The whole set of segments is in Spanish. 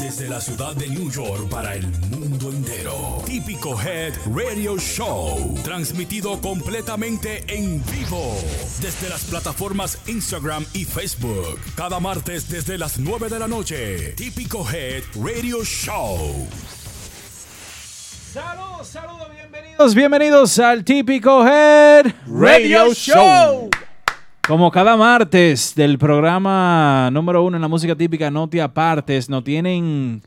Desde la ciudad de New York para el mundo entero. Típico Head Radio Show. Transmitido completamente en vivo. Desde las plataformas Instagram y Facebook. Cada martes desde las 9 de la noche. Típico Head Radio Show. Saludos, saludos, bienvenidos. Bienvenidos al Típico Head Radio Show. Como cada martes del programa número uno en la música típica, No Te Apartes, nos tienen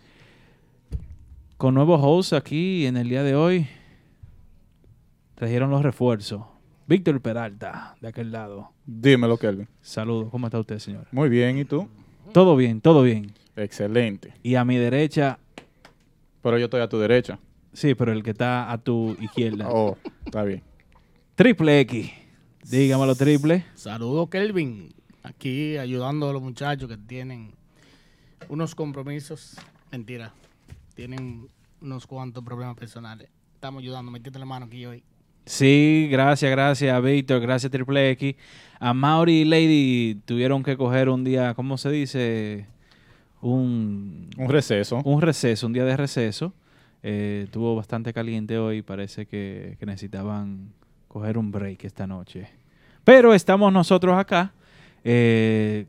con nuevos hosts aquí en el día de hoy. Trajeron los refuerzos. Víctor Peralta, de aquel lado. Dímelo, Kelvin. Saludos, ¿cómo está usted, señor? Muy bien, ¿y tú? Todo bien, todo bien. Excelente. Y a mi derecha, Pero yo estoy a tu derecha. sí, pero el que está a tu izquierda. Oh, está bien. Triple X. Dígamelo, triple. Saludos, Kelvin. Aquí ayudando a los muchachos que tienen unos compromisos. Mentira. Tienen unos cuantos problemas personales. Estamos ayudando. Metiste la mano aquí hoy. Sí, gracias, gracias a Víctor, gracias Triple X. A Mauri y Lady tuvieron que coger un día, ¿cómo se dice? Un, Un receso. un receso, un día de receso. Eh, estuvo bastante caliente hoy, parece que, que necesitaban coger un break esta noche. Pero estamos nosotros acá. Eh,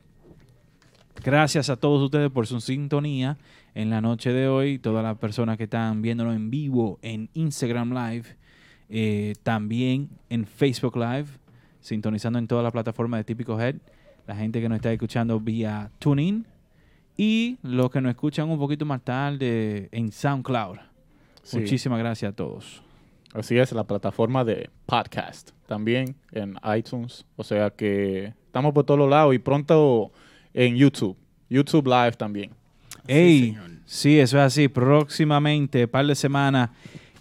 gracias a todos ustedes por su sintonía en la noche de hoy. Todas las personas que están viéndolo en vivo en Instagram Live, eh, también en Facebook Live, sintonizando en todas las plataformas de Típico Head. La gente que nos está escuchando vía TuneIn y los que nos escuchan un poquito más tarde en SoundCloud. Sí. Muchísimas gracias a todos. Así es, la plataforma de podcast. También en iTunes. O sea que estamos por todos lados y pronto en YouTube. YouTube Live también. Ey, sí, eso es así. Próximamente, par de semanas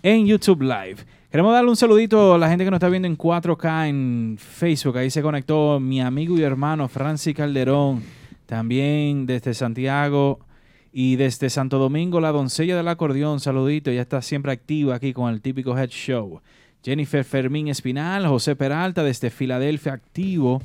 en YouTube Live. Queremos darle un saludito a la gente que nos está viendo en 4K en Facebook. Ahí se conectó mi amigo y hermano Francis Calderón. También desde Santiago y desde Santo Domingo, la doncella del acordeón. Saludito, ya está siempre activa aquí con el típico Head Show. Jennifer Fermín Espinal, José Peralta desde Filadelfia activo.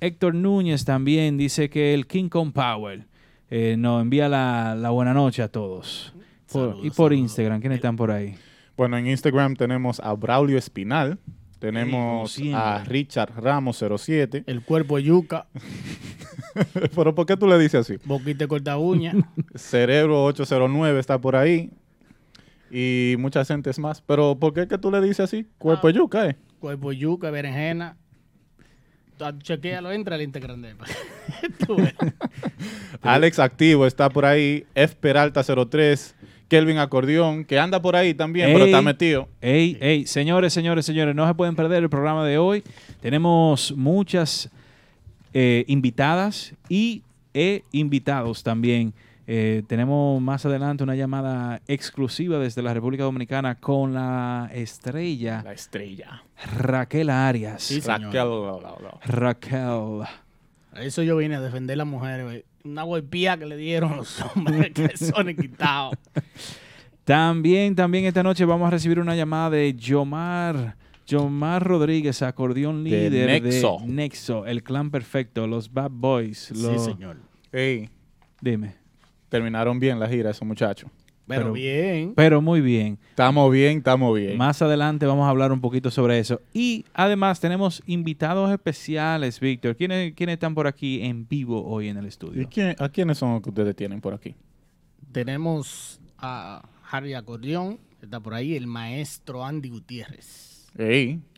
Héctor Núñez también dice que el King Kong Power eh, nos envía la, la buena noche a todos. Por- Saludos, y por saludos. Instagram, ¿quiénes están por ahí? Bueno, en Instagram tenemos a Braulio Espinal. Tenemos a Richard Ramos 07. El cuerpo de yuca. Pero ¿por qué tú le dices así? Boquita corta uña. Cerebro 809 está por ahí. Y muchas gentes más. Pero ¿por qué que tú le dices así? Cuerpo de yuca, ¿eh? cuerpo yuca, berenjena. Chequéalo, entra al Instagram de. Alex Activo está por ahí. F Peralta 03. Kelvin Acordeón, que anda por ahí también, pero está metido. Ey, ey, señores, señores, señores, no se pueden perder el programa de hoy. Tenemos muchas eh, invitadas y e invitados también. Eh, tenemos más adelante una llamada exclusiva desde la República Dominicana con la estrella La estrella. Raquel Arias. Sí. Raquel. Raquel. Eso yo vine a defender a las mujeres. güey. Una golpía que le dieron los hombres que son quitados. También, también esta noche vamos a recibir una llamada de Yomar, Yomar Rodríguez, acordeón De líder Nexo. de Nexo, el clan perfecto, los Bad Boys. los- Sí, señor. Ey, Dime. Terminaron bien la gira esos muchachos. Pero, Pero- bien. Pero muy bien. Estamos bien, estamos bien. Más adelante vamos a hablar un poquito sobre eso. Y además tenemos invitados especiales, Víctor. ¿Quiénes, ¿Quiénes están por aquí en vivo hoy en el ¿Y estudio? quién- a quiénes son que ustedes tienen por aquí? Tenemos a Harry Acordeón, que está por ahí, el maestro Andy Gutiérrez.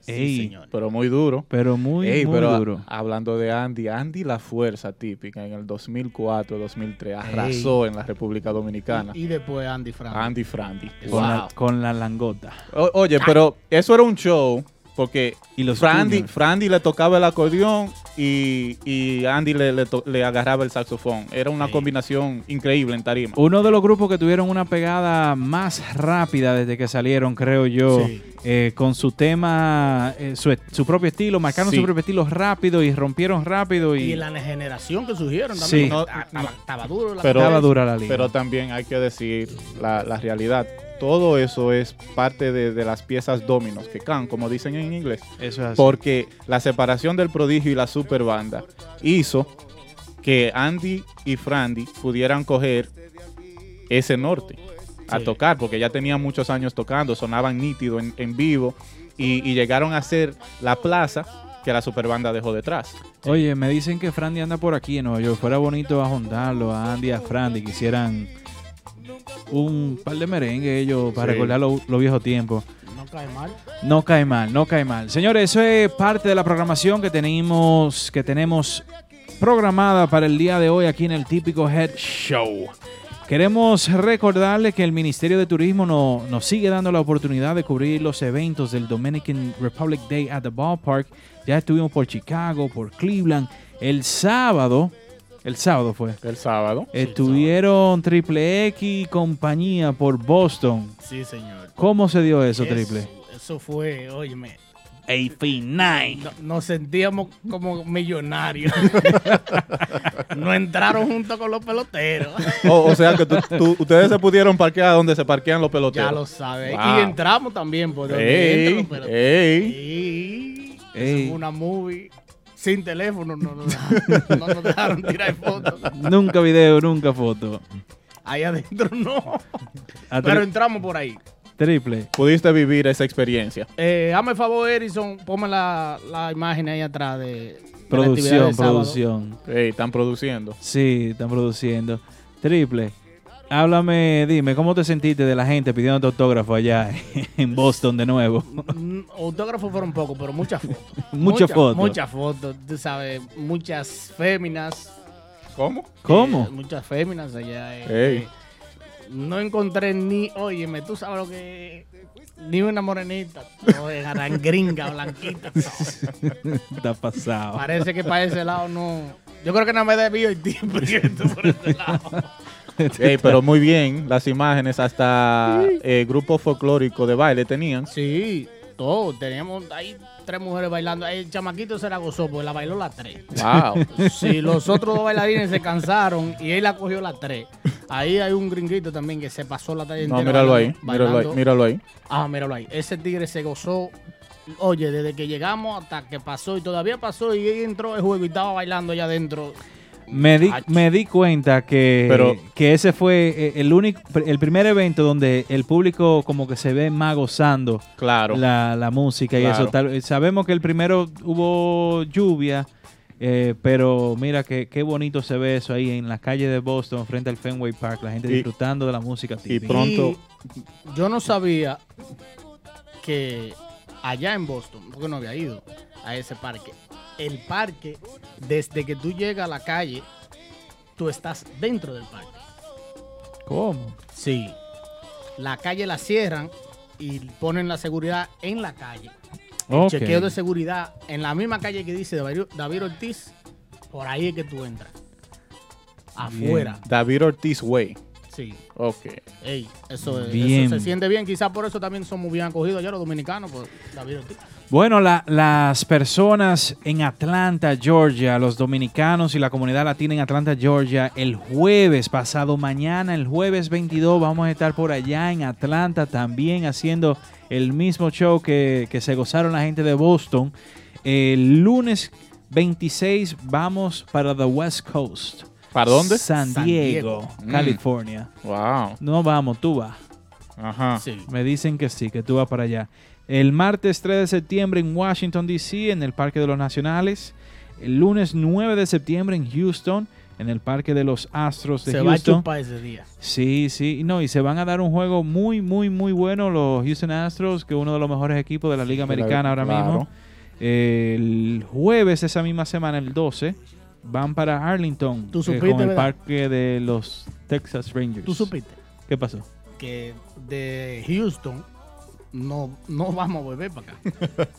Ey, Sí, señor. pero muy duro. Pero muy, Ey, muy pero a- duro. hablando de Andy, Andy la fuerza típica en el 2004, 2003, arrasó en la República Dominicana. Y, y después Andy Frank. Andy Frandy. Con, la, Wow. con la langota. O- oye, pero eso era un show porque Y los Frandy. Frandy le tocaba el acordeón y, y Andy le, le to- le agarraba el saxofón. Era una Sí. combinación increíble en tarima. Uno de los grupos que tuvieron una pegada más rápida desde que salieron, creo yo, Sí. eh, con su tema, eh, su, su propio estilo, marcaron Sí. su propio estilo rápido y rompieron rápido y, Y la generación que surgieron Sí. también. No, estaba, estaba duro la Pero- estaba dura la liga. Pero también hay que decir la, la realidad. Todo eso es parte de, de las piezas dominos que can, como dicen en inglés. Eso es así. Porque la separación del prodigio y la super banda hizo que Andy y Frandy pudieran coger ese norte a Sí. tocar, porque ya tenían muchos años tocando, sonaban nítido en, en vivo y, y llegaron a ser la plaza que la super banda dejó detrás. Oye, me dicen que Frandy anda por aquí en Nueva York. Fuera bonito ajondarlo a Andy y a Frandy. Quisieran un par de merengue ellos para Sí. recordar los los viejos tiempos. No cae mal. No cae mal, no cae mal. Señores, eso es parte de la programación que tenemos, que tenemos programada para el día de hoy aquí en el típico Head Show. Queremos recordarle que el Ministerio de Turismo no- nos sigue dando la oportunidad de cubrir los eventos del Dominican Republic Day at the Ballpark. Ya estuvimos por Chicago, por Cleveland. El sábado, el sábado fue. El sábado. Estuvieron Triple X y compañía por Boston. Sí, señor. ¿Cómo se dio eso, Es- Triple? Eso fue, óyeme, AP9. no- nos sentíamos como millonarios. no entraron junto con los peloteros. O, o sea que tú- tú- ustedes se pudieron parquear donde se parquean los peloteros. ya lo sabes. Wow. Y entramos también por donde Ey, entran los peloteros. ey. Y Ey. eso fue una movie sin teléfono. No, nos dejaron- no nos dejaron tirar fotos. Nunca video, nunca foto. Ahí adentro no. Pero entramos por ahí. triple. Pudiste vivir esa experiencia. Eh, hazme el favor, Erison, ponme la, la imagen ahí atrás de, de la Producción, sábado. producción. Están produciendo. Sí, están produciendo. Triple. Háblame, dime, ¿cómo te sentiste de la gente pidiendo autógrafo allá en Boston de nuevo? Mm, Autógrafos fueron pocos, pero muchas fotos. Muchas fotos. Muchas fotos, tú sabes, muchas féminas. ¿Cómo? ¿Cómo? eh, muchas féminas allá. eh, eh, no encontré ni, óyeme, tú sabes lo que ni una morenita, no, gringa, blanquita. Está pasado. Parece que para ese lado no. Yo creo que no me debió el tiempo por ese lado. Ey, pero muy bien, las imágenes hasta eh, grupo folclórico de baile tenían. Sí, todo. Teníamos ahí tres mujeres bailando. El chamaquito se la gozó porque la bailó las tres. Wow. Sí, los otros dos bailarines se cansaron y él la cogió las tres. Ahí hay un gringuito también que se pasó la talla No, entera míralo ahí, bailando- míralo ahí, míralo ahí. Ah, míralo ahí. Ese tigre se gozó. Oye, desde que llegamos hasta que pasó y todavía pasó y él entró el juego y estaba bailando allá adentro. Me di, me di cuenta que, Pero- que ese fue eh, el único, el primer evento donde el público como que se ve más gozando Claro. la, la música y Claro. eso. Tal- sabemos que el primero hubo lluvia, eh, pero mira que qué bonito se ve eso ahí en las calles de Boston, frente al Fenway Park, la gente Y- disfrutando de la música típica. pronto- Y yo no sabía que allá en Boston, porque no había ido a ese parque, el parque, desde que tú llegas a la calle, tú estás dentro del parque. ¿Cómo? Sí. La calle la cierran y ponen la seguridad en la calle. El chequeo de seguridad en la misma calle que dice David, David Ortiz, por ahí es que tú entras. Afuera. David Ortiz Way. Sí. Ok. Ey, eso, es- Bien. eso se siente bien. Quizás por eso también somos bien acogidos allá los dominicanos, por David. Bueno, la- las personas en Atlanta, Georgia, los dominicanos y la comunidad latina en Atlanta, Georgia, el jueves pasado mañana, el jueves 22, vamos a estar por allá en Atlanta también haciendo el mismo show que, que se gozaron la gente de Boston. El lunes 26 vamos para the West Coast. ¿Para dónde? San San Diego, Diego. California. Wow. No vamos, tú vas. Ajá. Sí. Me dicen que sí, que tú vas para allá. El martes 3 de septiembre en Washington, D.C., en el Parque de los Nacionales. El lunes 9 de septiembre en Houston, en el Parque de los Astros de Se va a Houston. chupar ese día. Sí, sí, no, y se van a dar un juego muy, muy, muy bueno los Houston Astros, que es uno de los mejores equipos de la Liga Americana ahora Claro. mismo. El jueves esa misma semana, el 12, van para Arlington Tú eh, supiste, con el ¿verdad? Parque de los Texas Rangers. Tú supiste ¿Qué pasó? que de Houston no, no vamos a volver para acá.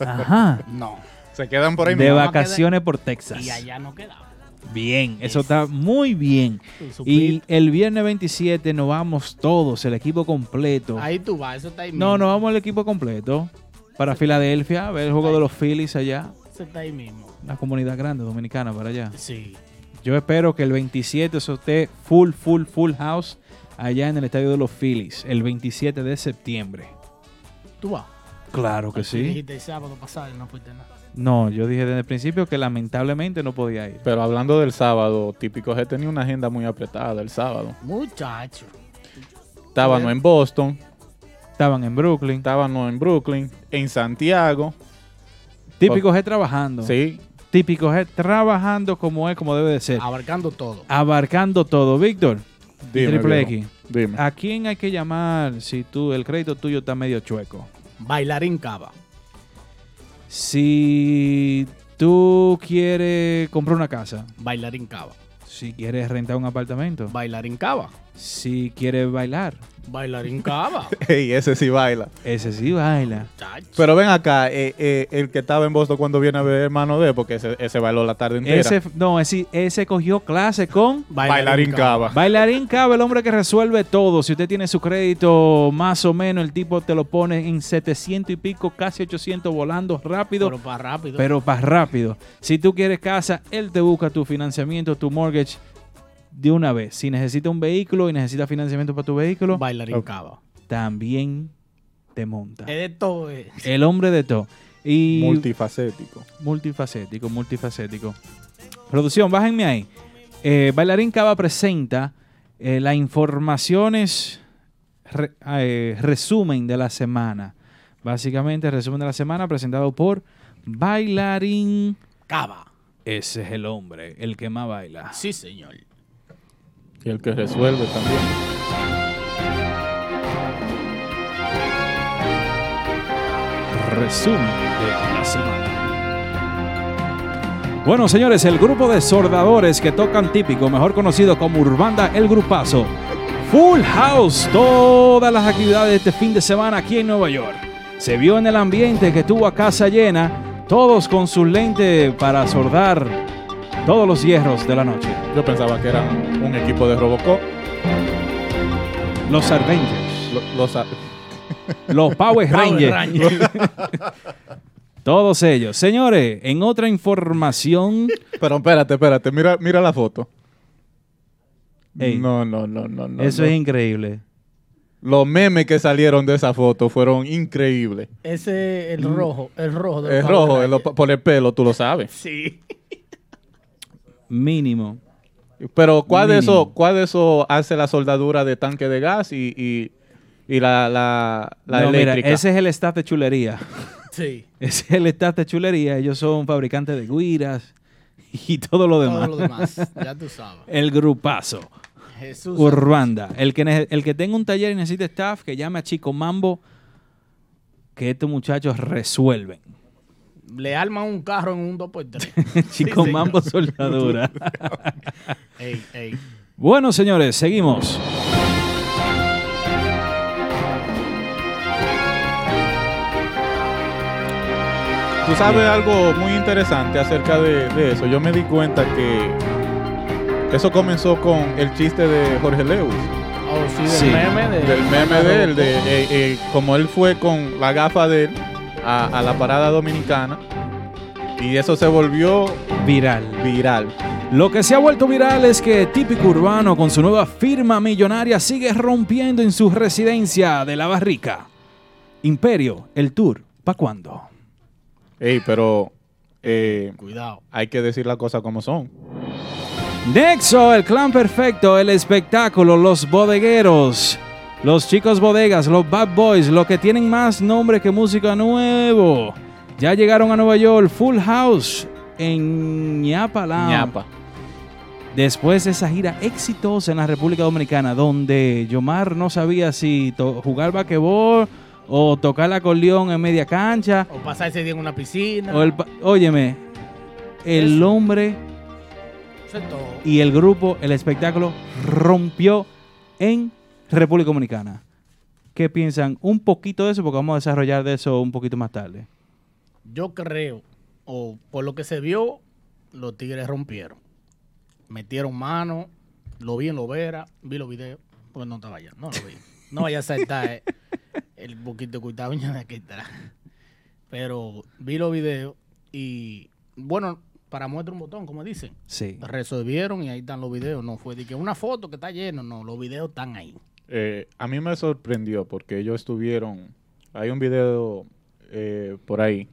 Ajá. No. Se quedan por ahí de vacaciones por Texas. Y allá no quedaba. Bien, eso está muy bien. Tú Y el viernes 27 nos vamos todos, el equipo completo. Ahí tú vas, eso está ahí No, mismo. nos vamos el equipo completo para Filadelfia, a ver el juego de los Phillies allá. Eso está ahí mismo. Una comunidad grande dominicana para allá. Sí. Yo espero que el 27 eso esté full, full, full house allá en el estadio de los Phillies, el 27 de septiembre. Tú vas. Claro que Aquí sí. Dijiste el sábado pasado y no fuiste nada. No, yo dije desde el principio que lamentablemente no podía ir. Pero hablando del sábado, Típico G tenía una agenda muy apretada el sábado. Muchacho. Estábamos en Boston, Estaban en Brooklyn. estábamos en Brooklyn, en Santiago. Típico G trabajando. Sí, Típico G trabajando como es, como debe de ser. Abarcando todo. Abarcando todo. Víctor. Triple X. Dime. ¿A quién hay que llamar si tú el crédito tuyo está medio chueco? Bailarín cava. Si tú quieres comprar una casa, Bailarín cava. si quieres rentar un apartamento, Bailarín cava. si quieres bailar, Bailarín cava. Ey, ese sí baila. ese sí baila. Muchacho. Pero ven acá, eh, eh, el que estaba en Boston cuando viene a ver hermano de, porque ese, ese bailó la tarde entera. Ese, no, ese, ese cogió clase con Bailarín Cava. Bailarín Cava, el hombre que resuelve todo. Si usted tiene su crédito más o menos, el tipo te lo pone en 700 y pico, casi 800 volando rápido. Pero para rápido. pero para rápido. Si tú quieres casa, él te busca tu financiamiento, tu mortgage de una vez. Si necesitas un vehículo y necesitas financiamiento para tu vehículo, Bailarín cava. también te monta. Es de todo. eh. El hombre de todo. Y Multifacético. multifacético, multifacético. Producción, bájenme ahí. Eh, Bailarín Cava presenta eh, las informaciones, re- eh, resumen de la semana. Básicamente, resumen de la semana presentado por Bailarín. Cava. Ese es el hombre, el que más baila. Sí, señor. Y el que resuelve también. Resumen de la semana. Bueno, señores, el grupo de soldadores que tocan típico, mejor conocido como Urbanda El Grupazo. Full House, todas las actividades de este fin de semana aquí en Nueva York. Se vio en el ambiente que tuvo a casa llena, todos con sus lentes para soldar todos los hierros de la noche. Yo pensaba que eran un equipo de Robocop. Los Avengers, Lo- Los, a- los Power Power Rangers. Todos ellos. Señores, en otra información, Pero espérate, espérate, mira, mira la foto. Ey. No, no, no, no, no. eso no. es increíble. Los memes que salieron de esa foto fueron increíbles. Ese el rojo. El rojo. del Es Power rojo, el- por el pelo, tú lo sabes. Sí. Mínimo. Pero ¿cuál de eso, cuál de eso hace la soldadura de tanque de gas y, y, y la, la, la No, mira, eléctrica? ese es el staff de chulería. Sí. Ese es el staff de chulería. Ellos son fabricantes de guiras y todo lo demás. Todo lo demás. Ya tú sabes. El grupazo. Jesús. Urbanda. El que, el que tenga un taller y necesite staff, que llame a Chico Mambo, que estos muchachos resuelven. Le arman un carro en un 2x3. Chico. Mambo soldadura. ey, ey. bueno, señores, seguimos. Tú sabes algo muy interesante acerca de, de eso. Yo me di cuenta que eso comenzó con el chiste de Jorge Lewis. Oh, sí, del Sí, meme. De, Del meme de él, de, eh, eh, como él fue con la gafa de él a, a la parada dominicana. Y eso se volvió Viral. viral. Lo que se ha vuelto viral es que Típico Urbano con su nueva firma millonaria sigue rompiendo en su residencia de La Barrica. Imperio, el tour, ¿pa' cuándo? Ey, pero eh, Cuidado. hay que decir las cosas como son. Nexo, el clan perfecto, el espectáculo, los bodegueros, los chicos bodegas, los bad boys, los que tienen más nombre que música nuevo. Ya llegaron a Nueva York, Full House en Ñapa ñapa. Después de esa gira exitosa en la República Dominicana, donde Yomar no sabía si jugar basquetbol o tocar el acordeón en media cancha, O pasar ese día en una piscina. o el, óyeme, el Eso. hombre Eso es todo. y el grupo, el espectáculo, rompió en República Dominicana. ¿Qué piensan? Un poquito de eso, porque vamos a desarrollar de eso un poquito más tarde. Yo creo o por lo que se vio, los tigres rompieron. Metieron mano, lo vi en Lovera, vi los videos, pues no estaba allá, no lo vi. No vaya a saltar eh, el poquito cuidado de aquí atrás. Pero vi los videos y, bueno, para muestra un botón, como dicen. Sí. Resolvieron y ahí están los videos. No fue de que una foto que está lleno, no, los videos están ahí. Eh, a mí me sorprendió porque ellos estuvieron. Hay un video eh, por ahí.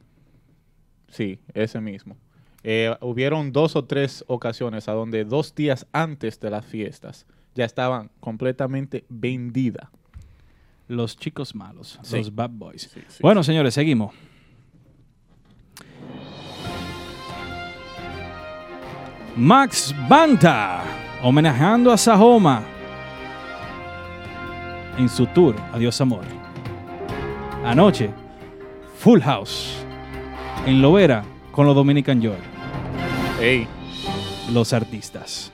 Sí, ese mismo. Eh, hubieron dos o tres ocasiones a donde dos días antes de las fiestas ya estaban completamente vendidas. Los chicos malos, Sí. los bad boys. Sí, sí, bueno, señores, seguimos. Max Banta, homenajeando a Sahoma en su tour Adiós Amor. Anoche, Full House en Lovera con los Dominican York, Ey, los artistas.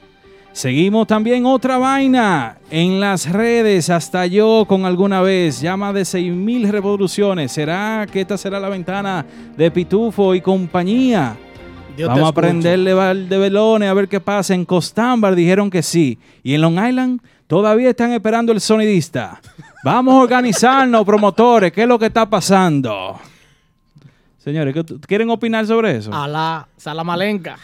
Seguimos también otra vaina en las redes, hasta yo con alguna vez, más de 6.000 revoluciones. ¿Será que esta será la ventana de Pitufo y compañía? Dios Vamos a prenderle de velones a ver qué pasa. En Costambar dijeron que sí. Y en Long Island todavía están esperando el sonidista. Vamos a organizarnos, promotores. ¿Qué es lo que está pasando? Señores, ¿qué- ¿quieren opinar sobre eso? A la Salamalenca.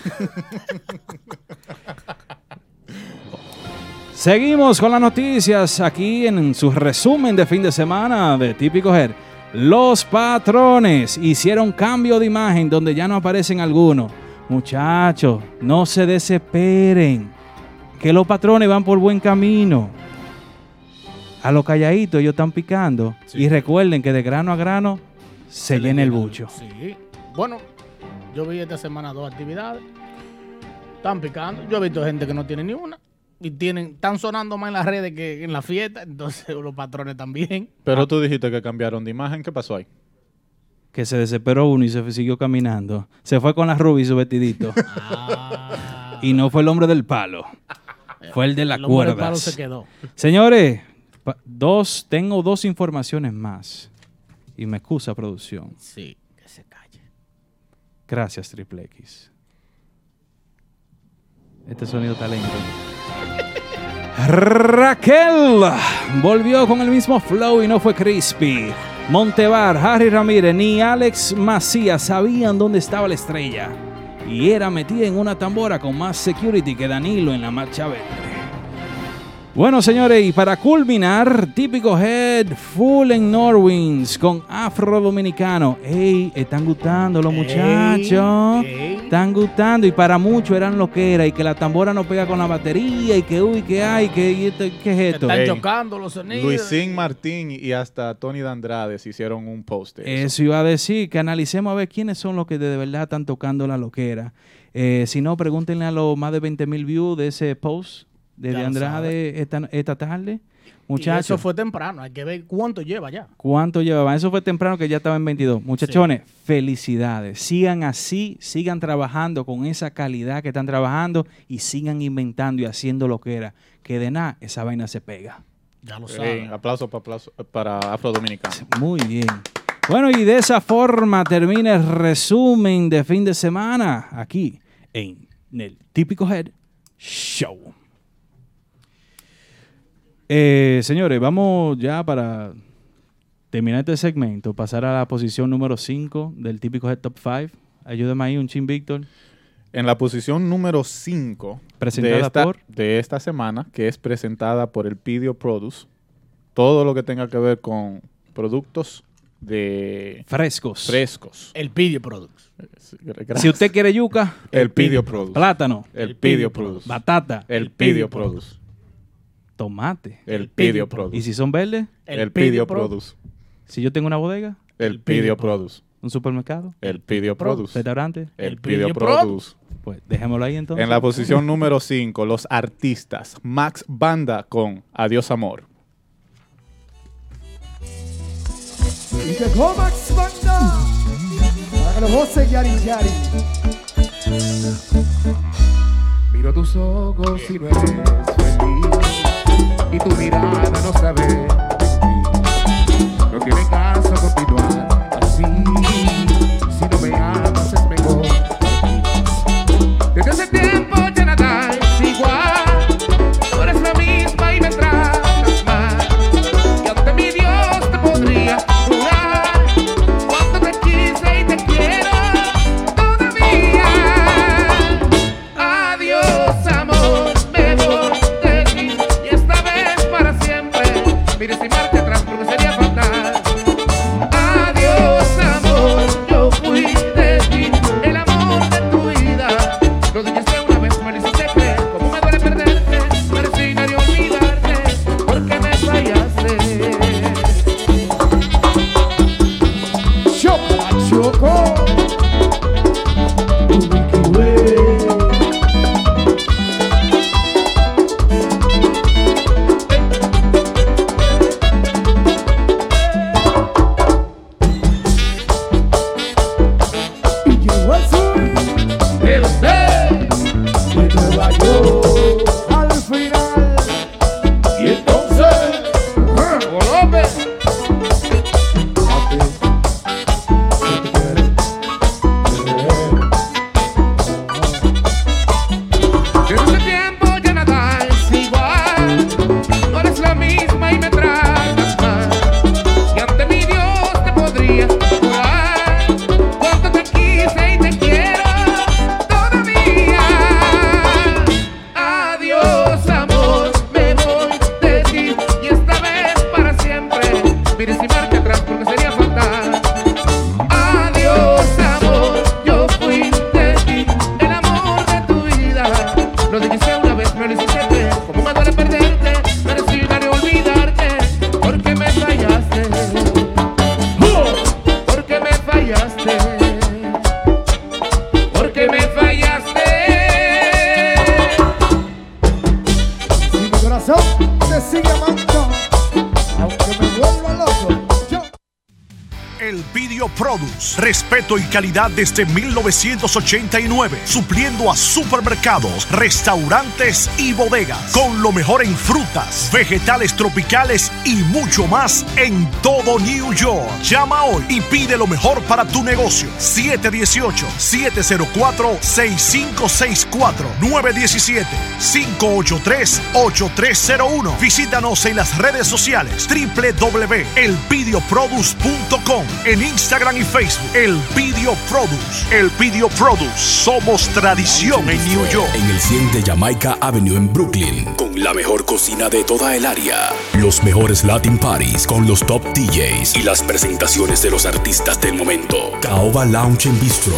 Seguimos con las noticias aquí en su resumen de fin de semana de Típico Her. Los patrones hicieron cambio de imagen donde ya no aparecen algunos. Muchachos, no se desesperen. Que los patrones van por buen camino. A los calladitos ellos están picando. Y recuerden que de grano a grano se, llena el bucho. Sí. Bueno, yo vi esta semana dos actividades. Están picando. Yo he visto gente que no tiene ni una. Y tienen, están sonando más en las redes que en la fiesta. Entonces los patrones también. pero tú dijiste que cambiaron de imagen. ¿Qué pasó ahí? Que se desesperó uno y se siguió caminando. Se fue con la Ruby y su vestidito. Ah, Y no fue el hombre del palo. Fue el de la el hombre del cuerda. palo se quedó. Señores, dos, tengo dos informaciones más. Y me excusa producción. Sí, que se calle. Gracias, Triple X. Este sonido talento. Raquel volvió con el mismo flow y no fue crispy. Montevar, Harry Ramírez ni Alex Macías sabían dónde estaba la estrella. Y era metida en una tambora con más security que Danilo en la marcha verde. Bueno, señores, y para culminar, típico head full en Norwins con afro dominicano. ¡Ey! Están gustando los muchachos. ey. Están gustando y para muchos eran lo que era y que la tambora no pega con la batería y que uy, que hay, que y esto, ¿qué es esto? Están Ey. chocando los sonidos. Luisín Martín y hasta Tony Dandrade se hicieron un post. eso. Eso iba a decir, que analicemos a ver quiénes son los que de verdad están tocando la loquera. Eh, si no, pregúntenle a los más de 20 mil views de ese post de, Ya Andrade esta, esta tarde. Y Muchachos, eso fue temprano. Hay que ver cuánto lleva ya. ¿cuánto llevaban? Eso fue temprano que ya estaba en 22. Muchachones, felicidades. Sigan así, sigan trabajando con esa calidad que están trabajando y sigan inventando y haciendo lo que era. Que de nada, esa vaina se pega. Ya lo saben. aplauso para, aplauso para Afro Dominicano. Muy bien. Bueno, y de esa forma termina el resumen de fin de semana aquí en el Típico Head Show. Eh, señores, vamos ya para terminar este segmento, pasar a la posición número 5 del Típico Head Top 5. Ayúdame ahí un chin, Víctor. En la posición número 5 Presentada de esta, por- de esta semana, que es presentada por el Pidio Produce, todo lo que tenga que ver con productos de Frescos. frescos. El Pidio Products. Gracias. Si usted quiere yuca, el Pidio Produce. plátano, El Pidio Produce. batata, El El Pidio Pidio Produce. Produce. tomate. El Pidio Pidio Y Produce. si son verdes, El Pidio Produce. si yo tengo una bodega, El Pidio Produce. un supermercado, El Pidio Produce. restaurante, El El Pidio Pidio Produce. pues dejémoslo ahí entonces. En la posición número 5, los artistas. Max Banda con Adiós Amor. Y llegó Max Banda para que lo goce Yari Yari. Miro tus ojos y no eres feliz. Y tu mirada no sabe. No tiene caso continuar y calidad desde 1989. Supliendo a supermercados, restaurantes y bodegas. Con lo mejor en frutas, vegetales tropicales y mucho más en todo New York. Llama hoy y pide lo mejor para tu negocio. 718-704-6564. 917-583-8301. Visítanos en las redes sociales www.elvideoproduce.com en Instagram y Facebook. El Video Produce. El Video Produce. Somos tradición en New York. En el 100 de Jamaica Avenue en Brooklyn, con la mejor cocina de toda el área, los mejores Latin Parties con los top DJs y las presentaciones de los artistas del momento. Caoba Lounge en Bistro,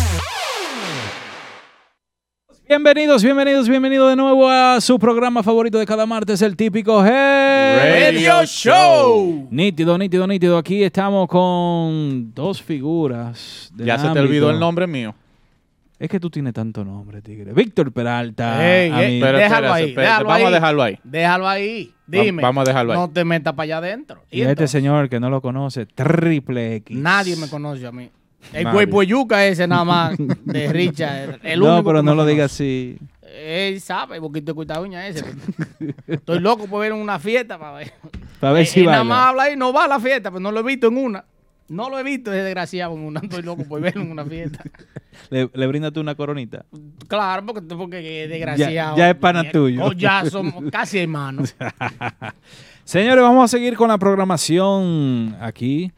Bienvenidos, bienvenidos, bienvenidos de nuevo a su programa favorito de cada martes, el típico Head Radio Show. Nítido, nítido, nítido. Aquí estamos con dos figuras. del Ya se te ámbito. olvidó el nombre mío. Es que tú tienes tanto nombre, tigre. Víctor Peralta. Ey, ey, amigo. Pero déjalo espérate, ahí, espérate, déjalo vamos a ahí. dejarlo ahí. Déjalo ahí. Dime. vamos a dejarlo ahí. No te metas para allá adentro. y este entonces? señor que no lo conoce, Triple X. Nadie me conoce a mí. El Nadie. güey Poyuca ese nada más de Richard. El no, pero no lo digas así. Él sabe, poquito de uña ese. Estoy loco por ver en una fiesta para ver. Para ver Eh, si él nada más habla ahí, no va a la fiesta, pero no lo he visto en una. No lo he visto ese desgraciado en una. Estoy loco por verlo en una fiesta. Le, le brindas tú una coronita. Claro, porque, porque es desgraciado. ya es pana tuyo. Oh, ya somos casi hermanos. Señores, vamos a seguir con la programación aquí.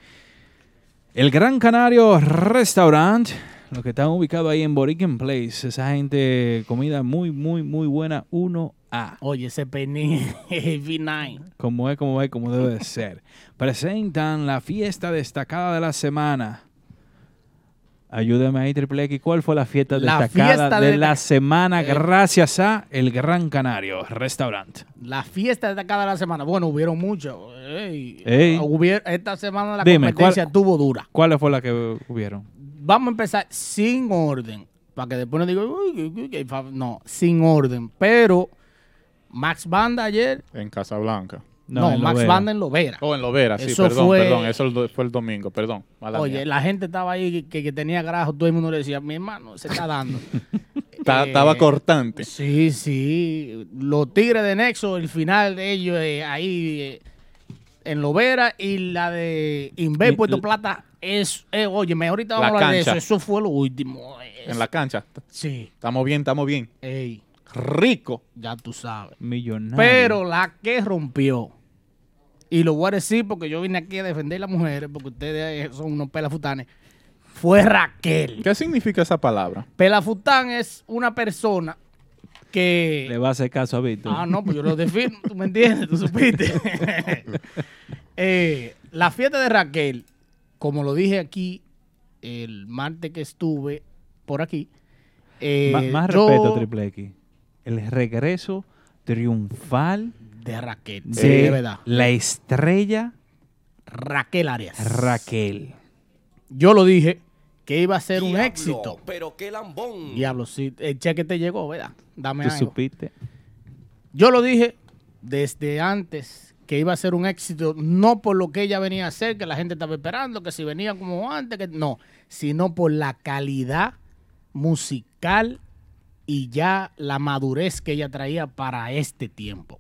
El Gran Canario Restaurant, los que están ubicados ahí en Boriken Place. Esa gente, comida muy, muy, muy buena. 1A. Oye, ese pení V9. Como es, como es, como debe de ser. Presentan la fiesta destacada de la semana. Ayúdame ahí, Triple X. ¿Cuál fue la fiesta La destacada fiesta de de- la semana Eh. gracias a El Gran Canario Restaurant? La fiesta de cada la semana. Bueno, hubieron muchos. Ey, Ey. hubier- esta semana la Dime, competencia ¿cuál- tuvo dura. ¿Cuáles fue las que hubieron? Vamos a empezar sin orden. Para que después no diga, "Uy, uy, uy, uy", fa- no, sin orden. Pero Max Banda ayer, En Casablanca. No, Max Lovera. Banda en Lovera. Oh, en Lovera, sí, Eso perdón, fue- perdón. Eso fue el domingo, perdón. mala Oye, mía. la gente estaba ahí que, que tenía grajo, todo el mundo le decía, mi hermano, se está dando. Eh, Estaba cortante. Sí, sí. Los Tigres de Nexo, el final de ellos eh, ahí eh, en Lovera y la de Inver Puerto Plata es, eh, oye, ahorita vamos La a hablar de eso. Eso fue lo último. es- En la cancha. Sí. Estamos bien, estamos bien. Ey, Rico. ya tú sabes. Millonario. Pero la que rompió, y lo voy a decir porque yo vine aquí a defender a las mujeres, porque ustedes son unos pelafutanes, fue Raquel. ¿Qué significa esa palabra? Pelafután es una persona que... Le va a hacer caso a Víctor. Ah, no, pues yo lo defino, tú me entiendes, tú supiste. Eh, la fiesta de Raquel, como lo dije aquí el martes que estuve por aquí. eh, Ma- más yo- respeto, Triple X. El regreso triunfal De Raquel, de, sí, de verdad. la estrella Raquel Arias. Raquel. Yo lo dije que iba a ser un éxito. Pero qué lambón. Diablo, sí, el cheque te llegó, ¿verdad? Dame ¿Tú algo. supiste? Yo lo dije desde antes que iba a ser un éxito, no por lo que ella venía a hacer, que la gente estaba esperando, que si venía como antes, que no, sino por la calidad musical y ya la madurez que ella traía para este tiempo.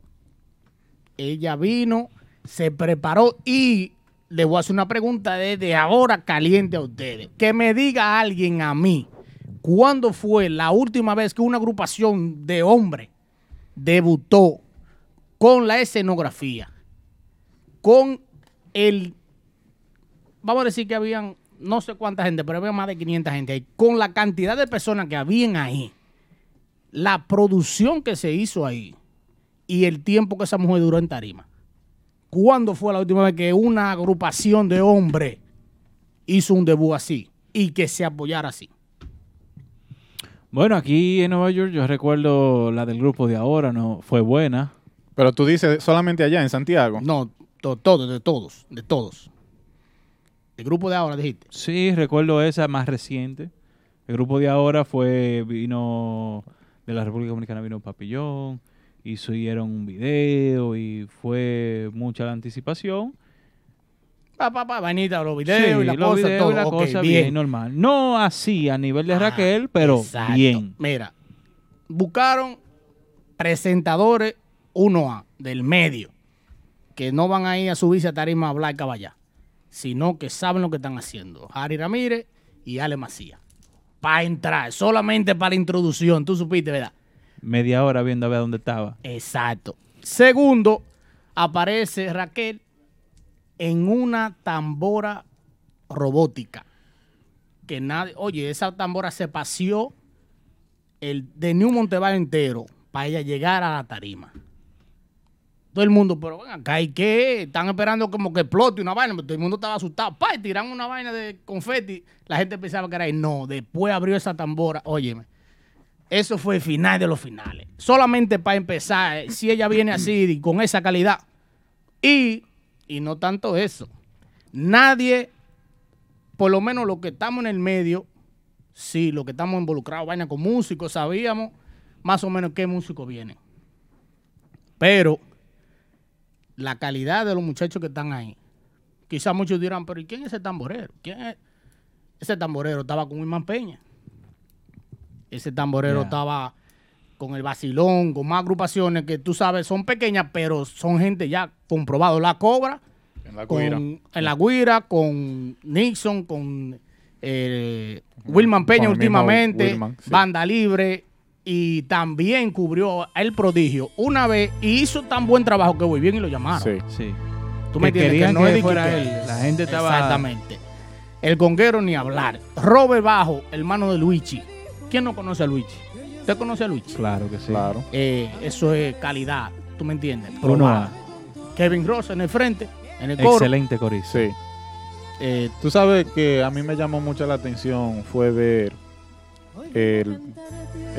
Ella vino, se preparó y le voy a hacer una pregunta desde ahora caliente a ustedes. Que me diga alguien a mí, ¿cuándo fue la última vez que una agrupación de hombres debutó con la escenografía, con el, vamos a decir que habían no sé cuánta gente, pero había más de 500 gente ahí, con la cantidad de personas que habían ahí, la producción que se hizo ahí y el tiempo que esa mujer duró en tarima. ¿Cuándo fue la última vez que una agrupación de hombres hizo un debut así y que se apoyara así? Bueno, aquí en Nueva York yo recuerdo la del grupo de ahora, no fue buena. Pero tú dices solamente allá en Santiago. No, to- todos, de todos, de todos. El grupo de ahora dijiste. Sí, recuerdo esa más reciente. El grupo de ahora fue, vino de la República Dominicana, vino Papillón, hicieron un video y fue mucha la anticipación. Pa, pa, pa, vainita, los videos y la los cosa, todo. y la Ok, cosa bien. bien. normal. No así a nivel de Ah, Raquel, pero exacto. bien. Mira, buscaron presentadores 1A del medio que no van a ir a subirse a tarima a hablar caballá, sino que saben lo que están haciendo. Harry Ramírez y Ale Macías. Para entrar, solamente para la introducción, tú supiste, ¿verdad? Media hora viendo a ver dónde estaba. Exacto. Segundo, aparece Raquel en una tambora robótica. Que nadie, oye, esa tambora se paseó el de New Monteval entero para ella llegar a la tarima. Todo el mundo, pero ven acá, ¿y qué? Están esperando como que explote una vaina, pero todo el mundo estaba asustado. Pa, y tiran una vaina de confeti. La gente pensaba que era ahí. No, después abrió esa tambora. Óyeme, eso fue el final de los finales. Solamente para empezar, eh, si ella viene así con esa calidad. Y, y no tanto eso. Nadie, por lo menos los que estamos en el medio, sí, los que estamos involucrados, vaina con músicos, sabíamos más o menos qué músicos vienen. Pero la calidad de los muchachos que están ahí, quizás muchos dirán, pero ¿y quién es ese tamborero? ¿Quién es? Ese tamborero estaba con Wilman Peña. Ese tamborero estaba con el vacilón, con más agrupaciones que tú sabes son pequeñas, pero son gente ya comprobado. La Cobra, En la con, Guira. en La Guira, con Nixon, con eh, Wilman Peña Con últimamente, Wilman, sí. Banda Libre, y también cubrió El Prodigio una vez y hizo tan buen trabajo que muy bien y lo llamaron. Sí. Sí. Tú me Que entiendes querían no que fuera que- él. La gente estaba- Exactamente. El conguero ni hablar. Robert Bajo, hermano de Luigi. ¿Quién no conoce a Luigi? ¿Usted conoce a Luigi? Claro que sí. Claro. Eh, eso es calidad. ¿Tú me entiendes? Probada. A. Kevin Ross en el frente, en el coro. Excelente corista. Sí. Eh, Tú sabes que a mí me llamó mucho la atención fue ver el,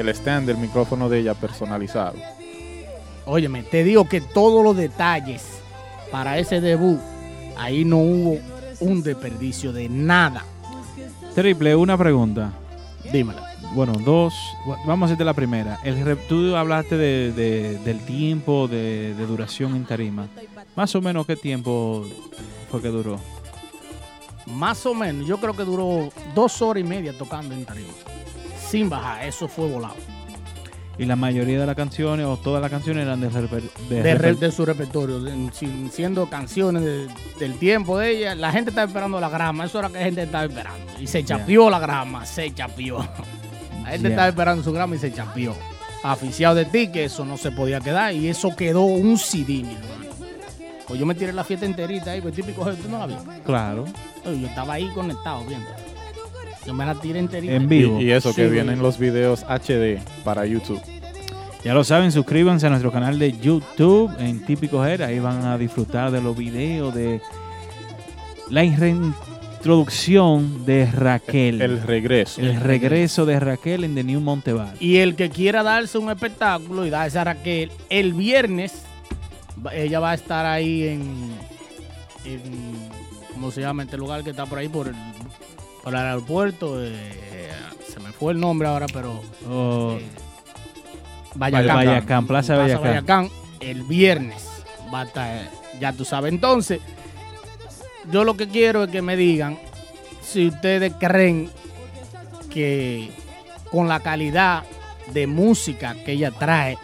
el stand del micrófono de ella personalizado. óyeme, te digo que todos los detalles para ese debut, ahí no hubo un desperdicio de nada. Triple, una pregunta. Dímela. Bueno, dos. Vamos a hacerte la primera. El, tú hablaste de, de- del tiempo de, de duración en tarima. Más o menos, ¿qué tiempo fue que duró? Más o menos, yo creo que duró dos horas y media tocando en tarima. Sin bajar, eso fue volado. Y la mayoría de las canciones, o todas las canciones, eran de, reper- de de, re- reper- de su repertorio, sin- siendo canciones de- del tiempo de ella. La gente estaba esperando la grama, eso era que la gente estaba esperando. Y se chapió la grama, se chapió. La gente estaba esperando su grama y se chapió. Aficiado de ti, que eso no se podía quedar. Y eso quedó un CD, mi hermano. Pues yo me tiré la fiesta enterita ahí, pues típico, tú no la viste. Claro. Yo estaba ahí conectado viendo. Yo me la tiré enterita. En vivo. y eso que vienen los videos HD para YouTube. Ya lo saben, suscríbanse a nuestro canal de YouTube en Típico Her. Ahí van a disfrutar de los videos de la reintroducción de Raquel. El regreso. El regreso de Raquel en The New Monteval. Y el que quiera darse un espectáculo y darse a Raquel, el viernes ella va a estar ahí en, en ¿cómo se llama? Este lugar que está por ahí, por el, por el aeropuerto. eh, se me fue el nombre ahora, pero Oh, eh, Bayacán. Bayacán, Plaza Bayacán. El viernes va a estar, ya tú sabes. Entonces, yo lo que quiero es que me digan si ustedes creen que con la calidad de música que ella trae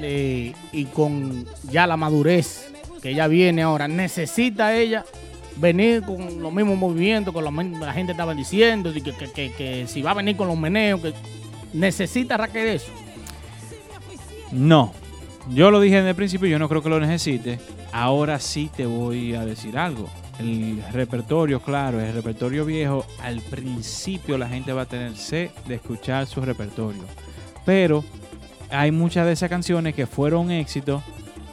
eh, y con ya la madurez que ella viene ahora, necesita ella venir con los mismos movimientos, con la, la gente estaba diciendo, que, que- que- que si va a venir con los meneos, que necesita Raquel eso. No. Yo lo dije en el principio, yo no creo que lo necesite. Ahora sí te voy a decir algo. El repertorio, claro, el repertorio viejo, al principio la gente va a tener sed de escuchar su repertorio. Pero hay muchas de esas canciones que fueron éxitos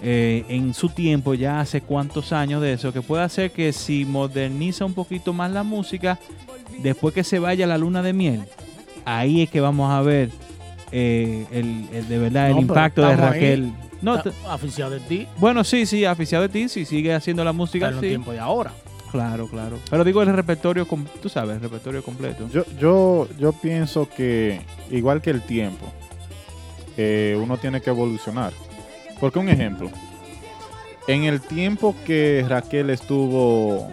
eh, en su tiempo, ya hace cuántos años de eso, que puede hacer que si moderniza un poquito más la música, después que se vaya la luna de miel, ahí es que vamos a ver eh, el, el- de verdad el No, impacto de ahí. Raquel. No, Aficionado de ti, bueno, sí, sí, aficionado de ti, si sigue haciendo la música, en sí. tiempos de ahora. Claro, claro. Pero digo el repertorio, tú sabes, el repertorio completo. Yo, yo, yo pienso que, igual que el tiempo, eh, uno tiene que evolucionar. Porque un ejemplo, en el tiempo que Raquel estuvo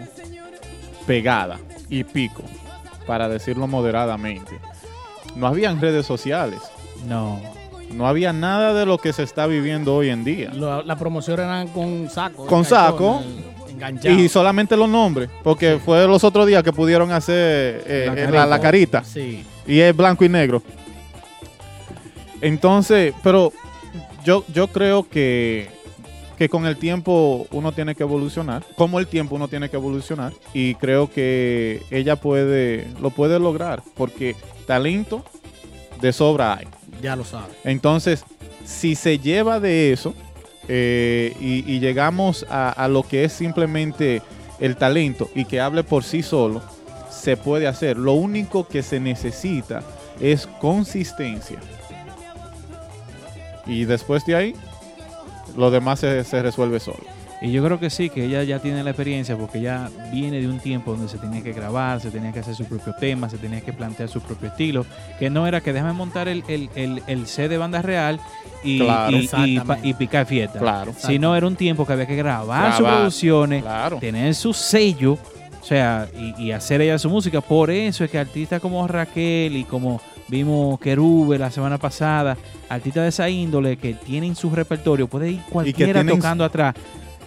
pegada y pico, para decirlo moderadamente, no habían redes sociales, No. no había nada de lo que se está viviendo hoy en día. La promoción eran con saco. Con saco. Enganchado. Y solamente los nombres, porque fue los otros días que pudieron hacer eh, La eh, carita. la- la carita. Sí. y es blanco y negro. Entonces, pero yo, yo creo que, que con el tiempo uno tiene que evolucionar. Como el tiempo uno tiene que evolucionar. Y creo que ella puede, lo puede lograr. Porque talento de sobra hay. Ya lo sabes. Entonces, si se lleva de eso eh, y, y llegamos a, a lo que es simplemente el talento y que hable por sí solo, se puede hacer. Lo único que se necesita es consistencia. Y después de ahí, lo demás se, se resuelve solo. Y yo creo que sí, que ella ya tiene la experiencia porque ella viene de un tiempo donde se tenía que grabar, se tenía que hacer su propio tema, se tenía que plantear su propio estilo, que no era que déjame montar el, el, el, el set de banda real y, Claro. y- picar fiesta. Claro. Sino era un tiempo que había que grabar, sus producciones, Claro. tener su sello, o sea, y, y hacer ella su música. Por eso es que artistas como Raquel y como vimos Kerube la semana pasada, artistas de esa índole que tienen su repertorio, puede ir cualquiera tienen- tocando atrás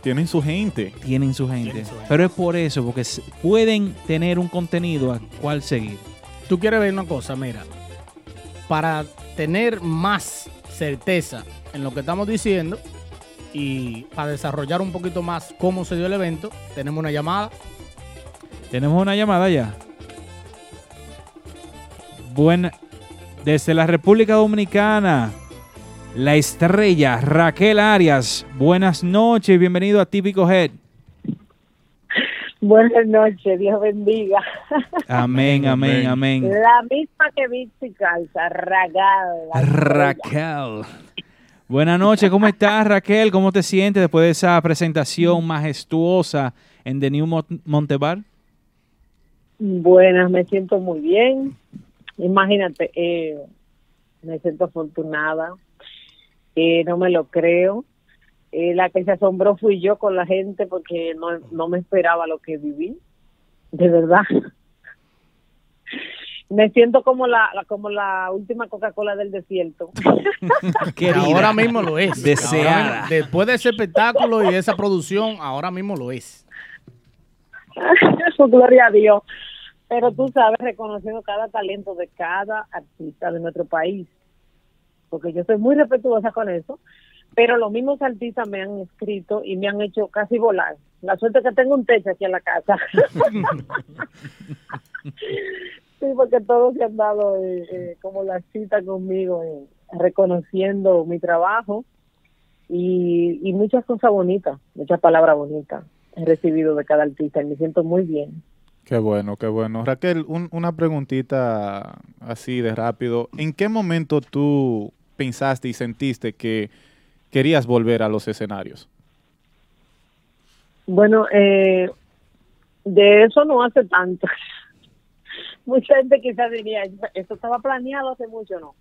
Tienen su gente. tienen su gente. Tienen su gente. Pero es por eso, porque pueden tener un contenido a cual seguir. Tú quieres ver una cosa, mira. Para tener más certeza en lo que estamos diciendo y para desarrollar un poquito más cómo se dio el evento, tenemos una llamada. Tenemos una llamada ya. Buena. Desde la República Dominicana, la estrella Raquel Arias. Buenas noches, bienvenido a Típico Head. Buenas noches, Dios bendiga. Amén, amén, amén. La misma que viste calza, Ragal. Raquel. Buenas noches, ¿cómo estás Raquel? ¿Cómo te sientes después de esa presentación majestuosa en The New Mon- Montebar? Buenas, me siento muy bien. Imagínate, eh, me siento afortunada. Eh, no me lo creo. Eh, la que se asombró fui yo con la gente porque no, no me esperaba lo que viví. De verdad. Me siento como la, la- como la última Coca-Cola del desierto. Que ahora mismo lo es. Deseada. Ahora después de ese espectáculo y de esa producción, ahora mismo lo es. Gloria a Dios. Pero tú sabes, reconociendo cada talento de cada artista de nuestro país. Porque yo soy muy respetuosa con eso. Pero los mismos artistas me han escrito y me han hecho casi volar. La suerte es que tengo un techo aquí en la casa. sí, porque todos se han dado eh, eh, como la cita conmigo, eh, reconociendo mi trabajo y, y muchas cosas bonitas, muchas palabras bonitas he recibido de cada artista y me siento muy bien. Qué bueno, qué bueno. Raquel, un- una preguntita así de rápido. ¿En qué momento tú pensaste y sentiste que querías volver a los escenarios? Bueno, eh, de eso no hace tanto. Mucha gente quizás diría, esto estaba planeado hace mucho, ¿no?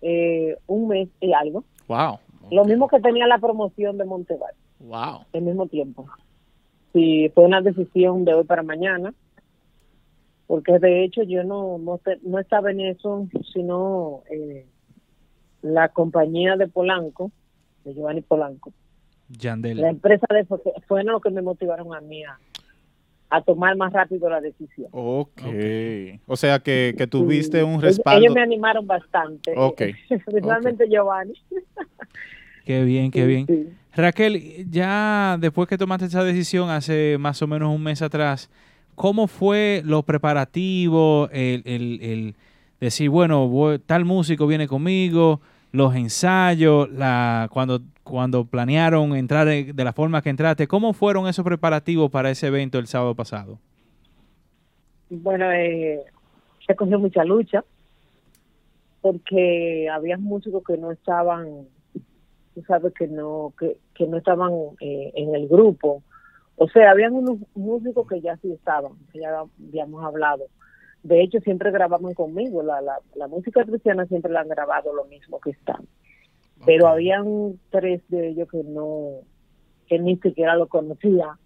Eh, un mes y algo. Wow, Lo mismo que tenía la promoción de Montebar, wow. al mismo tiempo. Sí, fue una decisión de hoy para mañana, porque de hecho yo no no, no estaba en eso, sino eh, la compañía de Polanco, de Giovanni Polanco, la Yandel. empresa de fue, fue lo que me motivaron a mí a, a tomar más rápido la decisión. Ok. O sea que, que tuviste Sí. un Ellos- respaldo. Ellos me animaron bastante. Ok, Principalmente Giovanni. Qué bien, qué Sí, bien. sí. Raquel, ya después que tomaste esa decisión hace más o menos un mes atrás, ¿cómo fue los preparativos, el, el- el decir, bueno, tal músico viene conmigo, los ensayos, la, cuando cuando planearon entrar de la forma que entraste, ¿cómo fueron esos preparativos para ese evento el sábado pasado? Bueno, eh, se cogió mucha lucha porque había músicos que no estaban, tú sabes que no, que, que no estaban eh, en el grupo. O sea, habían unos músicos que ya sí estaban, que ya habíamos hablado. De hecho, siempre grababan conmigo. La, la, la música cristiana siempre la han grabado lo mismo que están. Pero habían tres de ellos que no, que ni siquiera lo conocía.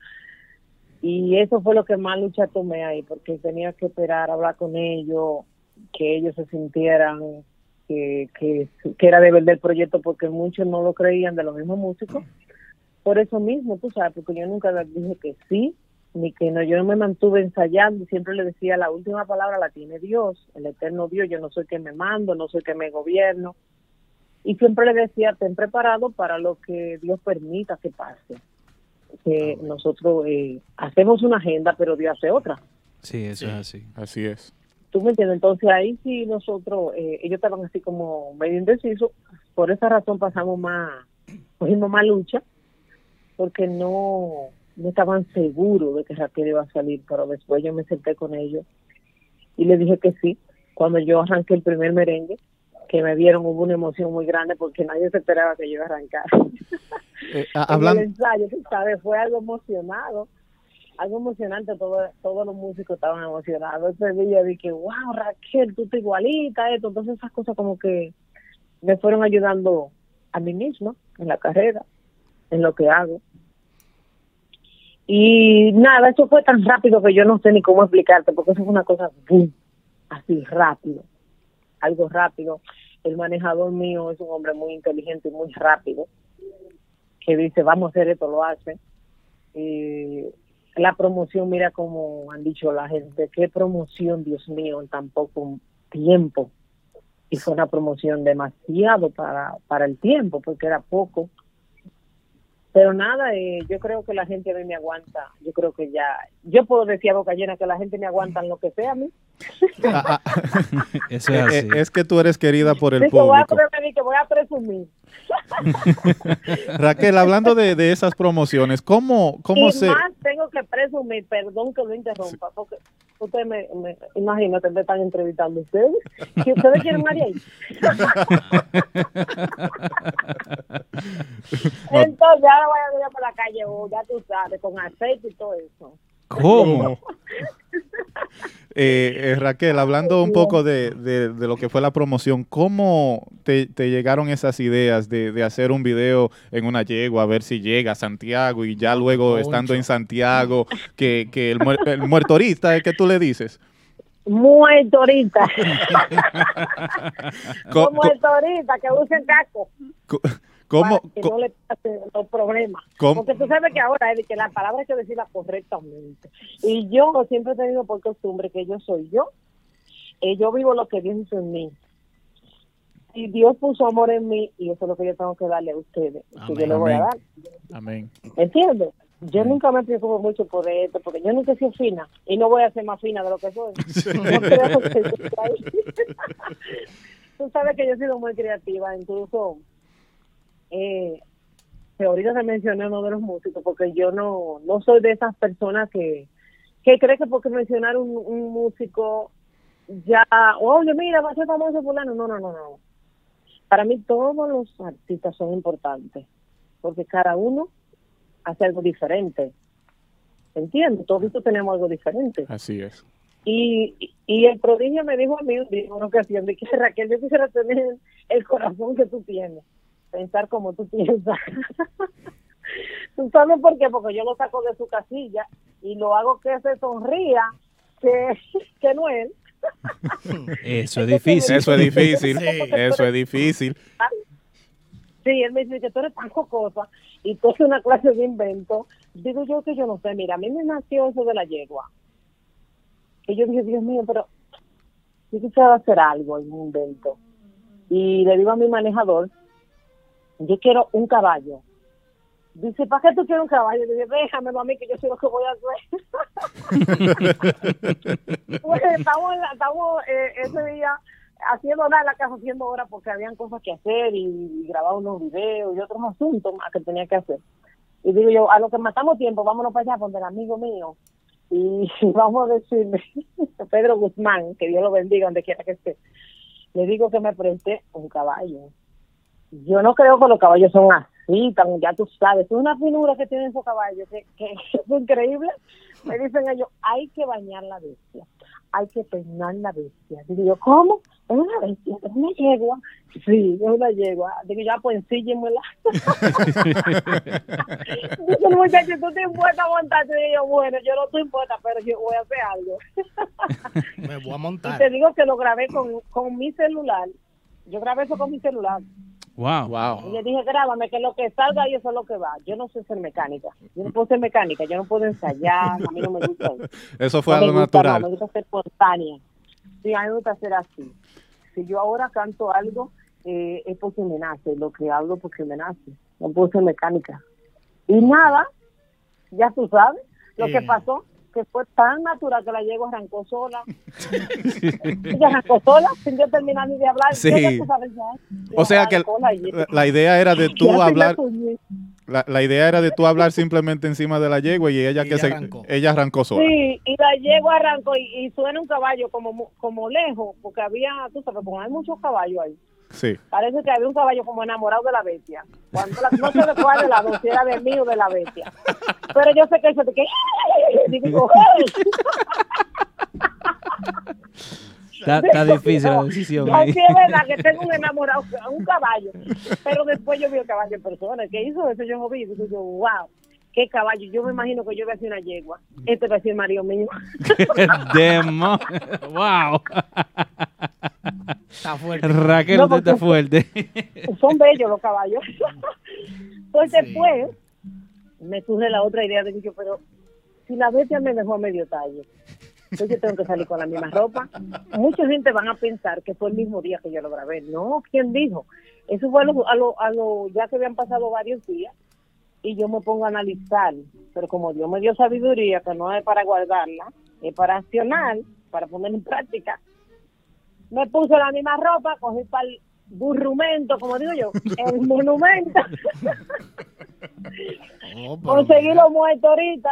Y eso fue lo que más lucha tomé ahí, porque tenía que esperar, hablar con ellos, que ellos se sintieran que, que, que era de verdad el proyecto, porque muchos no lo creían de los mismos músicos. Por eso mismo, tú sabes, porque yo nunca les dije que sí, ni que no, yo no me mantuve ensayando, siempre le decía, la última palabra la tiene Dios, el eterno Dios, yo no soy que me mando, no soy que me gobierno. Y siempre le decía, ten preparado para lo que Dios permita que pase. Que nosotros eh, hacemos una agenda, pero Dios hace otra. Sí, eso es así. Así es. ¿Tú me entiendes? Entonces ahí sí nosotros, eh, ellos estaban así como medio indecisos, por esa razón pasamos más, cogimos más lucha, porque no, no estaban seguros de que Raquel iba a salir, pero después yo me senté con ellos y le dije que sí. Cuando yo arranqué el primer merengue, que me vieron, hubo una emoción muy grande porque nadie se esperaba que yo iba a arrancar. Eh, En hablando, el ensayo, ¿sabes? Fue algo emocionado, algo emocionante, todo, todos los músicos estaban emocionados. Ese día dije, wow, Raquel, tú estás igualita, esto. Entonces esas cosas como que me fueron ayudando a mí misma en la carrera, en lo que hago. Y nada, eso fue tan rápido que yo no sé ni cómo explicarte, porque eso fue una cosa boom, así rápido, algo rápido. El manejador mío es un hombre muy inteligente y muy rápido, que dice, vamos a hacer esto, lo hace. Y la promoción, mira como han dicho la gente, qué promoción, Dios mío, en tan poco tiempo. Y fue una promoción demasiado para, para el tiempo, porque era poco. Pero nada, eh, yo creo que la gente a mí me aguanta. Yo creo que ya, yo puedo decir a boca llena que la gente me aguanta en lo que sea a mí. ah, ah, Eso es eh, así. eh, es que tú eres querida por el Así que voy a, público. pre- que voy a presumir. Raquel, hablando de, de esas promociones, ¿cómo, cómo y se...? más tengo que presumir, perdón que lo interrumpa, porque ustedes me, me imagínate, me están entrevistando ustedes. Si ustedes quieren María. Entonces ahora voy a ir por la calle, oh, ya tú sabes, con aceite y todo eso. ¿Cómo? Eh, eh, Raquel, hablando un poco de, de- de lo que fue la promoción, ¿cómo te, te llegaron esas ideas de, de hacer un video en una yegua, a ver si llega a Santiago y ya luego estando en Santiago, que, que el, muer- el muertorista, ¿qué tú le dices? Muerto ahorita. Co- Muerto ahorita, que usen casco. ¿Cómo, para que no le pasen los problemas. ¿Cómo? Porque tú sabes que ahora es de que la palabra hay que decirla correctamente. Y yo siempre he tenido por costumbre que yo soy yo. Eh, yo vivo lo que Dios hizo en mí. Y Dios puso amor en mí y eso es lo que yo tengo que darle a ustedes. Que yo le voy a Amén. dar. Amén. ¿Entiendes? Yo nunca me preocupo mucho por esto, porque yo nunca he sido fina y no voy a ser más fina de lo que soy. No creo que. Tú sabes que yo he sido muy creativa, incluso eh, que ahorita te mencioné uno de los músicos, porque yo no, no soy de esas personas que, que cree que porque mencionar un, un músico ya, oye, mira, va a ser famoso fulano. No, no, no, no. Para mí todos los artistas son importantes, porque cada uno hace algo diferente. ¿Entiendes? Todos tenemos algo diferente. Así es. Y, y el prodigio me dijo a mí un día una ocasión, de que Raquel, yo quisiera tener el corazón que tú tienes, pensar como tú piensas. ¿Tú sabes por qué? Porque yo lo saco de su casilla y lo hago que se sonría, que, que no él. Eso es difícil. Eso es difícil. Eso es difícil. Sí, él me dice que tú eres tan cocosa y tú haces una clase de invento. Digo yo que yo no sé, mira, a mí me nació eso de la yegua. Y yo dije, Dios mío, pero yo quisiera hacer algo en un invento. Y le digo a mi manejador, yo quiero un caballo. Dice, ¿para qué tú quieres un caballo? Déjamelo a mí que yo sé lo que voy a hacer. pues estamos, estamos eh, ese día haciendo nada en la casa, haciendo horas porque habían cosas que hacer y, y grabar unos videos y otros asuntos más que tenía que hacer. Y digo yo, a lo que matamos tiempo, vámonos para allá donde el amigo mío. Y vamos a decirle, Pedro Guzmán, que Dios lo bendiga donde quiera que esté, le digo que me preste un caballo. Yo no creo que los caballos son así, tan, ya tú sabes, es una finura que tienen esos caballos, que, que es increíble. Me dicen ellos, hay que bañar la bestia, hay que peinar la bestia. Digo yo, ¿cómo? Es una bestia, es una yegua. Sí, es una yegua. Digo, ya pues ensíllemela. Dice el muchacho, tú te impuesta a montarte. Digo yo, bueno, yo no estoy impuesta, pero yo voy a hacer algo. Me voy a Y montar. te digo que lo grabé con, con mi celular. Yo grabé eso con mi celular. Wow. Y Wow. le dije, grábame, que lo que salga y eso es lo que va. Yo no sé ser mecánica. Yo no puedo ser mecánica, yo no puedo ensayar. A mí no me gusta eso. Eso fue No me algo gusta, natural. no, me gusta ser espontánea. Sí, a mí me gusta ser así. Si yo ahora canto algo, eh, es porque me nace. Lo que hablo porque me nace. No puedo ser mecánica. Y nada, ya tú sabes, lo que Eh. pasó, que fue tan natural que la yegua arrancó sola. Ella arrancó sola sin yo terminar ni de hablar. Sí. Yo sabes. O sea que la idea era de tú hablar, la, la idea era de tú hablar simplemente encima de la yegua y ella Y que ella se arrancó. ella arrancó sola. Sí, y la yegua arrancó y, y suena un caballo como mu- como lejos, porque había, tú sabes, como hay muchos caballos ahí. Sí. Parece que había un caballo como enamorado de la bestia. Cuando la- no sé de cuál de las dos, si era de mí o de la bestia. Pero yo sé que eso de que... Digo, "Hey". Está, está difícil la decisión. No, sí es verdad que tengo un enamorado, un caballo. Pero después yo vi el caballo en persona. ¿Qué hizo eso? Yo lo vi. Digo yo, wow, qué caballo. Yo me imagino que yo voy a hacer una yegua. Este va a ser el marido mío. Demo. Wow. Está fuerte. Raquel, No, usted está fuerte. Son bellos los caballos. Pues Sí. después me surge la otra idea de que yo, pero si la bestia me dejó a medio talle, entonces yo tengo que salir con la misma ropa. Mucha gente van a pensar que fue el mismo día que yo lo grabé. No, ¿quién dijo? Eso fue a lo, a lo, a lo- ya que habían pasado varios días y yo me pongo a analizar. Pero como Dios me dio sabiduría, que no es para guardarla, es para accionar, para poner en práctica, me puse la misma ropa, cogí para el burrumento, como digo yo, el monumento, Oh, conseguí los muertos ahorita.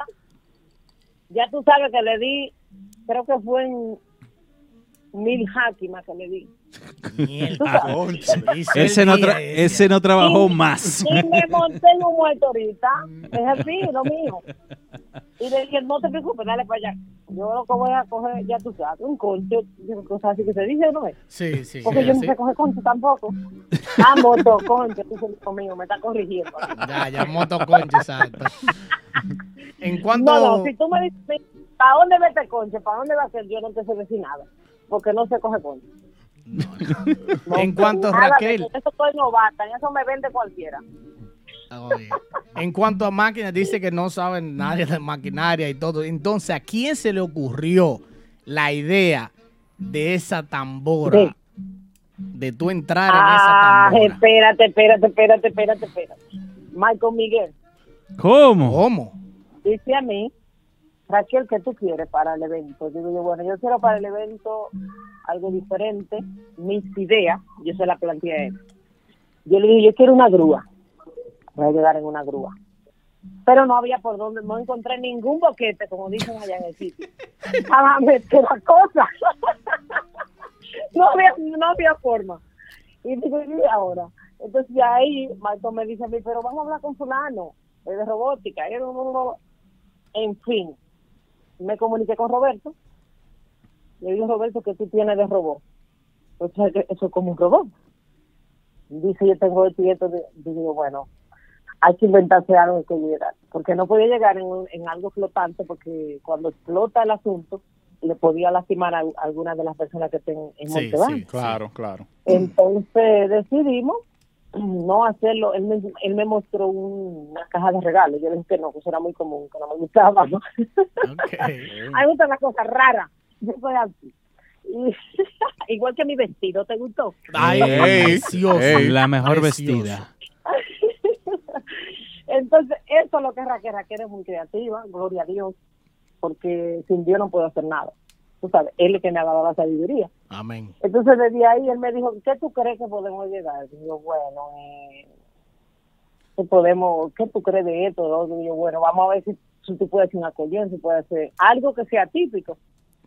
Ya tú sabes que le di, creo que fue en mil háquimas que le di. Ese no, tra- ese. no trabajó Y- más. Y me monté en un muerto ahorita. Es así, lo mío. Y le dije, no te preocupes, dale para allá. Yo lo que voy a coger, ya tú sabes, un concho, cosas así que se dice, ¿no es? Sí, sí. Porque sí, yo no sé coger concho tampoco. Ah, moto, concho, dice el hijo mío, me está corrigiendo. Ya, ya, motoconcho, exacto. En cuanto. No, no, si tú me dices, ¿para dónde vete concho? ¿Para dónde va a ser? Yo no te sé decir nada. Porque no se coge concho. No En cuanto a Raquel. eso. Estoy novata, en eso me vende cualquiera. Oye, En cuanto a máquinas, dice que no saben nadie de maquinaria y todo. Entonces, ¿a quién se le ocurrió la idea de esa tambora? Sí. De tú entrar en Ah, esa tambora. espérate, espérate, espérate, espérate, espérate. Michael Miguel ¿Cómo? ¿Cómo? dice a mí, Raquel, ¿qué tú quieres para el evento? Digo yo, bueno, yo quiero para el evento algo diferente, mis ideas, yo se la planteé a él. Yo le dije, yo quiero una grúa. Voy a llegar en una grúa. Pero no había por donde, no encontré ningún boquete, como dicen allá en el sitio. Para meter la cosa. no, había, no había forma. Y digo, ¿y ahora? Entonces ya ahí Marco me dice a mí, pero vamos a hablar con fulano, es de robótica. Y yo, En fin, me comuniqué con Roberto. Le digo, Roberto, ¿qué tú tienes de robot? O sea, eso es como un robot. Dice, yo tengo y esto. Digo, bueno, hay que inventarse algo que llegar. Porque no podía llegar en, en algo flotante, porque cuando explota el asunto, le podía lastimar a, a algunas de las personas que estén en Sí, Monteván. sí. Claro, claro. Entonces decidimos no hacerlo. Él me, él me mostró un- una caja de regalos. Yo le dije que no, que eso era muy común, que no me gustaba. ¿no? Ok. A mí me gustan las cosas raras. Yo soy así. Y- igual que mi vestido, ¿te gustó? Ay, precioso. La mejor Precioso. vestida. Entonces, eso es lo que es Raquel. Raquel es muy creativa, gloria a Dios, porque sin Dios no puedo hacer nada. Tú sabes, él es el que me ha dado la sabiduría. Amén. Entonces desde ahí él me dijo, ¿qué tú crees que podemos llegar? Y yo, bueno, eh, ¿qué podemos, qué tú crees de esto? de lo otro?". Y yo, bueno, vamos a ver si, si tú puedes hacer un acordeón, si puedes hacer algo que sea típico.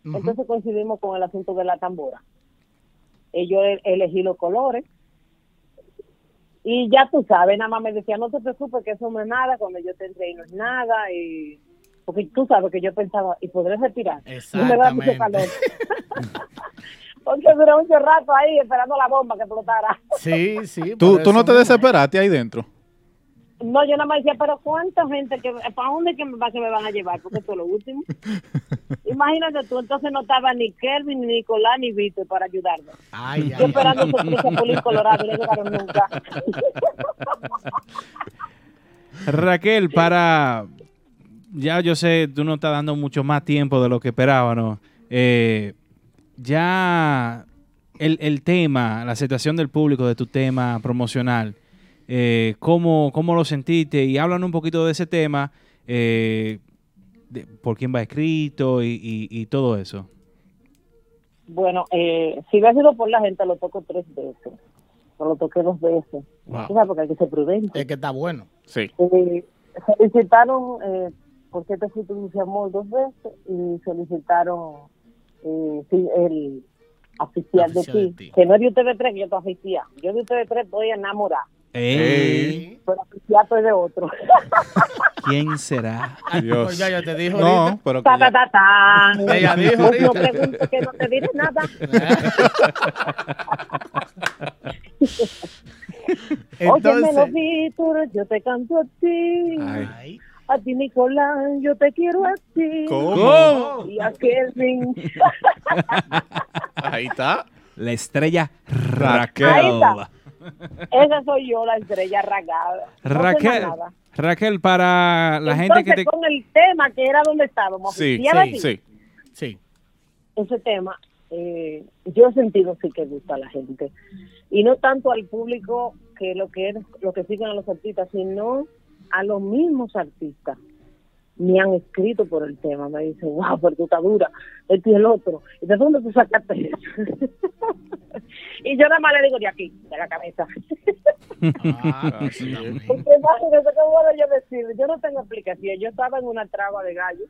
Entonces coincidimos con el asunto de la tambora. Y yo elegí los colores. Y ya tú sabes, nada más me decía, no te preocupes que eso no es nada, cuando yo te entré y no es nada. Y... Porque tú sabes que yo pensaba, ¿y podré respirar? No me da mucho calor. Porque duré mucho rato ahí esperando la bomba que explotara. Sí, sí. ¿Tú, tú no te desesperaste ahí dentro? No, yo nada más decía, pero ¿cuánta gente, que para dónde que me, va, que me van a llevar? Porque esto es lo último. Imagínate tú, entonces no estaba ni Kelvin, ni Nicolás, ni Víctor para ayudarme. Ay, Yo ay, esperando ese ese Chapulín Colorado, y no llegaron nunca. Raquel, para. Ya yo sé, tú no estás dando mucho más tiempo de lo que esperaba, ¿no? Eh, ya el, el tema, la aceptación del público de tu tema promocional, eh, ¿cómo, ¿cómo lo sentiste? Y hablan un poquito de ese tema, eh, de por quién va escrito y, y- y todo eso. Bueno, eh, si hubiera sido por la gente, lo toco tres veces. O lo toqué dos veces. Wow. Porque hay que ser prudente. Es que está bueno. Sí. Eh, solicitaron eh, por qué te fuiste dos veces y solicitaron eh, el oficial de ti, de ti. que no es de ustedes tres que yo estoy oficial. Yo de ustedes tres estoy enamorada, Ey, pero oficial estoy de otro. ¿Quién será? Ay, Dios. pues ya yo te dijo No, ahorita. pero que Ta, ta, ya- ta, tan. Ella dijo No, ahorita. no pregunto que no te diré nada. Óyeme, Entonces, Víctor, yo te canto a ti. Ay. A ti, Nicolás, yo te quiero a ti. ¿Cómo? Y a Kelvin. Ahí está. La estrella Raquel. Ahí está. Esa soy yo, la estrella ragada. No Raquel. Raquel, para la gente que te... con el tema que era donde estábamos, Sí, sí, sí. sí. ese tema, eh, yo he sentido sí que gusta a la gente. Y no tanto al público que lo que es, lo que siguen a los artistas, sino a los mismos artistas. Me han escrito por el tema, me dicen, wow, pero tú estás dura, este y el otro. ¿Y de dónde tú sacaste eso? y yo nada más le digo de aquí, de la cabeza. Ah, bien. Porque imagínate qué bueno yo decir, yo no tengo explicación. Yo estaba en una traba de gallo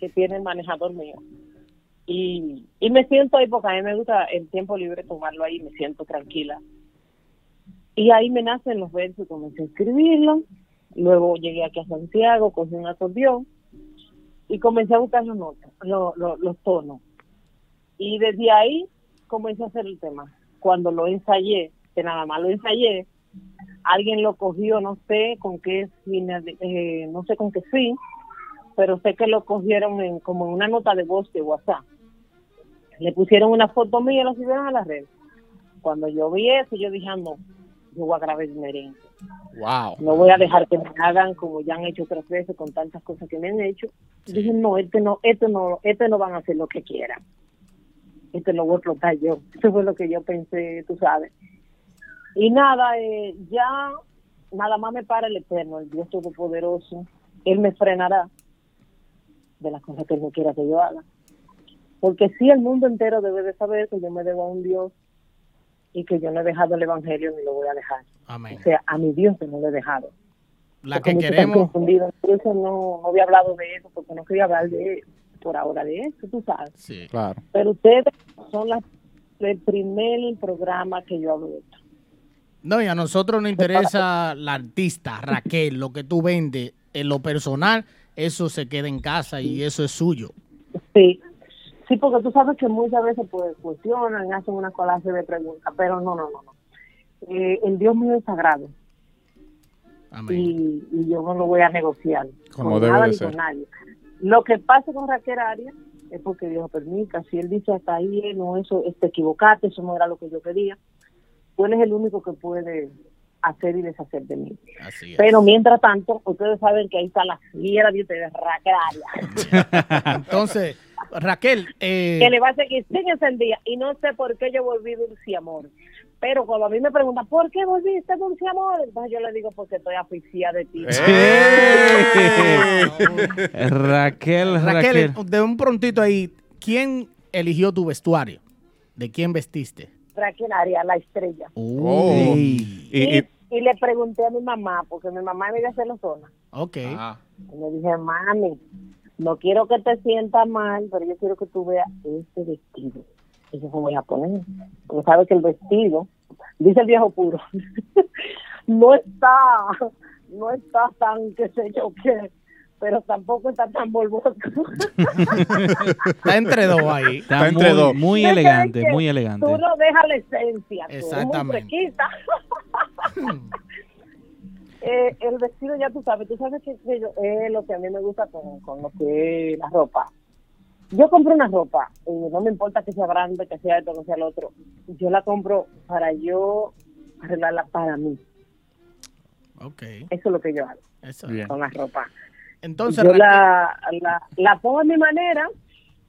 que tiene el manejador mío. Y, y me siento ahí porque a mí me gusta el tiempo libre tomarlo ahí, me siento tranquila. Y ahí me nacen los versos, comencé a escribirlos. Luego llegué aquí a Santiago, cogí un acordeón y comencé a buscar los notas, los, tonos. Y desde ahí comencé a hacer el tema. Cuando lo ensayé, que nada más lo ensayé, alguien lo cogió, no sé con qué eh, no sé con qué fin, pero sé que lo cogieron en, como en una nota de voz de WhatsApp. Le pusieron una foto mía y lo subieron a la red. Cuando yo vi eso, yo dije, ah, no, yo voy a grabar el merengue. Wow. No voy a dejar que me hagan como ya han hecho otras veces con tantas cosas que me han hecho. Dije, no, este no, este no, este no van a hacer lo que quieran. Este lo voy a explotar yo. Eso fue lo que yo pensé, tú sabes. Y nada, eh, ya nada más me para el Eterno, el Dios Todopoderoso. Él me frenará de las cosas que Él no quiera que yo haga. Porque sí, el mundo entero debe de saber que yo me debo a un Dios y que yo no he dejado el Evangelio ni lo voy a dejar. Amén. O sea, a mi Dios que no lo he dejado. La Porque que queremos, confundidos. Por eso no, no había hablado de eso, porque no quería hablar de por ahora de eso, tú sabes. sí. Claro. Pero ustedes son las, el primer programa que yo hablo de esto. No, y a nosotros nos interesa la artista, Raquel, lo que tú vendes en lo personal, eso se queda en casa y eso es suyo. Sí, sí, porque tú sabes que muchas veces pues cuestionan, hacen una colaje de preguntas, pero no, no, no, no. Eh, el Dios mío es sagrado Amén. y, y yo no lo voy a negociar Como con debe nada de ser. con nadie. Lo que pasa con Raquel Arias es porque Dios lo permita. Si él dice hasta ahí, eh, no, eso, te equivocaste, eso no era lo que yo quería. Tú eres el único que puede hacer y deshacer de mí. Así es. Pero mientras tanto, ustedes saben que ahí está la fiera de ustedes, Raquel Arias. Entonces, Raquel, eh, que le va a seguir sin encendida y no sé por qué yo volví dulce amor. Pero cuando a mí me preguntan, ¿por qué volviste dulce amor? Entonces yo le digo, porque estoy asfixiada de ti. Raquel, Raquel, Raquel. de un prontito ahí, ¿quién eligió tu vestuario? ¿De quién vestiste? Raquel Arias, la estrella. Oh. Y, Y, y- y le pregunté a mi mamá, porque mi mamá me iba a hacer la zona. Ok. Ah, Y le dije, mami, no quiero que te sientas mal, pero yo quiero que tú veas este vestido. Y yo me voy a poner. Porque sabes que el vestido, dice el viejo puro, no está, no está tan, qué sé yo qué, pero tampoco está tan borboso. Está entre dos ahí. Está Está entre muy, dos. muy Tú elegante, muy elegante. Tú no dejas la esencia. tú eres muy Exactamente. fresquita. Eh, el vestido ya tú sabes, tú sabes que, que yo- es lo que a mí me gusta con, con lo que es la ropa. Yo compro una ropa, y no me importa que sea grande, que sea esto, que sea lo otro. Yo la compro para yo arreglarla para mí. Ok. Eso es lo que yo hago Eso. Bien. con la ropa. Entonces, yo la, la, la pongo a mi manera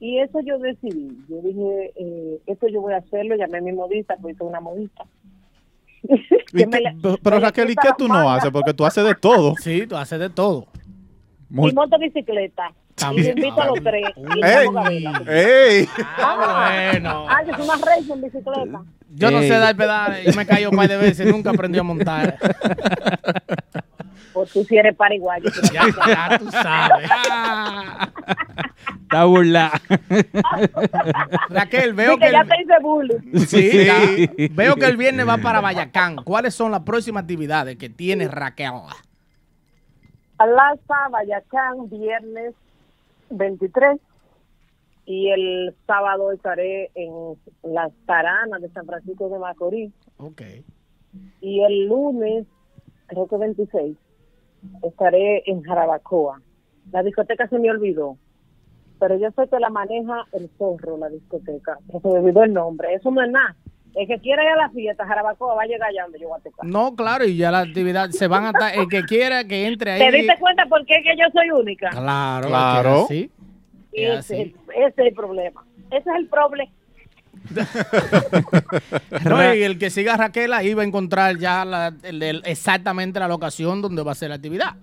y eso yo decidí. Yo dije, eh, esto yo voy a hacerlo, llamé a mi modista, soy una modista. ¿Y Que me pero me Raquel, ¿y qué tú no haces? Porque tú haces de todo. sí, tú haces de todo. Muy- Y monto bicicleta. Y También. yo invito a los tres. y ¡Ey! ¡Ey! Ah, bueno. Ah, es una race en bicicleta. Yo no Ey. sé dar pedales. Yo me cayó un par de veces. Nunca aprendí a montar. Pues tú si eres pariguayo. Ya, ya tú sabes. Está burlada. Raquel, veo Sí, que, que ya el, te hice bullying. sí, ya. veo que el viernes va para Bayacán. ¿Cuáles son las próximas actividades que tiene Raquel? Plaza Bayacán, viernes 23. Y el sábado estaré en las Taranas de San Francisco de Macorís. Ok. Y el lunes, creo que 26, estaré en Jarabacoa. La discoteca se me olvidó. Pero yo sé que la maneja el zorro, la discoteca. Se me olvidó el nombre. Eso no es nada. El que quiera ir a la fiesta, Jarabacoa, va a llegar allá donde yo voy a tocar. No, claro, y ya la actividad se van a estar. El que quiera que entre ahí. ¿Te diste cuenta por qué que yo soy única? Claro, Claro. Sí. Ese, así. es el- ese es el problema. Ese es el problema. No, y el que siga a Raquel ahí va a encontrar ya la- el- el- exactamente la locación donde va a ser la actividad.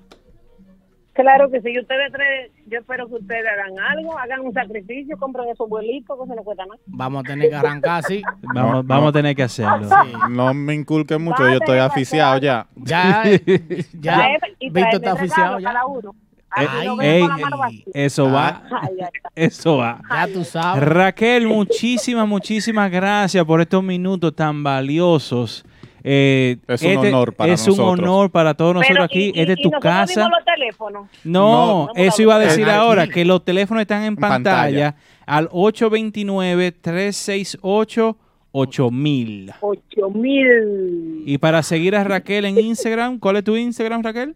Claro que si ustedes tres, yo espero que ustedes hagan algo, hagan un sacrificio, compren esos vuelitos que se les cuesta nada. Vamos a tener que arrancar así. Vamos, No, vamos no. a tener que hacerlo. No me inculques mucho, yo estoy aficiado ya. Ya, ya. Víctor está regalo ya. cada uno. Ay, no ey. Eso va, Ay, ay, ay. eso va. Ya tú sabes. Raquel, muchísimas, muchísimas gracias por estos minutos tan valiosos. Eh, Es un honor para Es un nosotros. honor para todos nosotros Pero, aquí. y- Esta y- es tu nosotros casa. dimos los teléfonos. No, No, eso iba a decir aquí. ahora, que los teléfonos están en pantalla, pantalla. al 829-368-8000. Ocho mil. Y para seguir a Raquel en Instagram, ¿cuál es tu Instagram, Raquel?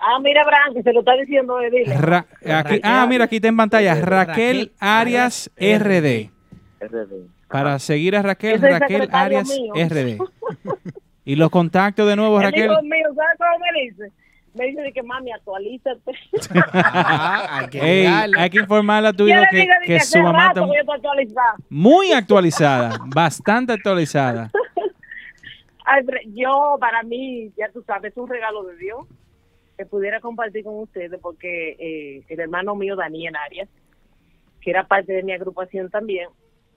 Ah, mira, Bran, que se lo está diciendo de dile. Ra- aquí- ah, mira, aquí está en pantalla, Raquel Raquel Arias Arias RD. Para seguir a Raquel, es Raquel Arias mío. RD. Y los contactos de nuevo, El Raquel. hijo mío, ¿sabes cómo me dice? Me dice de que mami, actualízate. Ajá, hay que Ey, llegarle. hay que informarle a tu hijo que, su mamá está muy actualizada, bastante actualizada. Ay, yo, para mí, ya tú sabes, es un regalo de Dios que pudiera compartir con ustedes porque eh, el hermano mío, Daniel Arias, que era parte de mi agrupación también,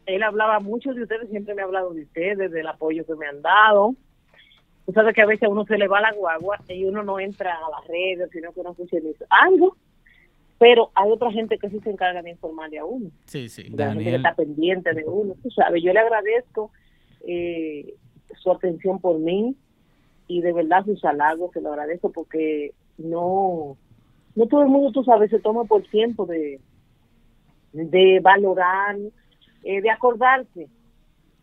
él hablaba mucho de ustedes, siempre me ha hablado de ustedes, del apoyo que me han dado. Tú sabes que a veces a uno se le va la guagua y uno no entra a las redes, sino que no escucha algo. Pero hay otra gente que sí se encarga de informarle a uno Sí, sí. la gente que está pendiente de uno. Tú sabes, yo le agradezco eh, su atención por mí y de verdad sus halagos, se lo agradezco porque no, no todo el mundo, tú sabes, se toma por tiempo de, de valorar, eh, de acordarse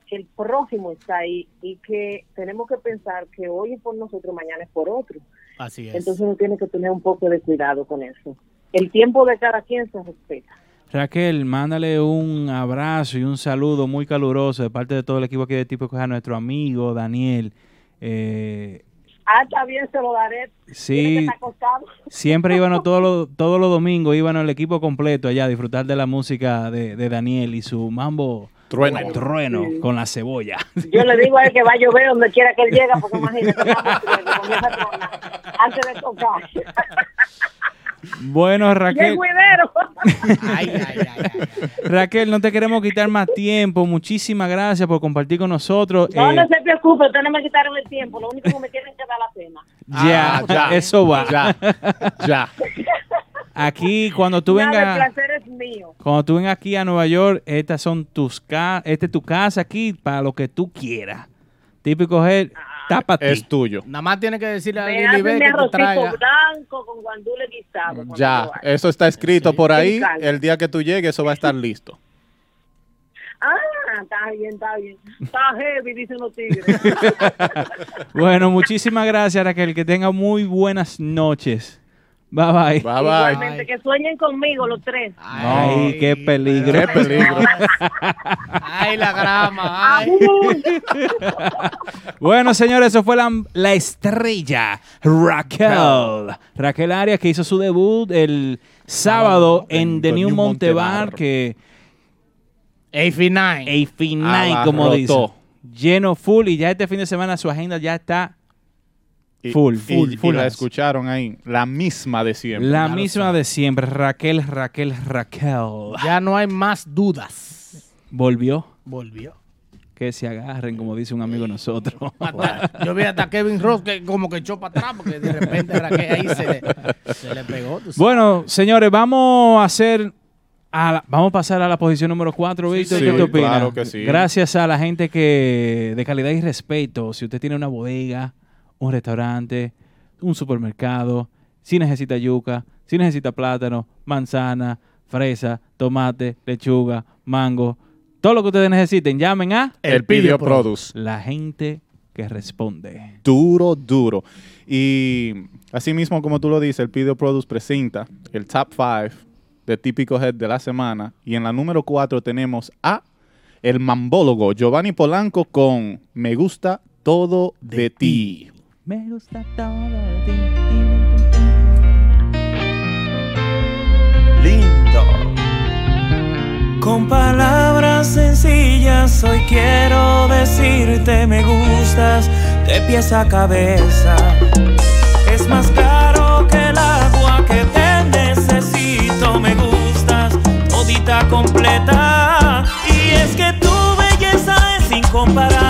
que el prójimo está ahí y que tenemos que pensar que hoy es por nosotros, mañana es por otro. Así es. Entonces uno tiene que tener un poco de cuidado con eso. El tiempo de cada quien se respeta. Raquel, mándale un abrazo y un saludo muy caluroso de parte de todo el equipo aquí de Tipo a nuestro amigo Daniel. Eh, Ah, está bien, se lo daré. Sí, siempre íbamos todos los, todos los domingos, íbamos el equipo completo allá a disfrutar de la música de, de Daniel y su mambo Trueno. trueno con la cebolla. Yo le digo a él que va a llover donde quiera que él llegue, porque imagínate, antes de tocar. Bueno, Raquel, cuidero. Ay, ay, ay, ay. Raquel, no te queremos quitar más tiempo. Muchísimas gracias por compartir con nosotros. No, Eh, no se preocupe, ustedes no me quitaron el tiempo. Lo único que me tienen que dar la cena. ya, Ah, ya. eso va. Ya, ya. Aquí, cuando tú Nada, el vengas, placer es mío. cuando tú vengas aquí a Nueva York, estas son tus ca esta es tu casa aquí para lo que tú quieras. Típico Head, tapa ti. Es tuyo. Nada más tiene que decirle a Me Lili B que te arrocito traiga. blanco con guandule guisado. cuando Ya, eso está escrito por ahí. El día que tú llegues, eso va a estar listo. Ah, está bien, está bien. Está heavy, dicen los tigres. Bueno, muchísimas gracias, Raquel. Que tenga muy buenas noches. Bye bye. Bye bye. Igualmente, que sueñen conmigo los tres. Ay, qué peligro. Qué peligro. Ay, la grama. Ay. Bueno, señores, eso fue la, la estrella Raquel. Raquel Arias que hizo su debut el sábado en The New Montebar, que AP9. AP9, como dice. Lleno full y ya este fin de semana su agenda ya está Y- Full, y- full, y full la escucharon ahí. La misma de siempre. la misma sabe. de siempre. Raquel, Raquel, Raquel. Ya no hay más dudas. Volvió. Volvió. Que se agarren, como dice un amigo de nosotros. Hasta- yo vi hasta Kevin Ross que como que echó para atrás porque de repente Raquel ahí se le, se le pegó. Bueno, señores, vamos a hacer. a la- vamos a pasar a la posición número 4, Víctor. sí, ¿Qué te opinas? claro que sí. Gracias a la gente que de calidad y respeto. Si usted tiene una bodega, un restaurante, un supermercado, si necesita yuca, si necesita plátano, manzana, fresa, tomate, lechuga, mango, todo lo que ustedes necesiten, llamen a El Pidio Produce. la gente que responde. Duro, duro. Y así mismo como tú lo dices, el Pidio Produce presenta el Top 5 de Típico Head de la semana. Y en la número 4 tenemos a el mambólogo Giovanni Polanco con Me gusta todo de, ti. Me gusta todo de ti. lindo. Con palabras sencillas hoy quiero decirte me gustas de pies a cabeza. Es más claro que el agua que te necesito, me gustas todita completa. Y es que tu belleza es incomparable.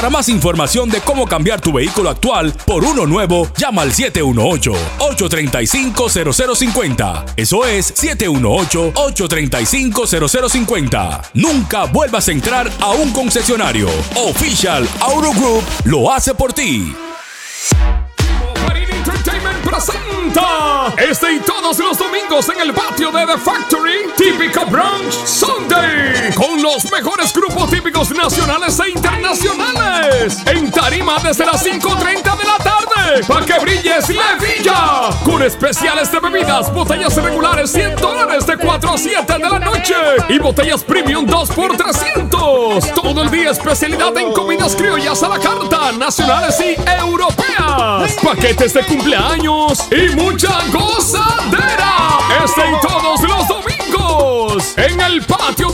Para más información de cómo cambiar tu vehículo actual por uno nuevo, llama al 718-835-0050. Eso es 718-835-0050. Nunca vuelvas a entrar a un concesionario. Official Auto Group lo hace por ti. Entertainment presenta este y todos los domingos en el patio de The Factory Típico Brunch Sunday con los mejores grupos típicos nacionales e internacionales en tarima desde las 5.30 de la tarde para que brilles Levilla con especiales de bebidas botellas regulares 100 dólares de 4 a 7 de la noche y botellas premium 2 por 300 todo el día especialidad en comidas criollas a la carta nacionales y europeas paquetes de cumpleaños y mucha gozadera. Este y todos los domingos en el patio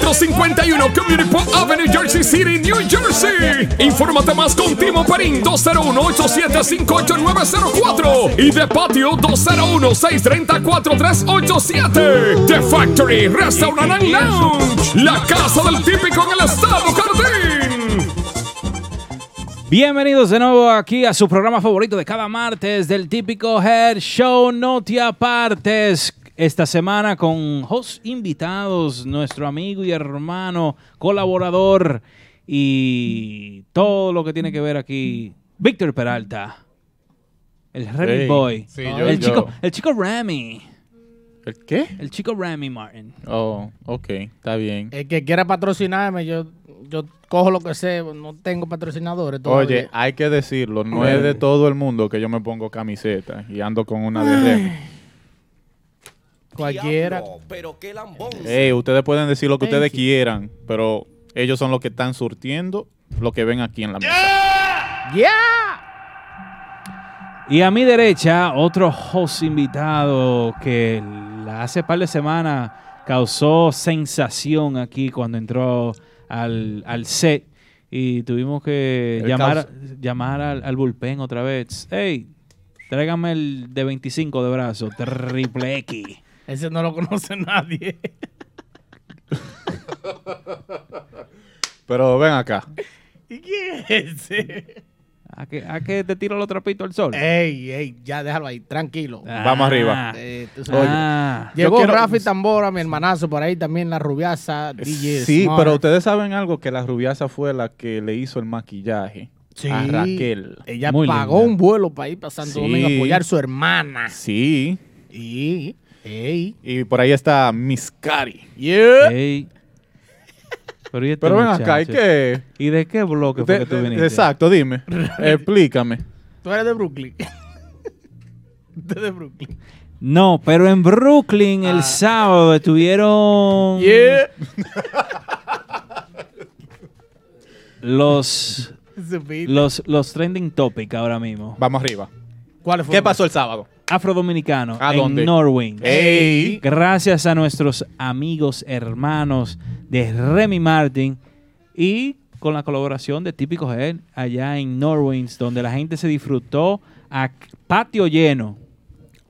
451 Community Park Avenue, Jersey City, New Jersey. Infórmate más con Timo Perín 201-875-8904 y de patio 201-634-387. The Factory Restaurant and Lounge, la casa del típico en el estado Jardín. Bienvenidos de nuevo aquí a su programa favorito de cada martes del típico Head Show. No te apartes. Esta semana con host invitados, nuestro amigo y hermano, colaborador y todo lo que tiene que ver aquí, Víctor Peralta. El Remy Hey, Boy. sí, yo- el, yo. chico, el chico Remy. ¿El qué? El chico Remy Martin. Oh, ok, está bien. El que quiera patrocinarme, yo, yo cojo lo que sé, no tengo patrocinadores todavía. Oye, hay que decirlo, no es de todo el mundo que yo me pongo camiseta y ando con una de Remy. Cualquiera. Pero qué lambón. Ey, ustedes pueden decir lo que ustedes quieran, pero ellos son los que están surtiendo lo que ven aquí en la mesa. ¡Ya! Y a mi derecha, otro host invitado que la hace par de semanas causó sensación aquí cuando entró al, al set y tuvimos que llamar, llamar al, al bullpen otra vez. Hey, tráigame el de 25 de brazo, triple X. Ese no lo conoce nadie. Pero ven acá. ¿Y quién es ese? ¿A qué, a qué te tiro los trapitos al sol? Ey, ey, ya déjalo ahí, tranquilo. Vamos arriba. Eh, tú sabes. Ah. Llegó quiero- Rafi Tambora, mi hermanazo, por ahí también la rubiasa, DJ Sí, Smart. pero ustedes saben algo, que la rubiasa fue la que le hizo el maquillaje Sí. a Raquel. Ella Muy pagó linda. un vuelo para ir para Santo Sí. Domingo a apoyar a su hermana. Sí. Y, ey, Y por ahí está Miss Cari. yeah. Ey. Pero, ¿y este Pero ven acá, ¿y qué? ¿Y de qué bloque fue De- que tú viniste? exacto, dime. Explícame. Tú eres de Brooklyn. Tú eres de Brooklyn. No, pero en Brooklyn el sábado estuvieron Yeah. los, los, los trending topic ahora mismo. Vamos arriba. ¿Cuál fue? ¿Qué pasó el sábado? Afrodominicano ¿A en. Gracias a nuestros amigos, hermanos de Remy Martin y con la colaboración de Típico Head allá en Norwins, donde la gente se disfrutó a patio lleno.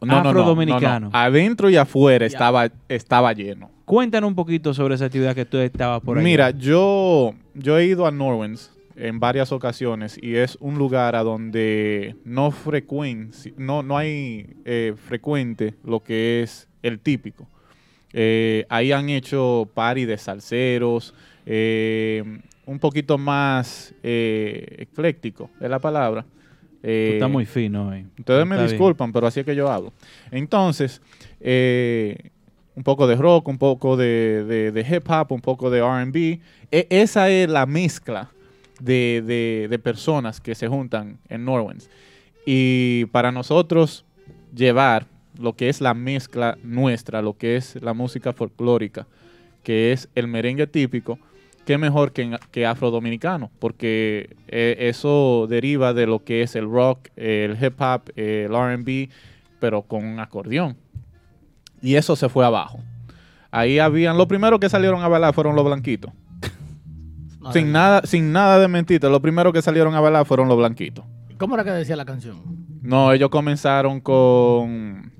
No, no, no, afrodominicano. no, no. Adentro y afuera estaba, estaba lleno. Cuéntanos un poquito sobre esa actividad que tú estabas por ahí. Mira, yo, yo he ido a Norwens en varias ocasiones y es un lugar a donde no frecuen, no, no hay eh, frecuente lo que es el típico. Eh, ahí han hecho party de salseros, eh, un poquito más ecléctico, es la palabra. Eh, estás muy fino hoy. Ustedes me Está bien. disculpan, pero así es que yo hago. Entonces, eh, un poco de rock, un poco de, de- de hip hop, un poco de RB. E- esa es la mezcla de, de- personas que se juntan en Norwens. Y para nosotros llevar lo que es la mezcla nuestra, lo que es la música folclórica, que es el merengue típico, qué mejor que, que afrodominicano, porque eh, eso deriva de lo que es el rock, el hip hop, el RB, pero con un acordeón. Y eso se fue abajo. Ahí habían, lo primero que salieron a bailar fueron los blanquitos. Sin nada, sin nada de mentira, lo primero que salieron a bailar fueron los blanquitos. ¿Cómo era que decía la canción? No, ellos comenzaron con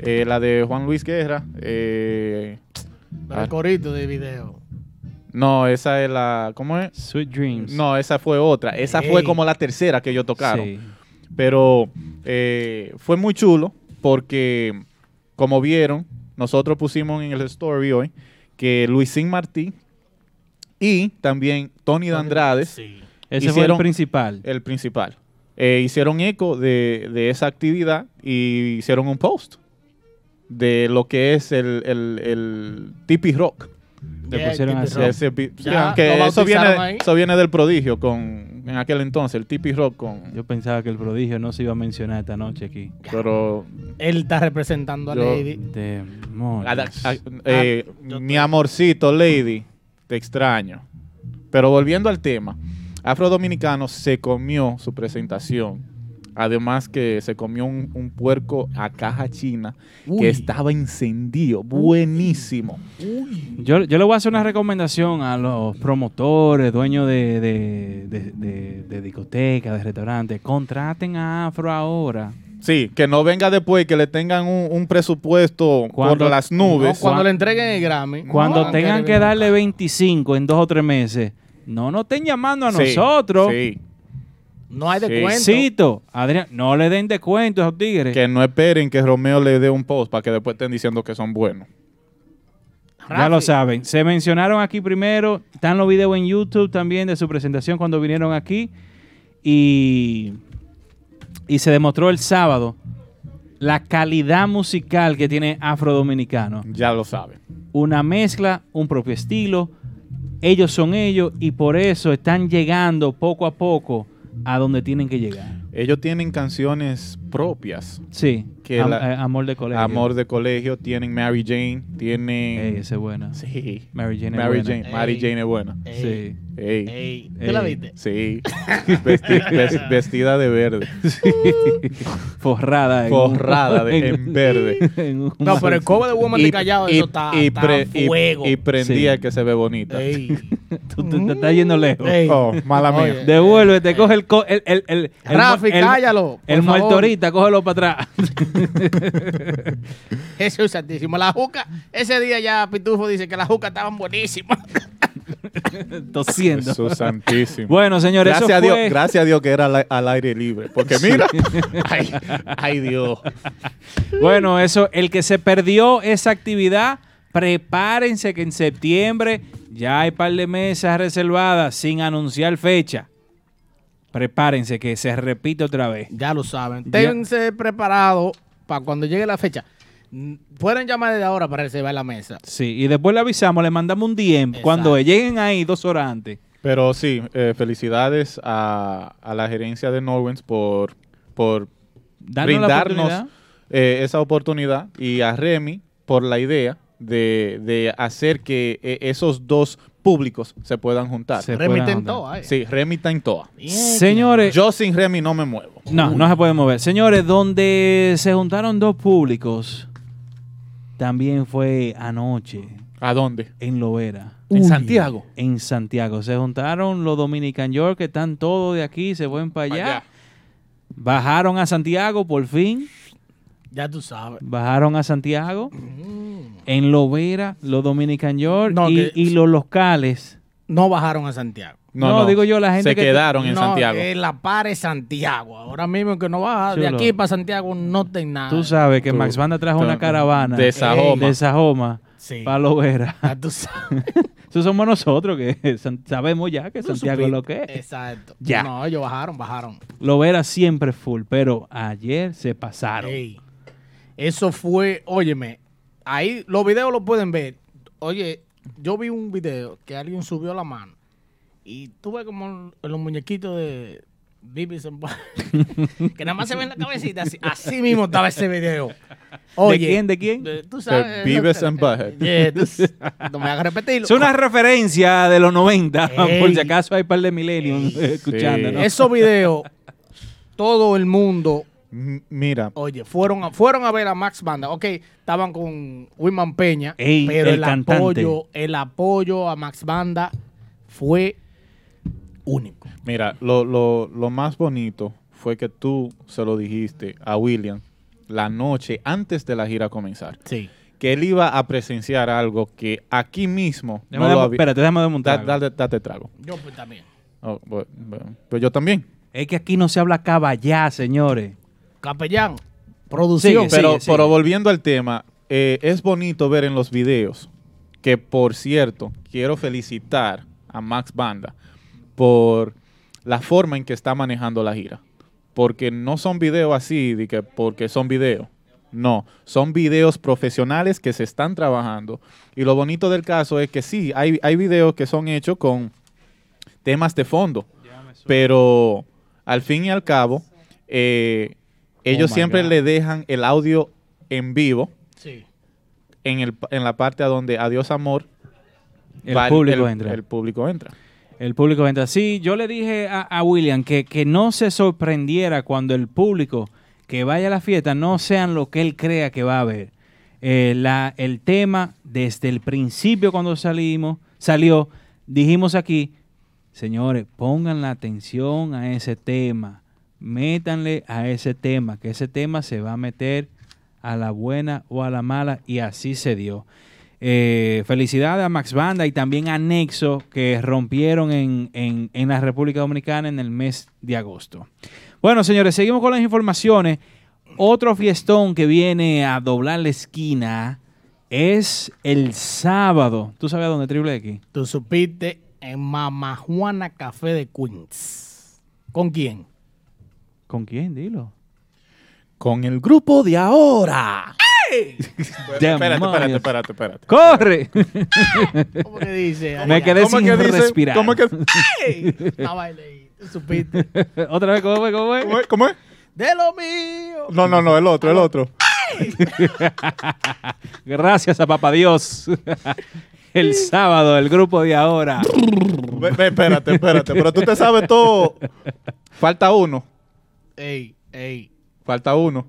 eh, la de Juan Luis Guerra. eh, el corito de video. no, esa es la. ¿Cómo es? Sweet Dreams. No, esa fue otra. Esa fue como la tercera que ellos tocaron. Sí. Pero eh, fue muy chulo porque, como vieron, nosotros pusimos en el story hoy que Luisín Martí y también Tony Dandrade Sí. Ese fue el principal. el principal. Eh, hicieron eco de, de esa actividad y hicieron un post de lo que es el, el, el tipi rock. Le Yeah, pusieron así. Ese Ya, lo eso viene, ahí. eso viene del prodigio con en aquel entonces, el tipi rock con Yo pensaba que el prodigio no se iba a mencionar esta noche aquí. pero Él está representando a Yo- Lady. A- eh, Ah, yo mi amorcito, Lady, te extraño. Pero volviendo al tema, Afro Dominicano se comió su presentación. Además que se comió un, un puerco a caja china Uy. que estaba encendido, buenísimo. Yo, yo le voy a hacer una recomendación a los promotores, dueños de, de, de, de- de discotecas, de restaurantes. Contraten a Afro ahora. Sí, que no venga después que le tengan un, un presupuesto Cuando- por las No, nubes. cuando le entreguen el Grammy. Cuando no, tengan que darle acá. 25 en dos o tres meses, no nos estén llamando a Sí, nosotros. sí. No hay Sí. descuento. Cito, Adrián, no le den descuento a esos tigres. Que no esperen que Romeo le dé un post para que después estén diciendo que son buenos. Ya lo saben. Se mencionaron aquí primero. Están los videos en YouTube también de su presentación cuando vinieron aquí. Y, y se demostró el sábado la calidad musical que tiene Afro Dominicano. Ya lo saben. Una mezcla, un propio estilo. Ellos son ellos y por eso están llegando poco a poco a donde tienen que llegar. Ellos tienen canciones propias. Sí, Que am- la- eh, amor de colegio. Amor de colegio, tienen Mary Jane, tienen... Ey, esa es buena. Sí. Mary Jane es Mary buena. Jane, Mary. Jane es buena. Ey, Sí. Ey. ey, ¿Tú la viste? Sí. Vesti- ves- vestida de verde. Forrada. en Forrada un- de- en verde. en un- No, pero el cover de Woman de Callao, eso está, y pre- y- fuego. y prendía Sí. que se ve bonita. Ey. Tú te, te estás yendo lejos. Ey. Oh, mala mía. Devuélvete, coge el, el, el, el, el Rafi, cállalo, El favor. Ahorita, cógelo para atrás. Jesús santísimo. La juca, ese día ya Pitufo dice que las jucas estaban buenísimas. Tosiendo. Jesús santísimo. Bueno, señores, gracias eso a Dios, gracias a Dios que era al, al aire libre. Porque mira, ay, ay Dios. Bueno, eso, el que se perdió esa actividad, prepárense que en septiembre ya hay par de mesas reservadas sin anunciar fecha. Prepárense que se repite otra vez. Ya lo saben. Ténganse preparados para cuando llegue la fecha. Pueden llamar desde ahora para reservar la mesa. Sí, y después le avisamos, le mandamos un DM cuando lleguen ahí dos horas antes. Pero sí, eh, felicidades a, a la gerencia de Norwens por, por Darnos brindarnos oportunidad. eh, esa oportunidad y a Remy por la idea de, de hacer que eh, esos dos públicos se puedan juntar. Se Remy puedan tentó, juntar. ay. Sí, Remy está en toa. Señores, Yo sin Remy no me muevo. No, no se puede mover. Señores, donde se juntaron dos públicos, también fue anoche. ¿A dónde? En Lovera. ¿En Santiago? En Santiago. Se juntaron los Dominican York que están todos de aquí, se fueron para allá. Allá. Bajaron a Santiago por fin. Ya tú sabes. Bajaron a Santiago. En Lovera, los Dominican York No, y, que- y los locales. No bajaron a Santiago. No, digo yo, la gente Se que- quedaron en no, Santiago. que la pare Santiago. Ahora mismo que no baja de aquí para Santiago no ten nada. Tú sabes que Tú- Max Banda trajo tú- una caravana de Sajoma. de Sajoma Sí. para Lovera. Ya tú sabes. Eso somos nosotros que sabemos ya que Tú Santiago es lo que es. Exacto. Ya. No, ellos bajaron, bajaron. Lovera siempre full, pero ayer se pasaron. Ey, eso fue, óyeme, ahí los videos lo pueden ver. Oye, yo vi un video que alguien subió la mano y tuve como los muñequitos de Butthead, que nada más se ven la cabecita, así, así mismo estaba ese video. Oye, ¿De quién? ¿De quién? tú sabes. And Butthead. Yeah, no me hagas repetirlo. Es una referencia de los 90, por si acaso hay un par de millennials escuchando. ¿no? Esos videos, todo el mundo Mira, Oye, fueron a, fueron a ver a Max Banda. Ok, estaban con Wiman Peña, Ey, pero el apoyo, el apoyo a Max Banda fue único. mira, lo, lo, lo más bonito fue que tú se lo dijiste a William la noche antes de la gira comenzar. Sí. Que él iba a presenciar algo que aquí mismo Déjame no lo había- espérate, déjame desmontar Da- date, date trago. Yo pues también. Oh, pues yo también. Es que aquí no se habla caballá, señores. Capellán, producción. Sigue, pero, sigue, sigue. pero volviendo al tema, eh, es bonito ver en los videos que, por cierto, quiero felicitar a Max Banda por la forma en que está manejando la gira. Porque no son videos así, de que porque son videos. No, son videos profesionales que se están trabajando. Y lo bonito del caso es que sí, hay, hay videos que son hechos con temas de fondo. Pero al fin y al cabo, eh, ellos Oh my siempre God. le dejan el audio en vivo Sí. en, el, en la parte a donde Adiós Amor El va- público el- entra. El público entra. El público entra. Sí, yo le dije a, a William que, que no se sorprendiera cuando el público que vaya a la fiesta no sean lo que él crea que va a ver. Eh, la, el tema, desde el principio cuando salimos, salió, dijimos aquí, señores, pongan la atención a ese tema, métanle a ese tema, que ese tema se va a meter a la buena o a la mala, y así se dio. Eh, felicidades a Max Banda y también a Nexo que rompieron en, en- en la República Dominicana en el mes de agosto. Bueno, señores, seguimos con las informaciones. Otro fiestón que viene a doblar la esquina es el sábado. ¿Tú sabes dónde, Triple X? Tú supiste en Mama Juana Café de Queens. ¿Con quién? ¿Con quién? Dilo. Con el grupo de ahora. Espérate, espérate, espérate, espérate. ¡Corre! ¿Cómo que dice? Me quedé ¿Cómo sin que dice? respirar. ¿Cómo que-. Tú supiste. Otra vez, ¿cómo fue? ¿Cómo fue? ¿Cómo es? ¿Cómo es? De lo mío. No, no, no, el otro, el otro. Gracias a Papá Dios. El sábado, el grupo de ahora. Ve- ve, espérate, espérate. Pero tú te sabes todo. Falta uno. Ey, ey. Falta uno.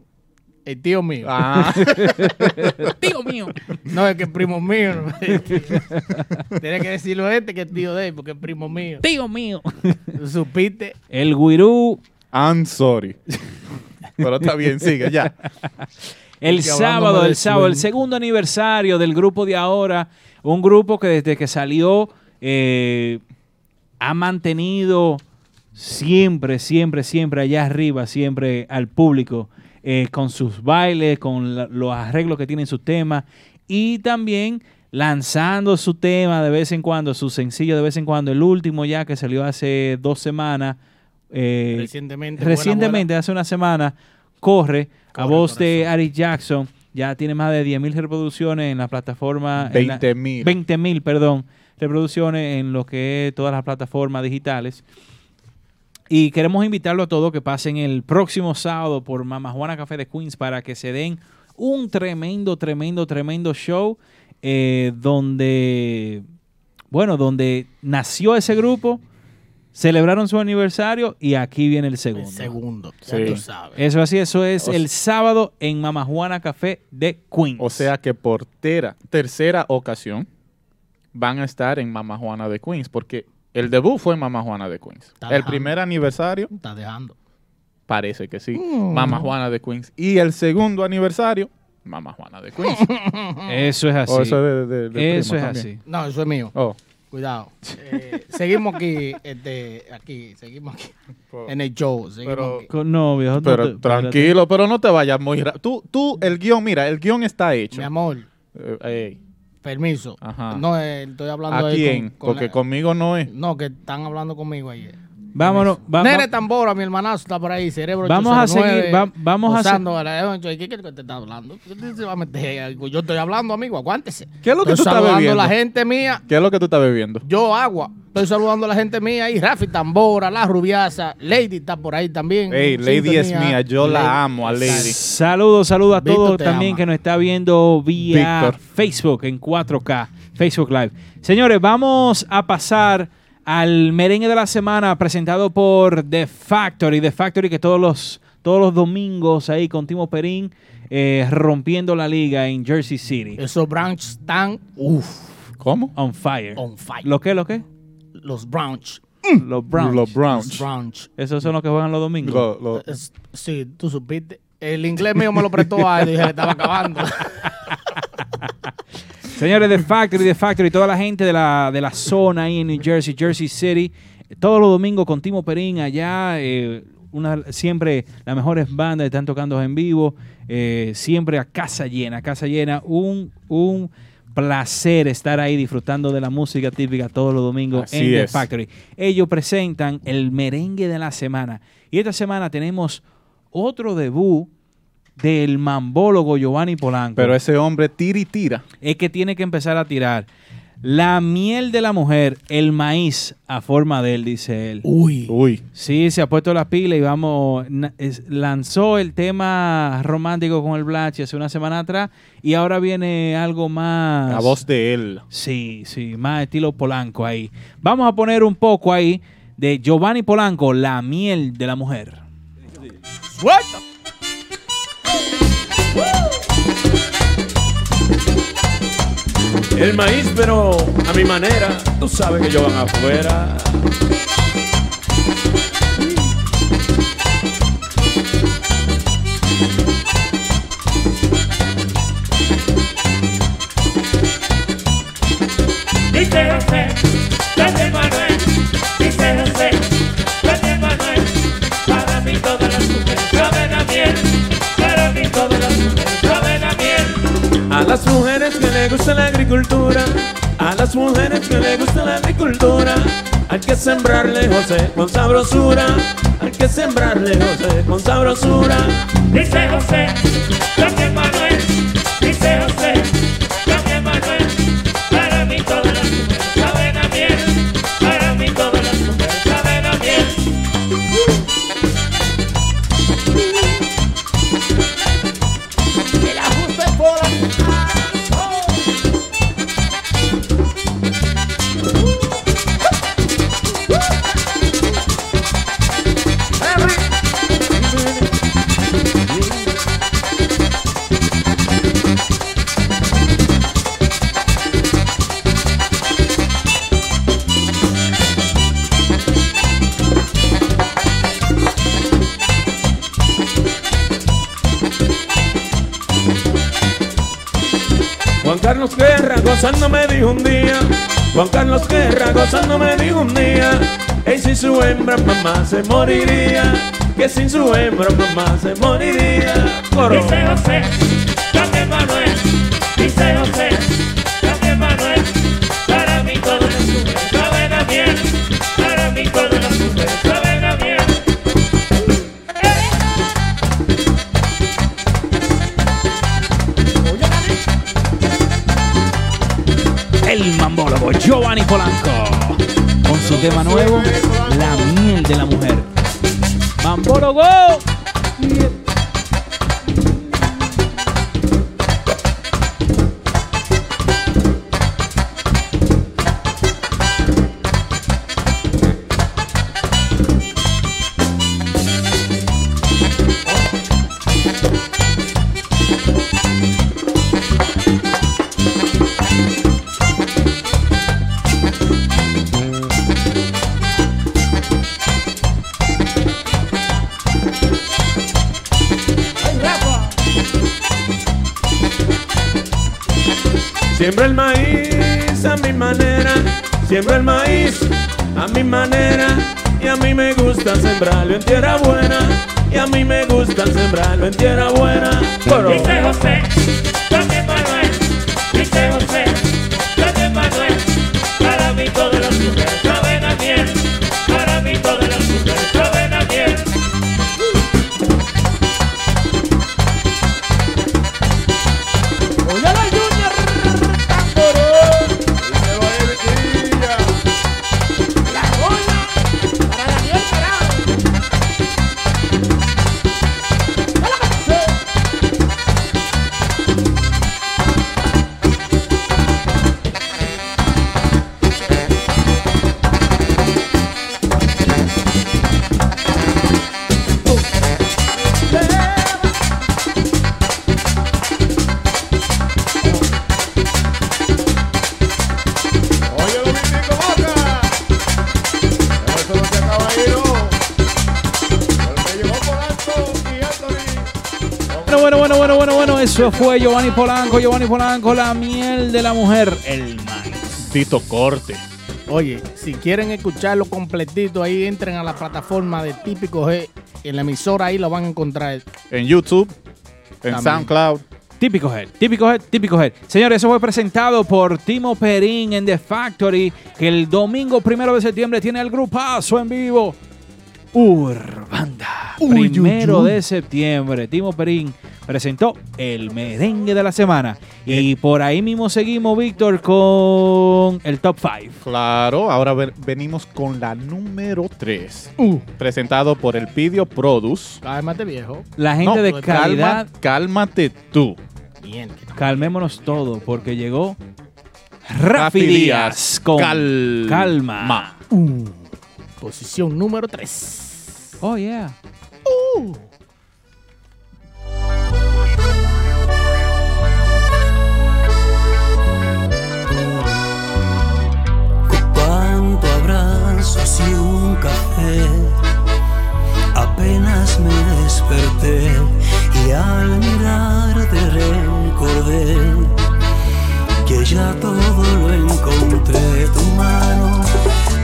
El tío mío. Ah. tío mío. No, es que es primo mío. Tienes que decirlo este que es tío de él, porque es primo mío. Tío mío. ¿Tú supiste? El guirú. I'm sorry. Pero está bien, sigue ya. El sábado, el sábado, el segundo aniversario del grupo de ahora. Un grupo que desde que salió eh, ha mantenido siempre, siempre, siempre allá arriba, siempre al público, eh, con sus bailes, con la- los arreglos que tienen sus temas y también lanzando su tema de vez en cuando, su sencillo de vez en cuando, el último ya que salió hace dos semanas. eh, Recientemente. Buena recientemente, hace una semana, corre, a Corre, voz de Ari Jackson. Ya tiene más de 10.000 reproducciones en la plataforma. en la- 20.000. 20.000, perdón, reproducciones en lo que es todas las plataformas digitales. Y queremos invitarlo a todos que pasen el próximo sábado por Mama Juana Café de Queens para que se den un tremendo, tremendo, tremendo show eh, donde, bueno, donde nació ese grupo, celebraron su aniversario y aquí viene el segundo. El segundo. Ya Sí. tú sabes. Eso así, eso es O el sea- sábado en Mama Juana Café de Queens. O sea que por tera- tercera ocasión van a estar en Mama Juana de Queens, porque el debut fue en Mama Juana de Queens. Está el dejando. primer aniversario, Está dejando. parece que sí, Mm. Mama Juana de Queens. Y el segundo aniversario, Mama Juana de Queens. Eso es así. O eso de- de- de Eso es también. así. No, eso es mío. Oh. Cuidado. Eh, seguimos aquí, este, aquí, seguimos aquí. En el show. Seguimos Pero- aquí. No, viejo. no Pero te- espérate. tranquilo, pero no te vayas muy rápido. Tú, tú, el guion, mira, el guion está hecho. Mi amor, Eh, ey, permiso. Ajá. No, eh, estoy hablando ¿A ahí quién? con- con Porque la- conmigo no es. No, que están hablando conmigo ahí. Vámonos. va- Nere va- Tambora, mi hermanazo está por ahí, cerebro Vamos a 809, seguir, va- vamos a la- ¿Qué quieres que te está hablando? ¿Qué te- se va a meter algo? Yo estoy hablando, amigo, aguántese. ¿Qué es lo que estoy tú estás saludando bebiendo? la gente mía. ¿Qué es lo que tú estás bebiendo? Yo agua. Estoy saludando a la gente mía ahí. Rafi Tambora, la rubiasa. Lady está por ahí también. Ey, Lady es mía, yo la amo a Lady. Saludos, saludos a Víctor todos te también ama. que nos está viendo vía Víctor. Facebook en 4K, Facebook Live. Señores, vamos a pasar al merengue de la semana presentado por The Factory. The Factory que todos los, todos los domingos ahí con Timo Perín eh, rompiendo la liga en Jersey City. Esos Browns están, uff, ¿Cómo? On fire. on fire. ¿Lo qué? ¿Lo qué? Los Browns. Los Browns. Los Browns. Los Browns. Esos son los que juegan los domingos. Lo- lo- Es- sí, tú supiste. El inglés mío me lo prestó a él y dije, le estaba acabando. Señores de Factory, de Factory, toda la gente de la, de la zona ahí en New Jersey, Jersey City, todos los domingos con Timo Perín allá, eh, una, siempre las mejores bandas están tocando en vivo, eh, siempre a casa llena, casa llena, un, un placer estar ahí disfrutando de la música típica todos los domingos Así en The es. Factory. Ellos presentan el merengue de la semana y esta semana tenemos otro debut del mambólogo Giovanni Polanco Pero ese hombre tira y tira. es que tiene que empezar a tirar la miel de la mujer, el maíz a forma de él, dice él. Uy. Uy. Sí, se ha puesto las pilas y vamos, es- lanzó el tema romántico con el Blachi hace una semana atrás y ahora viene algo más... La voz de él. Sí, sí, más estilo Polanco ahí. Vamos a poner un poco ahí de Giovanni Polanco, la miel de la mujer. ¡Suelta! El maíz, pero a mi manera, tú sabes que yo van afuera. Las mujeres que le gusta la agricultura, a las mujeres que le gusta la agricultura, hay que sembrarle José con sabrosura, hay que sembrarle José con sabrosura. Dice José, José Manuel, dice José gozando me dijo un día, Juan Carlos Guerra gozando me dijo un día, y sin su hembra mamá se moriría, que sin su hembra mamá se moriría. Coro. Dice José, Manuel, dice José, José Giovanni Polanco. Con su tema nuevo, La miel de la mujer. ¡Mambólogo! Siembro siembro el maíz a mi manera. Y a mí me gusta sembrarlo en tierra buena. Y a mí me gusta sembrarlo en tierra buena. Pero- Dice José, José fue Giovanni Polanco, Giovanni Polanco, la miel de la mujer, el maíz. Tito Corte. Oye, si quieren escucharlo completito, ahí entren a la plataforma de Típico G. En la emisora ahí lo van a encontrar. En YouTube, en También. SoundCloud. Típico Head, típico Head, típico Head. Señores, eso fue presentado por Timo Perín en The Factory, que el domingo primero de septiembre tiene el grupazo en vivo. Urbanda. Uy, primero uy, uy. de septiembre, Timo Perín presentó el merengue de la semana. Y por ahí mismo seguimos, Víctor, con el top 5. Claro, ahora venimos con la número 3. Uh. Presentado por el Pidio Produce. Cálmate, viejo. La gente No, de calma- calidad, cálmate tú. Bien. calmémonos todo, porque llegó Rafi Díaz, con Calma. calma. Posición número 3. Oh, yeah. Cuánto abrazos y un café. Apenas me desperté y al mirarte recordé que ya todo lo encontré. Tu mano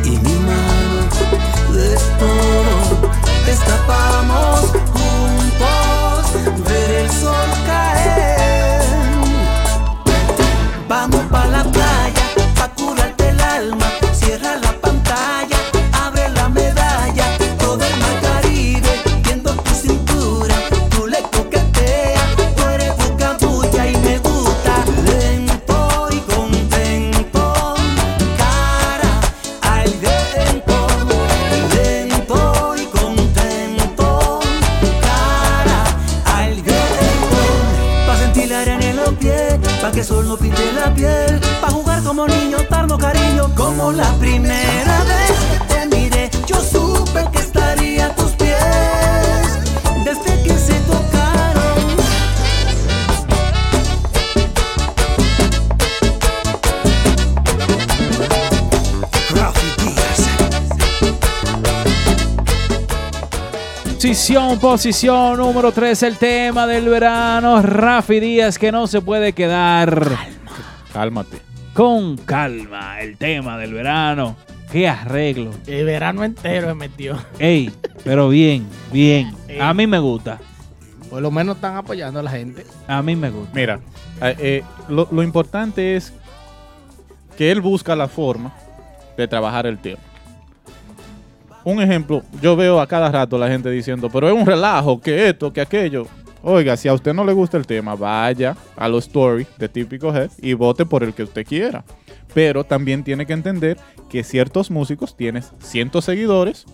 y mi mano todo. Destapamos juntos ver el sol sol no pinte la piel, pa' jugar como niño, darnos cariño, como la primera vez Posición, posición número 3, el tema del verano. Rafi Díaz que no se puede quedar. Cálmate. Con calma, el tema del verano. Qué arreglo. El verano entero me metió. Ey, pero bien, bien. A mí me gusta. Por lo menos están apoyando a la gente. A mí me gusta. Mira, eh, eh, lo, lo importante es que él busca la forma de trabajar el tema. Un ejemplo, yo veo a cada rato la gente diciendo, pero es un relajo, que esto, que aquello. Oiga, si a usted no le gusta el tema, vaya a los stories de Típico Head y vote por el que usted quiera. Pero también tiene que entender que ciertos músicos tienen cientos seguidores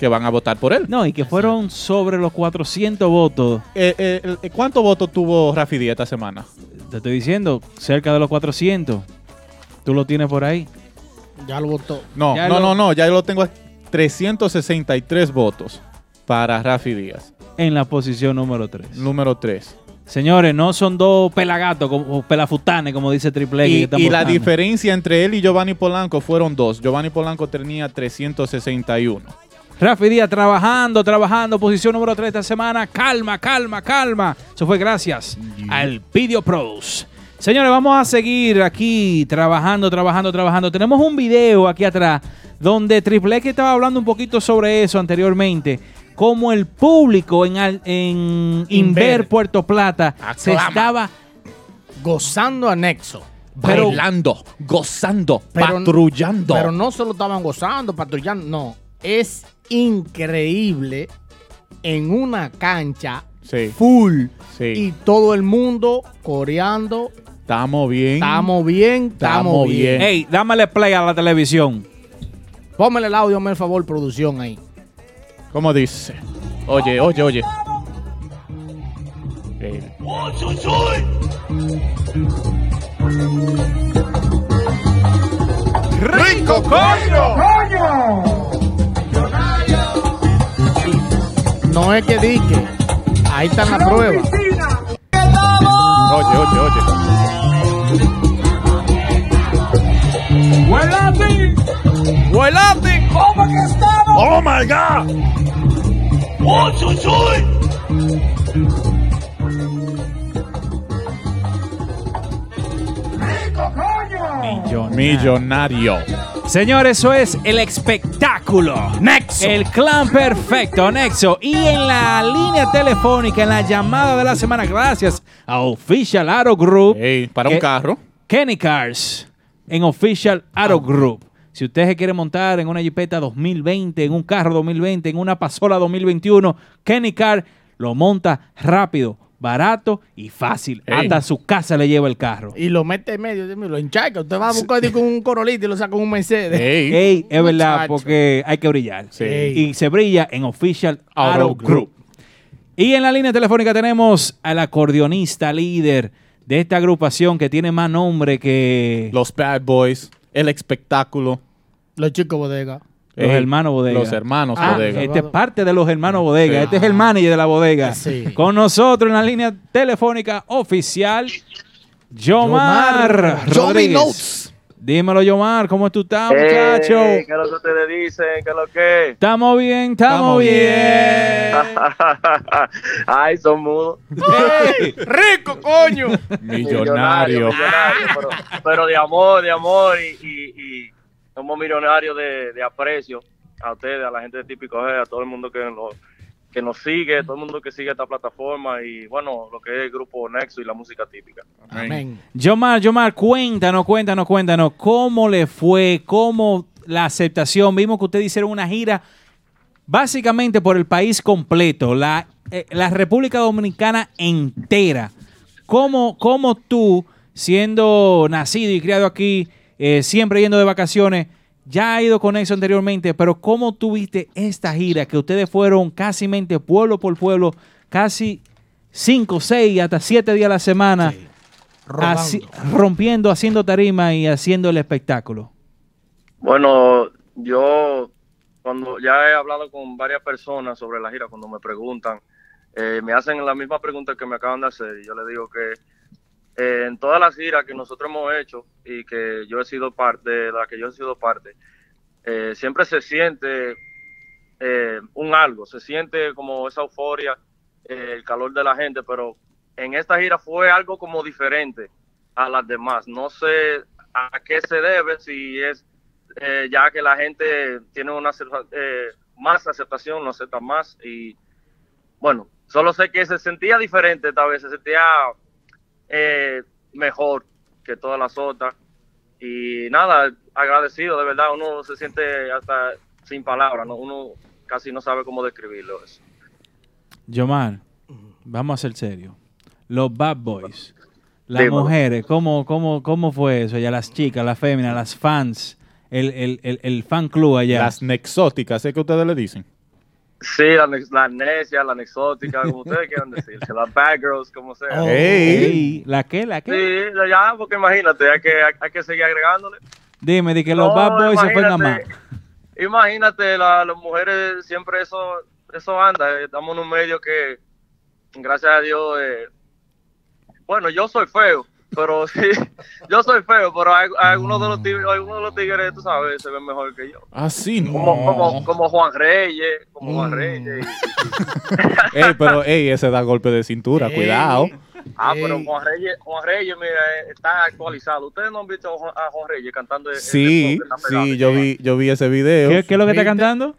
que van a votar por él. No, y que fueron sobre los 400 votos. Eh, eh, el- ¿Cuántos votos tuvo Rafi Díaz esta semana? Te estoy diciendo, cerca de los 400. Tú lo tienes por ahí. Ya lo votó. No, Ya no, lo- no, no, ya yo lo tengo. a 363 votos para Rafi Díaz, En la posición número 3. número 3. Señores, no son dos pelagatos o pelafutanes, como dice Triple X. Y, la diferencia entre él y Giovanni Polanco fueron dos. Giovanni Polanco tenía 361. Rafi Díaz trabajando, trabajando, posición número 3 esta semana. Calma, calma, calma. Eso fue gracias al Video Pros. Señores, vamos a seguir aquí trabajando, trabajando, trabajando. Tenemos un video aquí atrás donde Triple X estaba hablando un poquito sobre eso anteriormente. Cómo el público en, al- en Inver Puerto Plata se estaba Gozando anexo. Pero- Bailando, gozando, Pero- patrullando. Pero no solo estaban gozando, patrullando, no. Es increíble en una cancha Sí. full Sí. y todo el mundo coreando. Estamos bien. Estamos bien, estamos bien. bien. Ey, dámale play a la televisión. Póngale el audio, por favor, producción ahí. ¿Cómo dice? Oye, oye, oye. Eh, ¡Rico, coño! No es que dique. Ahí está la prueba. Oye, oye, oye. ¡Huelate! ¡Huelate! ¿Cómo que estamos? ¡Oh, my God! ¡Oh, chuchuy! ¡Rico, coño! Millonario. Señores, eso es el espectáculo. Nexo. El clan perfecto, Nexo. Y en la línea telefónica, en la llamada de la semana, gracias a Official Aro Group. Para un carro. Kenny Cars en Official Aro Group. Si usted se quiere montar en una Jeepeta 2020, en un carro 2020, en una Pasola 2021, Kenny Car lo monta rápido, barato y fácil. Ey. Hasta su casa le lleva el carro. Y lo mete en medio, lo enchaca. Usted va a buscar con un corolito y lo saca con un Mercedes. Ey. Ey, es verdad, Muchacho. porque hay que brillar. Sí. Y se brilla en Official Auto Auto Group. Group. Y en la línea telefónica tenemos al acordeonista líder de esta agrupación que tiene más nombre que Los Bad Boys. El espectáculo. Los chicos bodega. los hermanos Bodega. Los hermanos Ah, Bodega. Este es parte de los hermanos Bodega. Sí. Este es el manager de la bodega. Sí. Con nosotros en la línea telefónica oficial, Yomar, Yomar. Rodríguez. Yomi Notes. Dímelo, Yomar, ¿cómo tú estás, muchacho? ¿Qué es lo que ustedes dicen? ¿Qué es lo que? Estamos bien, estamos, bien. Ay, son mudos. ¡Rico, coño! Millonario. millonario, pero, pero de amor, de amor y, y- y somos millonarios de, de aprecio a ustedes, a la gente de Típico G, a todo el mundo que nos, que nos sigue, todo el mundo que sigue esta plataforma y bueno, lo que es el grupo Nexo y la música típica. Amén. Yomar, Yomar, cuéntanos, cuéntanos, cuéntanos, ¿cómo le fue? ¿Cómo la aceptación? Vimos que ustedes hicieron una gira básicamente por el país completo, la, eh, la República Dominicana entera. ¿Cómo, cómo tú, siendo nacido y criado aquí, eh, siempre yendo de vacaciones, ya ha ido con eso anteriormente, pero cómo tuviste esta gira que ustedes fueron casi pueblo por pueblo, casi cinco, seis, hasta siete días a la semana, así- rompiendo, haciendo tarima y haciendo el espectáculo? Bueno, yo cuando ya he hablado con varias personas sobre la gira, cuando me preguntan, eh, me hacen la misma pregunta que me acaban de hacer y yo les digo que en todas las giras que nosotros hemos hecho y que yo he sido parte, de la que yo he sido parte, eh, siempre se siente eh, un algo, se siente como esa euforia, eh, el calor de la gente, pero en esta gira fue algo como diferente a las demás. No sé a qué se debe, si es ya que la gente tiene una más aceptación, lo acepta más y bueno, solo sé que se sentía diferente esta vez, se sentía eh, mejor que todas las otras y nada, agradecido, de verdad, uno se siente hasta sin palabras, ¿no? uno casi no sabe cómo describirlo eso. Yomar, vamos a ser serios. Los bad boys, las Dímelo. mujeres, ¿cómo, cómo, ¿cómo fue eso? Ya las chicas, las féminas, las fans, el, el, el, el fan club allá. Las nexóticas, ¿es que ustedes le dicen? Sí, la, la necia, la exótica, como ustedes quieran decirse, las bad girls, como sea. Oh. Ey, ¿La qué? ¿La qué? Sí, ya, porque imagínate, hay que, hay, hay que seguir agregándole. Dime, di que los No, bad boys se fueron a más. imagínate, Imagínate, la- las mujeres siempre eso, eso anda. eh, Estamos en un medio que, gracias a Dios, eh, bueno, yo soy feo, pero sí, yo soy feo, pero hay, hay algunos de los tigres, algunos de los tigres, tú sabes, se ven mejor que yo. Así no. Como, como, como Juan Reyes, como Juan Mm. Reyes. Ey, pero ey, ese da golpe de cintura, Ey. cuidado. Ah, Ey. pero Juan Reyes, Juan Reyes, mira, eh, está actualizado. ¿Ustedes no han visto a Juan- a Juan Reyes cantando? Sí, pegado? sí, yo vi, yo vi ese video. ¿Qué, qué es lo que está cantando?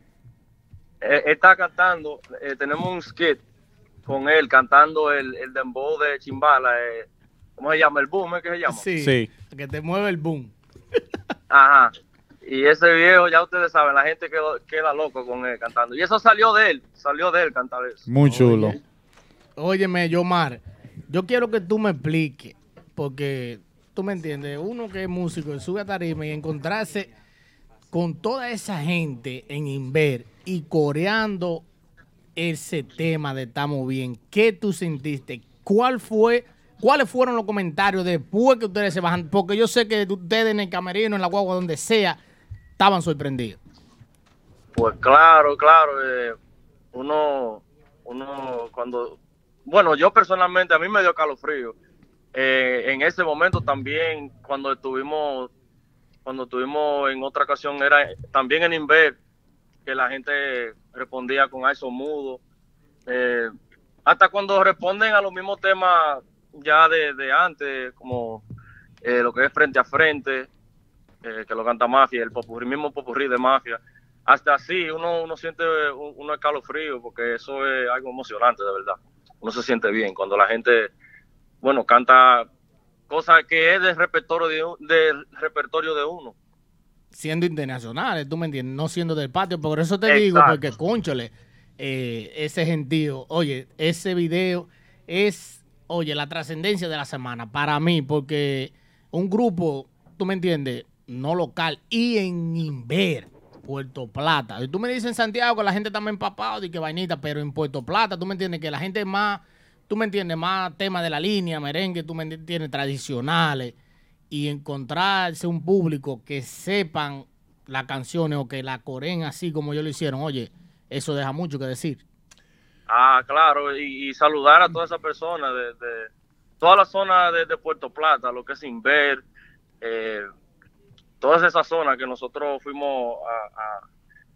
Eh, está cantando, eh, tenemos un skit con él cantando el, el dembow de Chimbala. eh, ¿Cómo se llama? ¿El boom? ¿Es que se llama? Sí, Sí. Que te mueve el boom. Ajá. Y ese viejo, ya ustedes saben, la gente quedó, queda loco con él cantando. Y eso salió de él, salió de él cantar eso. Muy chulo. Óyeme, Yomar, yo quiero que tú me expliques, porque tú me entiendes, uno que es músico, sube a tarima y encontrarse con toda esa gente en Inver y coreando ese tema de Estamos Bien, ¿qué tú sentiste? ¿Cuál fue, cuáles fueron los comentarios después que ustedes se bajan? Porque yo sé que ustedes en el camerino, en la guagua, donde sea, estaban sorprendidos. Pues claro, claro. eh, uno, uno cuando, bueno, yo personalmente a mí me dio calofrío. Eh, en ese momento también, cuando estuvimos, cuando estuvimos en otra ocasión, era también en Inver, que la gente respondía con eso mudo. Eh, hasta cuando responden a los mismos temas ya de, de antes, como eh, lo que es frente a frente, eh, que lo canta Mafia, el popurrí, mismo popurrí de Mafia. Hasta así uno, uno siente un, uno escalofrío porque eso es algo emocionante de verdad. Uno se siente bien cuando la gente, bueno, canta cosas que es del repertorio de, un- del repertorio de uno. siendo internacionales, tú me entiendes, no siendo del patio. Por eso te digo, porque conchole, eh, ese gentío, oye, ese video es, oye, la trascendencia de la semana para mí, porque un grupo, tú me entiendes, no local y en Inver, Puerto Plata. Y tú me dices en Santiago que la gente está más empapada y que vainita, pero en Puerto Plata, tú me entiendes que la gente más, tú me entiendes, más tema de la línea, merengue, tú me entiendes, tradicionales y encontrarse un público que sepan las canciones o que la coreen así como ellos lo hicieron, oye, eso deja mucho que decir. Ah, claro, y, saludar a todas esas personas de, toda la zona de, Puerto Plata, lo que es Inver, eh, todas esas zonas que nosotros fuimos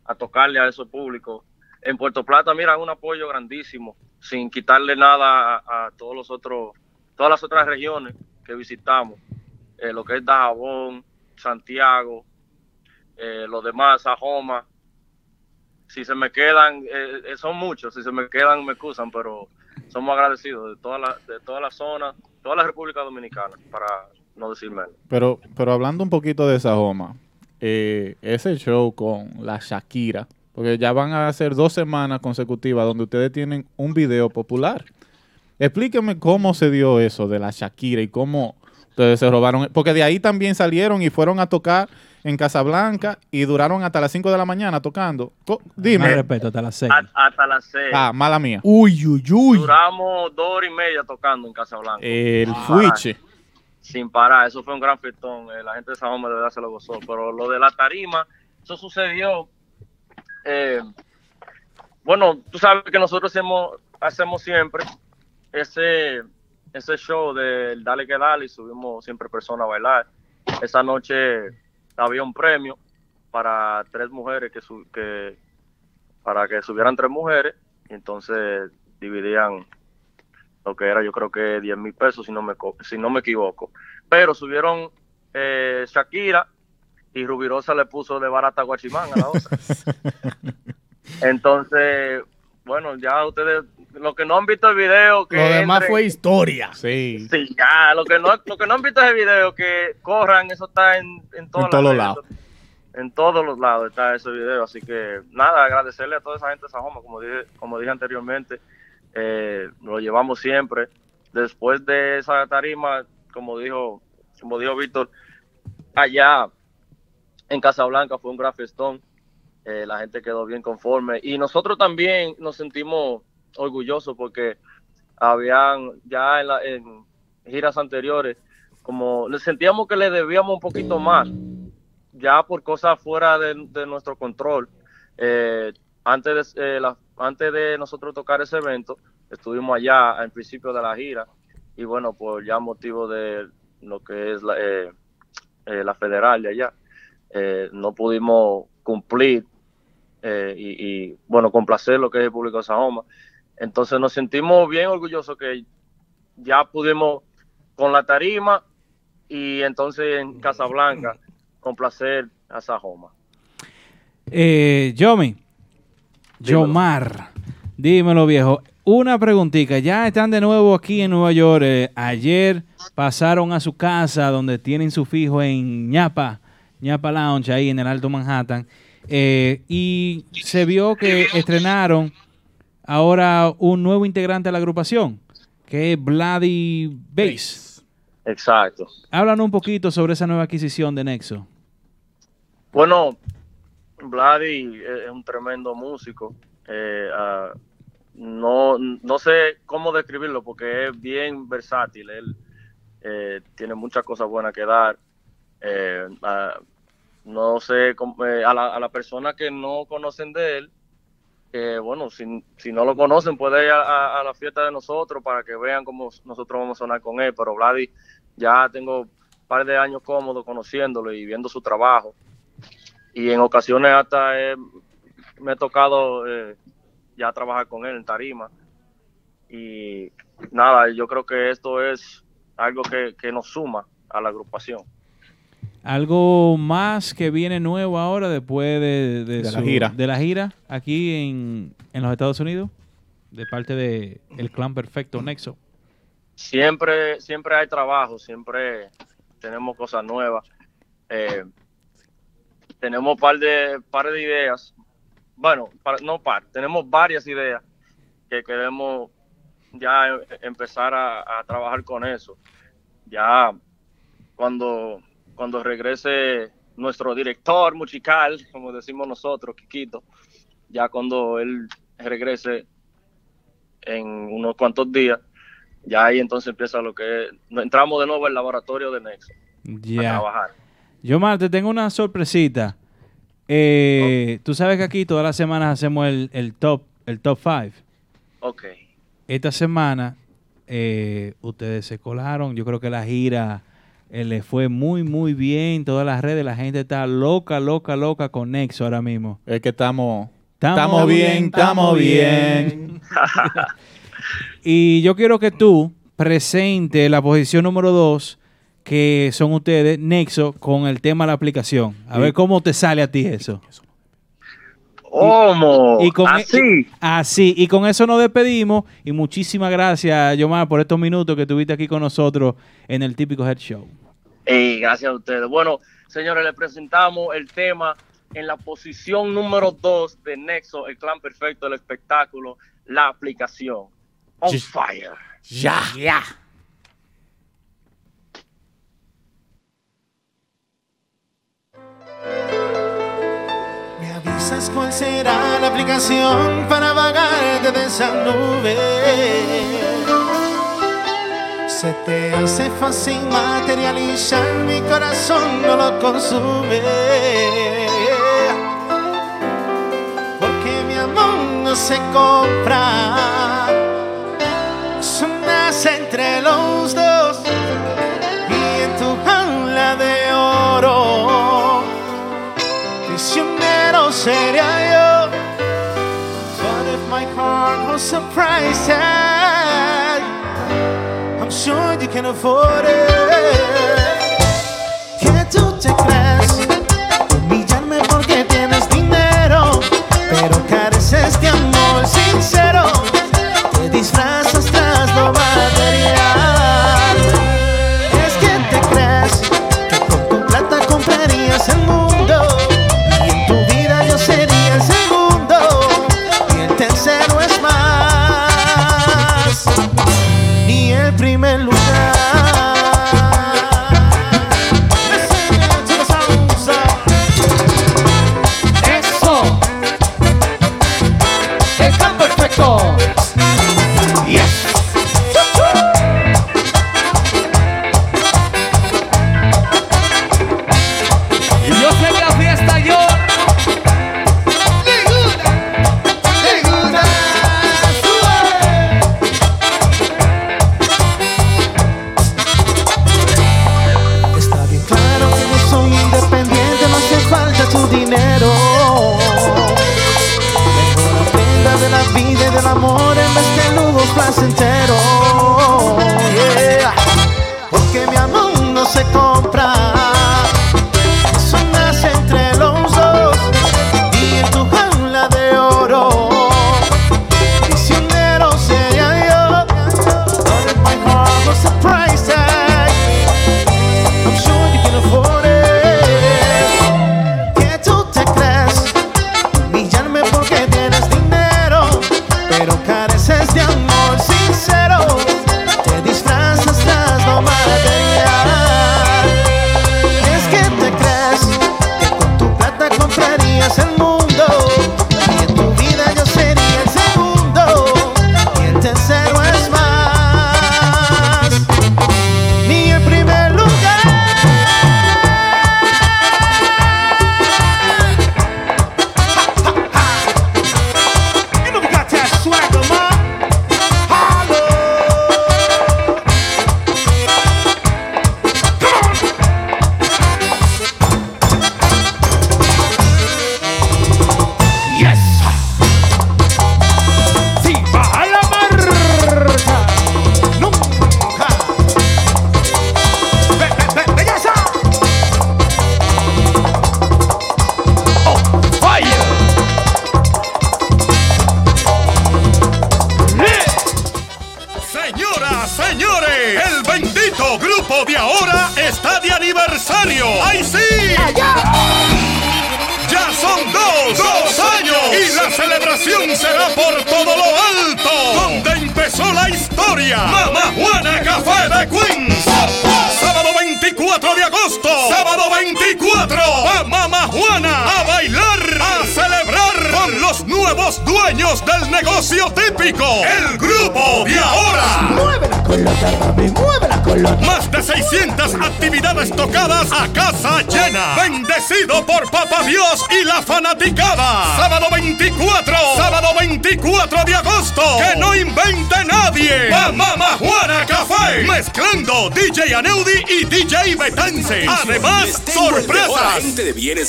a, tocarle a ese público. En Puerto Plata, mira, un apoyo grandísimo, sin quitarle nada a, a todos los otros, todas las otras regiones que visitamos, eh, lo que es Dajabón, Santiago, eh, los demás, Sajoma, si se me quedan, eh, eh, son muchos, si se me quedan me excusan, pero somos agradecidos de toda la, de toda la zona, toda la República Dominicana, para no decir menos. Pero, pero hablando un poquito de Sajoma, eh, ese show con la Shakira, porque ya van a ser dos semanas consecutivas donde ustedes tienen un video popular. Explíqueme cómo se dio eso de la Shakira y cómo ustedes se robaron, porque de ahí también salieron y fueron a tocar en Casablanca y duraron hasta las 5 de la mañana tocando. Co- Más Dime. respeto, hasta las seis. A- hasta las seis. Ah, mala mía. Uy, uy, uy. Duramos dos horas y media tocando en Casablanca. El parar, fuiche. Sin parar, eso fue un gran fiestón. eh, la gente de San Juan de verdad se lo gozó. Pero lo de la tarima, eso sucedió. eh, bueno, tú sabes que nosotros hacemos, hacemos siempre ese, ese show del Dale que Dale y subimos siempre personas a bailar. Esa noche había un premio para tres mujeres que, su- que para que subieran tres mujeres y entonces dividían lo que era yo creo que 10 mil pesos si no me si no me equivoco. Pero subieron eh, Shakira y Rubirosa le puso de barata guachimán a la otra. Entonces bueno ya ustedes lo que no han visto el video que Lo demás entren- fue historia. Sí. Sí, ya, lo que no, lo que no han visto ese video, que corran, eso está en, en, todos los lados. En todos los lados está ese video, así que nada, agradecerle a toda esa gente de Sajoma, como dije, como dije anteriormente, eh, lo llevamos siempre. Después de esa tarima, como dijo, como dijo Víctor, allá en Casablanca fue un gran festón, eh, la gente quedó bien conforme y nosotros también nos sentimos orgullosos porque habían ya en, la- en giras anteriores, como sentíamos que le debíamos un poquito más, ya por cosas fuera de, nuestro control. Eh, antes, de, eh, la- antes de nosotros tocar ese evento, estuvimos allá en principio de la gira y bueno, por ya motivo de lo que es la, eh, eh, la federal de allá, no pudimos cumplir eh, y, y, bueno, complacer lo que es el público de Sahoma. Entonces nos sentimos bien orgullosos que ya pudimos con la tarima y entonces en Casablanca complacer a Sajoma. Eh, Yomi, Yomar, dímelo viejo. Una preguntita, ya están de nuevo aquí en Nueva York. eh, ayer pasaron a su casa donde tienen su fijo en ñapa, ñapa Lounge, ahí en el Alto Manhattan. Eh, y se vio que estrenaron ahora un nuevo integrante de la agrupación, que es Bloody Bass. Exacto. Háblanos un poquito sobre esa nueva adquisición de Nexo. Bueno, Vladi es un tremendo músico. Eh, ah, no, no sé cómo describirlo porque es bien versátil. Él eh, tiene muchas cosas buenas que dar. Eh, ah, no sé, eh, a, la, a la persona que no conocen de él, bueno, si, si no lo conocen, puede ir a, la fiesta de nosotros para que vean cómo nosotros vamos a sonar con él. Pero Vladi, ya tengo un par de años cómodo conociéndolo y viendo su trabajo y en ocasiones hasta me ha tocado eh, ya trabajar con él en tarima y nada, yo creo que esto es algo que, que nos suma a la agrupación. Algo más que viene nuevo ahora después de, de De la su- gira. de la gira aquí en, en los Estados Unidos, de parte de el clan perfecto Nexo. Siempre, siempre hay trabajo, siempre tenemos cosas nuevas. Eh, tenemos un par de, par de ideas, bueno, par- no par, tenemos varias ideas que queremos ya em- empezar a, a trabajar con eso. Ya cuando, cuando regrese nuestro director musical, como decimos nosotros, Kikito, ya cuando él regrese en unos cuantos días, ya ahí entonces empieza lo que es, entramos de nuevo al laboratorio de Nexo a Ya. trabajar. Yo, Mar, te tengo una sorpresita. Eh, Tú sabes que aquí todas las semanas hacemos el, el top el top 5. Ok. Esta semana eh, ustedes se colaron. Yo creo que la gira eh, le fue muy, muy bien. Todas las redes, la gente está loca, loca, loca con Nexo ahora mismo. Es que estamos Estamos estamos bien, estamos bien. Y yo quiero que tú presente la posición número 2, que son ustedes, Nexo, con el tema de la aplicación. A Sí. ver cómo te sale a ti eso. ¿Cómo? Y con e- Así. así. Y con eso nos despedimos. Y muchísimas gracias, Yomar, por estos minutos que estuviste aquí con nosotros en el típico Head Show. Ey, gracias a ustedes. Bueno, señores, les presentamos el tema en la posición número 2 de Nexo, el clan perfecto del espectáculo, la aplicación. On fire. Ya. Ya. Me avisas cuál será la aplicación para vagarte de esa nube. Se te hace fácil materializar, mi corazón no lo consume. Porque mi amor no se compra, nace entre los dos. Sería yo. But if my heart was surprised, I'm sure you can afford it. Que tú te crees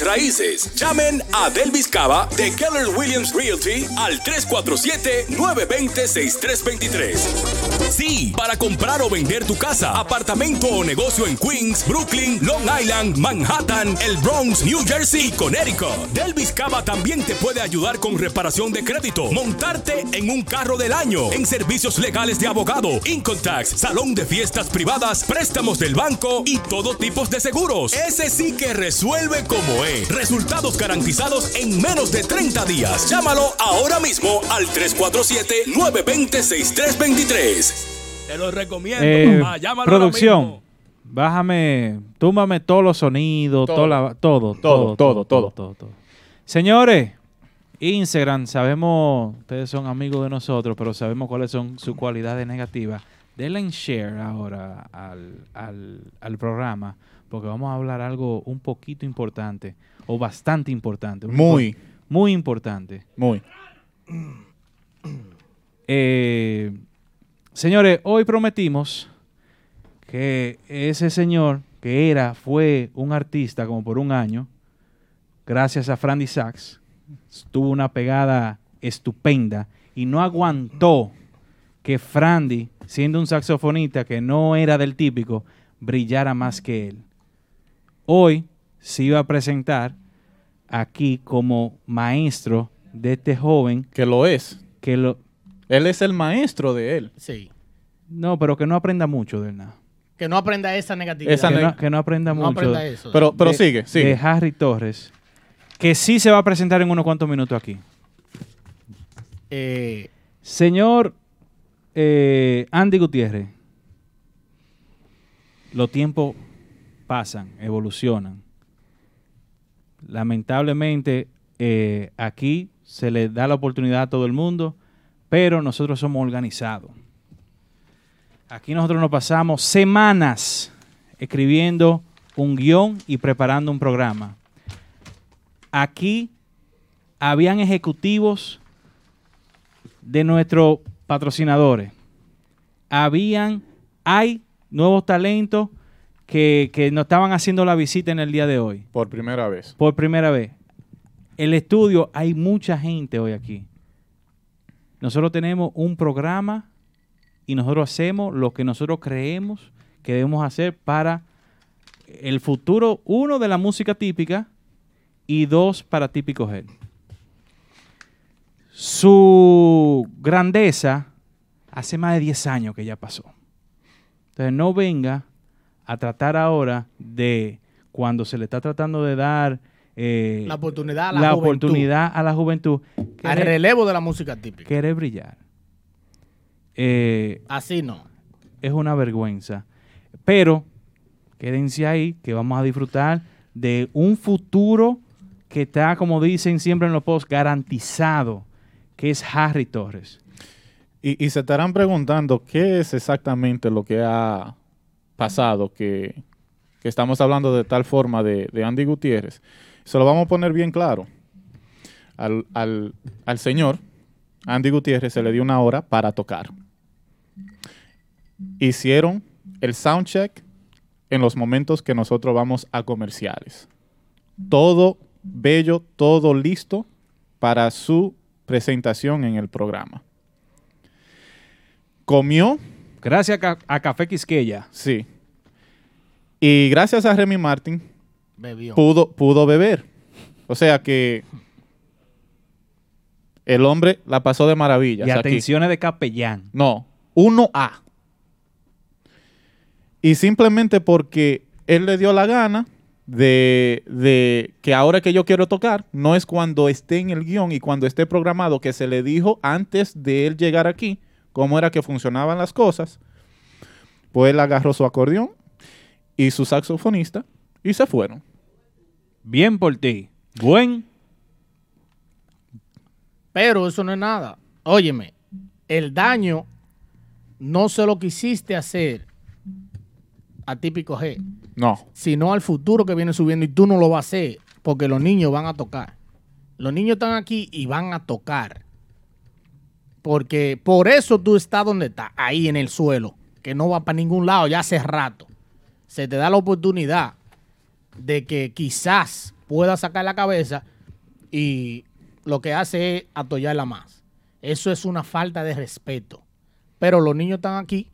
raíces. Llamen a Delvis Cava de Keller Williams Realty al 347-920-6323. Sí, para comprar o vender tu casa, apartamento o negocio en Queens, Brooklyn, Long Island, Manhattan, el Bronx, New Jersey y Connecticut. Delvis Cava también te puede ayudar con reparación de crédito, montarte en un carro del año, en servicios legales de abogado, income tax, salón de fiestas privadas, préstamos del banco y todo tipo de seguros. Ese sí que resuelve como es. Resultados garantizados en menos de 30 días. Llámalo ahora mismo al 347-920-6323. Te lo recomiendo. Eh, papá. Llámalo ahora producción, mismo. bájame, túmbame todos los sonidos, Todo. todo, Todo, todo, todo. todo. Señores, Instagram, sabemos, ustedes son amigos de nosotros, pero sabemos cuáles son sus cualidades negativas. Denle en share ahora al, al, al programa, porque vamos a hablar algo un poquito importante, o bastante importante. Muy. Muy importante. Muy. Eh, señores, hoy prometimos que ese señor que era, fue un artista como por un año, gracias a Frandy Sachs, tuvo una pegada estupenda y no aguantó que Frandy, siendo un saxofonista que no era del típico, brillara más que él. Hoy se iba a presentar aquí como maestro de este joven. Que lo es. Que lo, Él es el maestro de él. Sí. no, pero que no aprenda mucho de él nada. Que no aprenda esa negatividad. Esa que, ne- no, que no aprenda No mucho. aprenda eso. Pero, pero de- sigue, sigue. De Harry Torres. Que sí se va a presentar en unos cuantos minutos aquí. Eh, Señor eh, Andy Gutiérrez, los tiempos pasan, evolucionan. Lamentablemente, eh, aquí se le da la oportunidad a todo el mundo, pero nosotros somos organizados. Aquí nosotros nos pasamos semanas escribiendo un guion y preparando un programa. Aquí habían ejecutivos de nuestros patrocinadores. Habían, hay nuevos talentos que, que nos estaban haciendo la visita en el día de hoy. Por primera vez. Por primera vez. El estudio, hay mucha gente hoy aquí. Nosotros tenemos un programa y nosotros hacemos lo que nosotros creemos que debemos hacer para el futuro, uno, de la música típica y dos, para Típico Head. Su grandeza hace más de 10 años que ya pasó. Entonces no venga a tratar ahora de cuando se le está tratando de dar eh, La oportunidad a la la juventud. oportunidad a la juventud Al relevo de la música típica. querer brillar. Eh, Así no. es una vergüenza. Pero quédense ahí que vamos a disfrutar de un futuro que está, como dicen siempre en los posts, garantizado, que es Harry Torres. Y, se estarán preguntando qué es exactamente lo que ha pasado, que, estamos hablando de tal forma de, Andy Gutiérrez. Se lo vamos a poner bien claro. Al señor Andy Gutiérrez se le dio una hora para tocar. Hicieron el soundcheck en los momentos que nosotros vamos a comerciales. Todo bello, todo listo para su presentación en el programa. Comió. Gracias a, Ca- a Café Quisqueya. Sí. Y gracias a Remy Martin Bebió. pudo, pudo beber. O sea que el hombre la pasó de maravilla. Y atenciones de capellán. No, 1A. Y simplemente porque él le dio la gana de, de que ahora que yo quiero tocar, no es cuando esté en el guion y cuando esté programado, que se le dijo antes de él llegar aquí cómo era que funcionaban las cosas, pues él agarró su acordeón y su saxofonista y se fueron. Bien por ti. Buen. Pero eso no es nada. Óyeme, el daño no se lo quisiste hacer a típico G, No. sino al futuro que viene subiendo y tú no lo vas a hacer porque los niños van a tocar. Los niños están aquí y van a tocar. Porque por eso tú estás donde estás, ahí en el suelo, que no va para ningún lado ya hace rato. Se te da la oportunidad de que quizás puedas sacar la cabeza y lo que hace es atollarla más. Eso es una falta de respeto. Pero los niños están aquí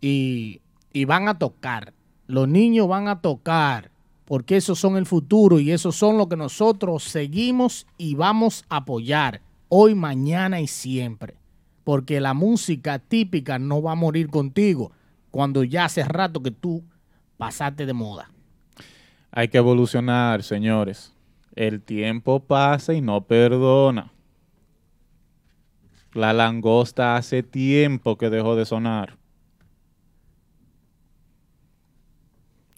y, y van a tocar. Los niños van a tocar porque esos son el futuro y esos son lo que nosotros seguimos y vamos a apoyar hoy, mañana y siempre. Porque la música típica no va a morir contigo cuando ya hace rato que tú pasaste de moda. Hay que evolucionar, señores. El tiempo pasa y no perdona. La langosta hace tiempo que dejó de sonar.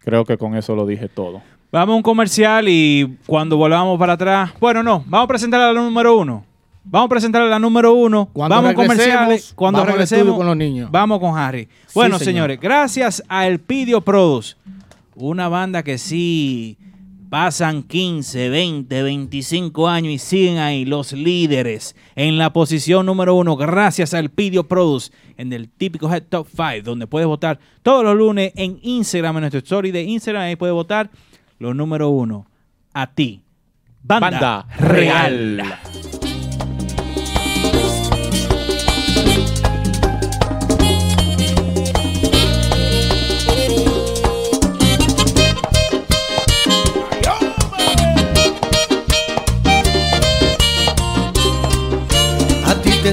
Creo que con eso lo dije todo. Vamos a un comercial y cuando volvamos para atrás. Bueno, no, vamos a presentar a la número uno. Vamos a presentar a la número uno. Cuando vamos a comerciales. Cuando regresemos, estudio con los niños. vamos con Harry. Bueno, señor. señores, gracias a El Pidio Produce, una banda que sí pasan 15, 20, 25 años y siguen ahí los líderes en la posición número uno. Gracias al Pidio Produce en el típico Head Top 5, donde puedes votar todos los lunes en Instagram, en nuestro story de Instagram. Ahí puedes votar los número uno. A ti. Banda, Banda Real. Real.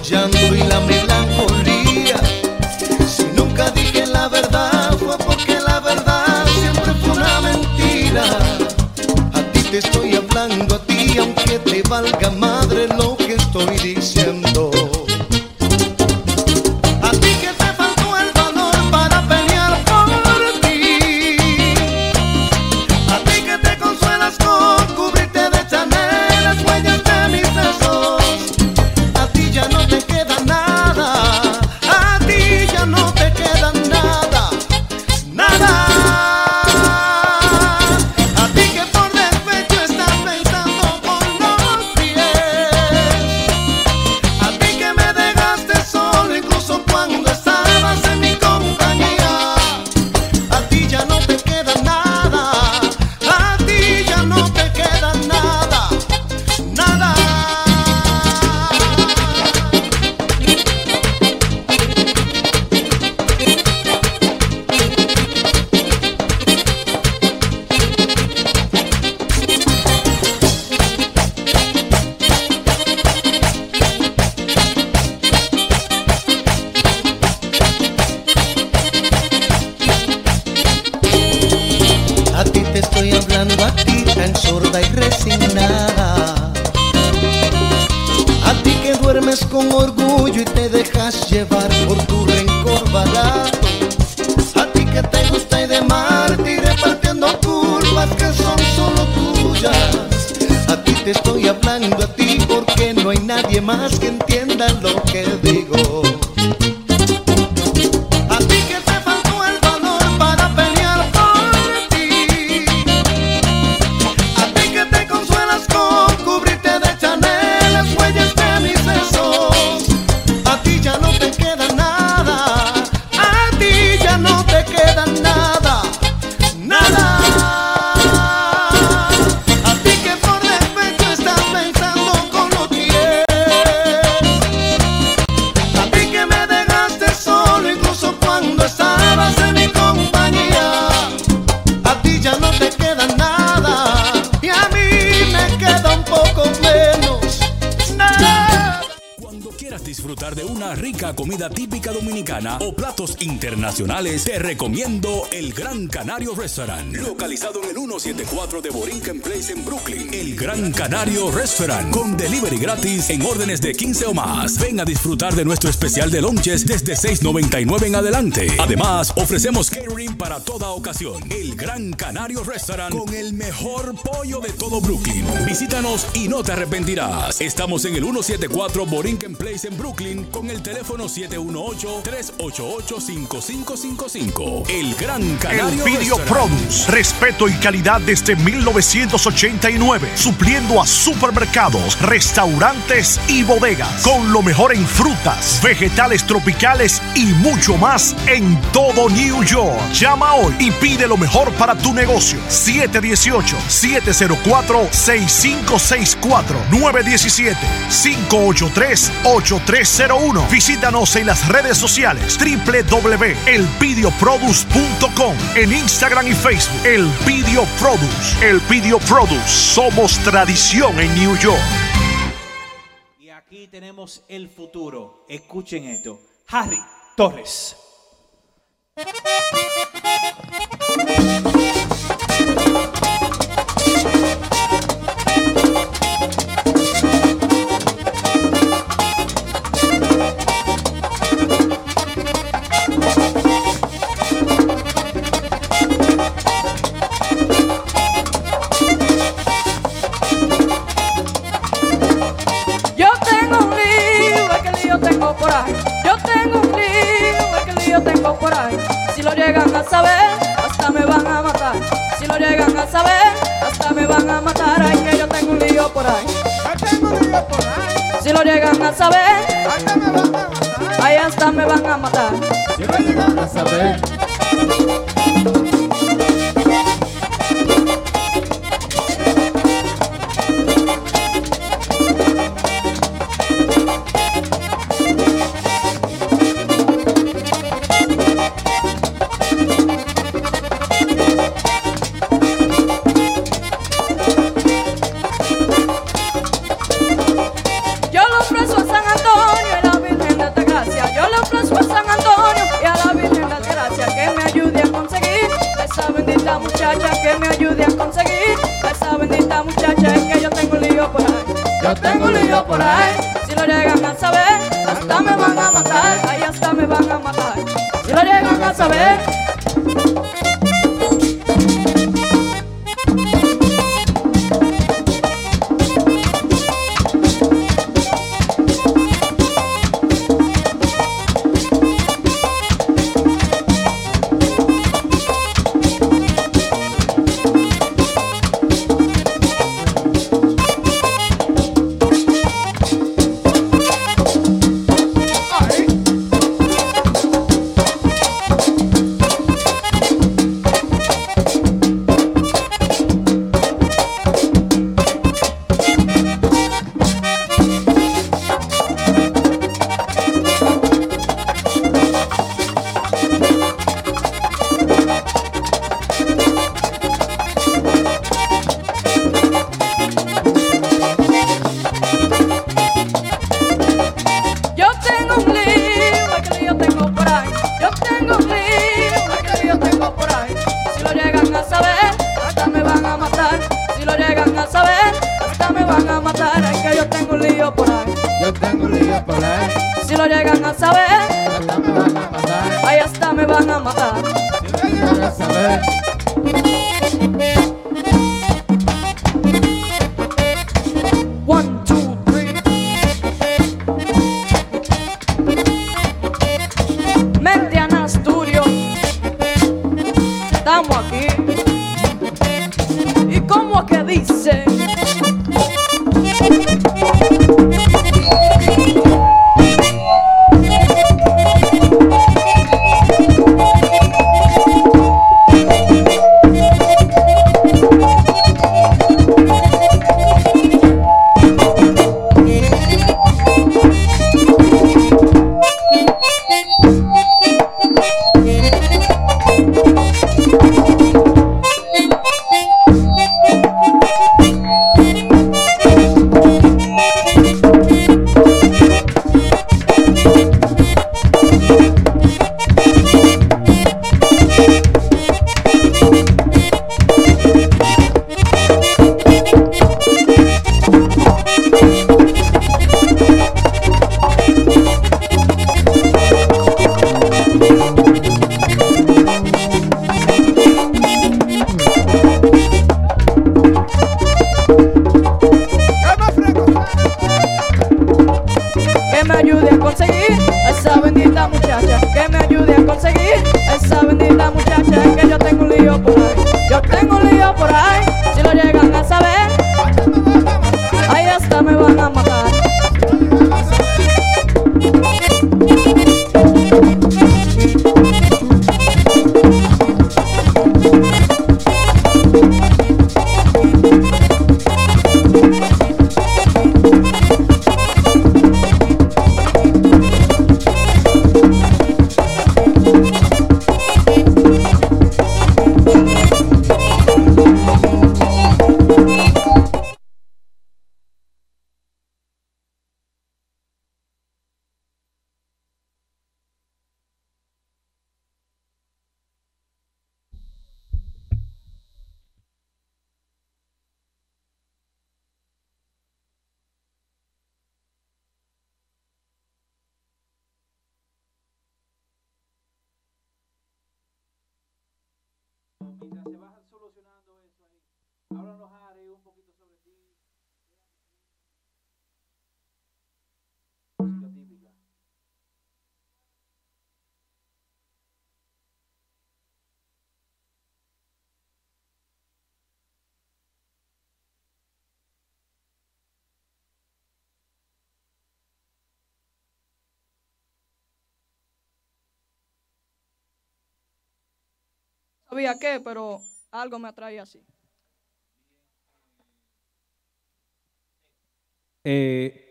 y la melancolía. Si nunca dije la verdad fue porque la verdad siempre fue una mentira. A ti te estoy hablando a ti, aunque te valga madre Restaurant, con delivery gratis en órdenes de 15 o más. Ven a disfrutar de nuestro especial de lunches desde 6.99 en adelante. Además, ofrecemos catering para toda ocasión. El Gran Canario Restaurant, con el mejor pollo de todo Brooklyn. Visítanos y no te arrepentirás. Estamos en el 174 Borinquen Place en Brooklyn con el teléfono 718-388-5555. El Gran Canario El Video. Produce, respeto y calidad desde 1989, supliendo a supermercados, restaurantes y bodegas, con lo mejor en frutas, vegetales tropicales y mucho más en todo New York. Llama hoy y pide lo mejor para tu negocio. 718-704-6564, 917-583-8301. Visítanos en las redes sociales www.elvideoproduce.com en Instagram y Facebook. El Video Produce. El Video Produce. Somos tradición en New York. Y aquí tenemos el futuro. Escuchen esto. Harry Torres. A saber, hasta me van a matar. Si lo llegan a saber, hasta me van a matar. Ay, que yo tengo un lío por ahí. Si lo llegan a saber, ahí hasta me van a matar. Si lo llegan a saber. Sabía qué, pero algo me atrae así. Eh,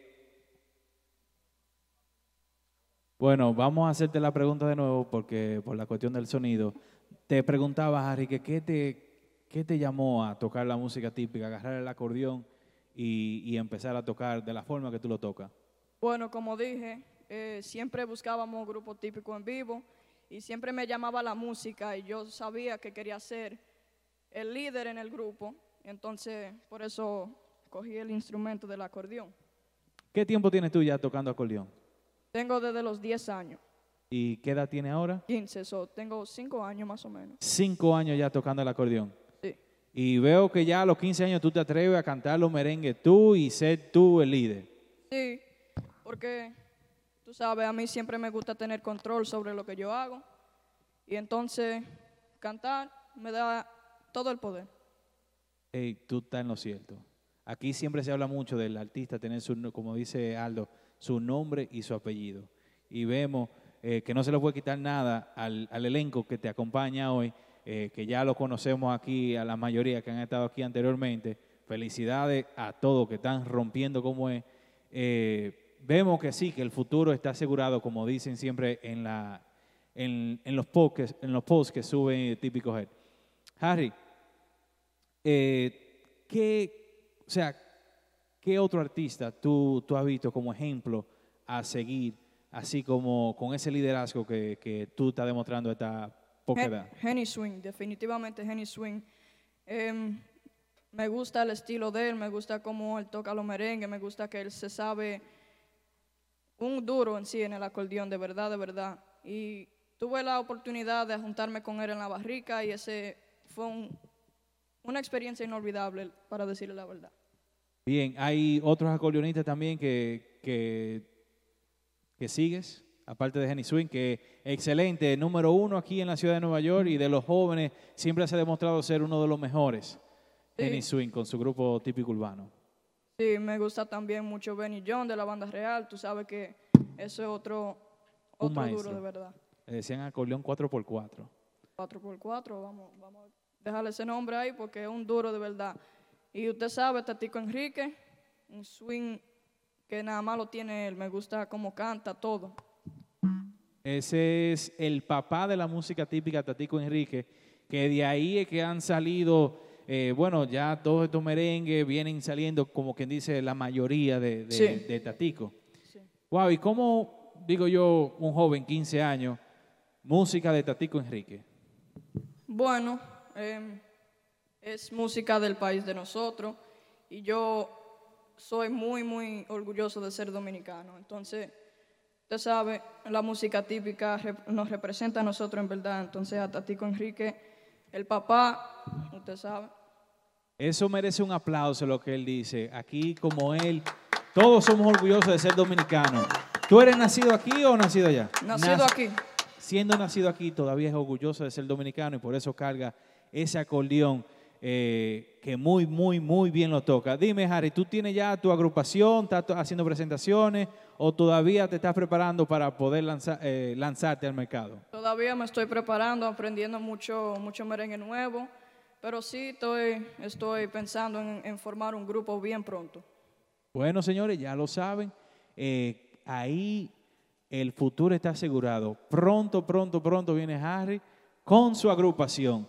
bueno, vamos a hacerte la pregunta de nuevo porque por la cuestión del sonido. Te preguntaba, Harry, que qué te, qué te llamó a tocar la música típica, agarrar el acordeón y, y empezar a tocar de la forma que tú lo tocas. Bueno, como dije, eh, siempre buscábamos grupos típicos en vivo y siempre me llamaba la música y yo sabía que quería ser el líder en el grupo. Entonces, por eso cogí el instrumento del acordeón. ¿Qué tiempo tienes tú ya tocando acordeón? Tengo desde los 10 años, ¿Y qué edad tienes ahora? 15, so, tengo 5 años más o menos. Cinco años ya tocando el acordeón. Sí. Y veo que ya a los 15 años tú te atreves a cantar los merengues tú y ser tú el líder. Sí, porque tú sabes, a mí siempre me gusta tener control sobre lo que yo hago. Y entonces, cantar me da todo el poder. Ey, tú estás en lo cierto. Aquí siempre se habla mucho del artista tener su, como dice Aldo, su nombre y su apellido. Y vemos eh, que no se le puede quitar nada al, al elenco que te acompaña hoy, eh, que ya lo conocemos aquí, a la mayoría que han estado aquí anteriormente. Felicidades a todos que están rompiendo como es. Eh, vemos que sí, que el futuro está asegurado, como dicen siempre en, la, en, en los, posts, en los posts que sube Típico Head. Harry, eh, ¿qué, o sea, ¿qué otro artista tú, tú has visto como ejemplo a seguir, así como con ese liderazgo que, que tú estás demostrando a esta poca Hen- edad? Henny Swing, definitivamente Henny Swing. Em, me gusta el estilo de él, me gusta cómo él toca los merengues, me gusta que él se sabe un duro en sí en el acordeón, de verdad, de verdad. Y tuve la oportunidad de juntarme con él en la barrica y ese fue un- una experiencia inolvidable, para decirle la verdad. Bien, hay otros acordeonistas también que, que, que sigues, aparte de Jenny Swing, que excelente, número uno aquí en la ciudad de Nueva York y de los jóvenes siempre se ha demostrado ser uno de los mejores. Sí. Jenny Swing con su grupo típico urbano. Sí, me gusta también mucho Benny John de la banda real. Tú sabes que eso es otro, Un otro maestro. duro de verdad. Le decían acordeón 4x4. 4x4, vamos, vamos a dejarle ese nombre ahí porque es un duro de verdad. Y usted sabe, Tatico Enrique, un swing que nada más lo tiene él. Me gusta cómo canta, todo. Ese es el papá de la música típica, Tatico Enrique, que de ahí es que han salido, eh, bueno, ya todos estos merengues vienen saliendo, como quien dice, la mayoría de, de- Sí. de Tatico. Wow, ¿y cómo, digo yo, un joven, 15 años, música de Tatico Enrique? Bueno, em, es música del país de nosotros y yo soy muy, muy orgulloso de ser dominicano. Entonces, usted sabe, la música típica nos representa a nosotros en verdad. Entonces, a Tatico Enrique, el papá, usted sabe. Eso merece un aplauso lo que él dice. Aquí, como él, todos somos orgullosos de ser dominicanos. ¿Tú eres nacido aquí o nacido allá? Nacido Nac- aquí. Siendo nacido aquí, todavía es orgulloso de ser dominicano y por eso carga ese acordeón eh, que muy, muy, muy bien lo toca. Dime, Harry, ¿tú tienes ya tu agrupación? ¿Estás haciendo presentaciones? ¿O todavía te estás preparando para poder eh, lanzarte al mercado? Todavía me estoy preparando, aprendiendo mucho, mucho merengue nuevo, pero sí estoy, estoy pensando en, en formar un grupo bien pronto. Bueno, señores, ya lo saben. eh, ahí el futuro está asegurado. Pronto, pronto, pronto viene Harry con su agrupación.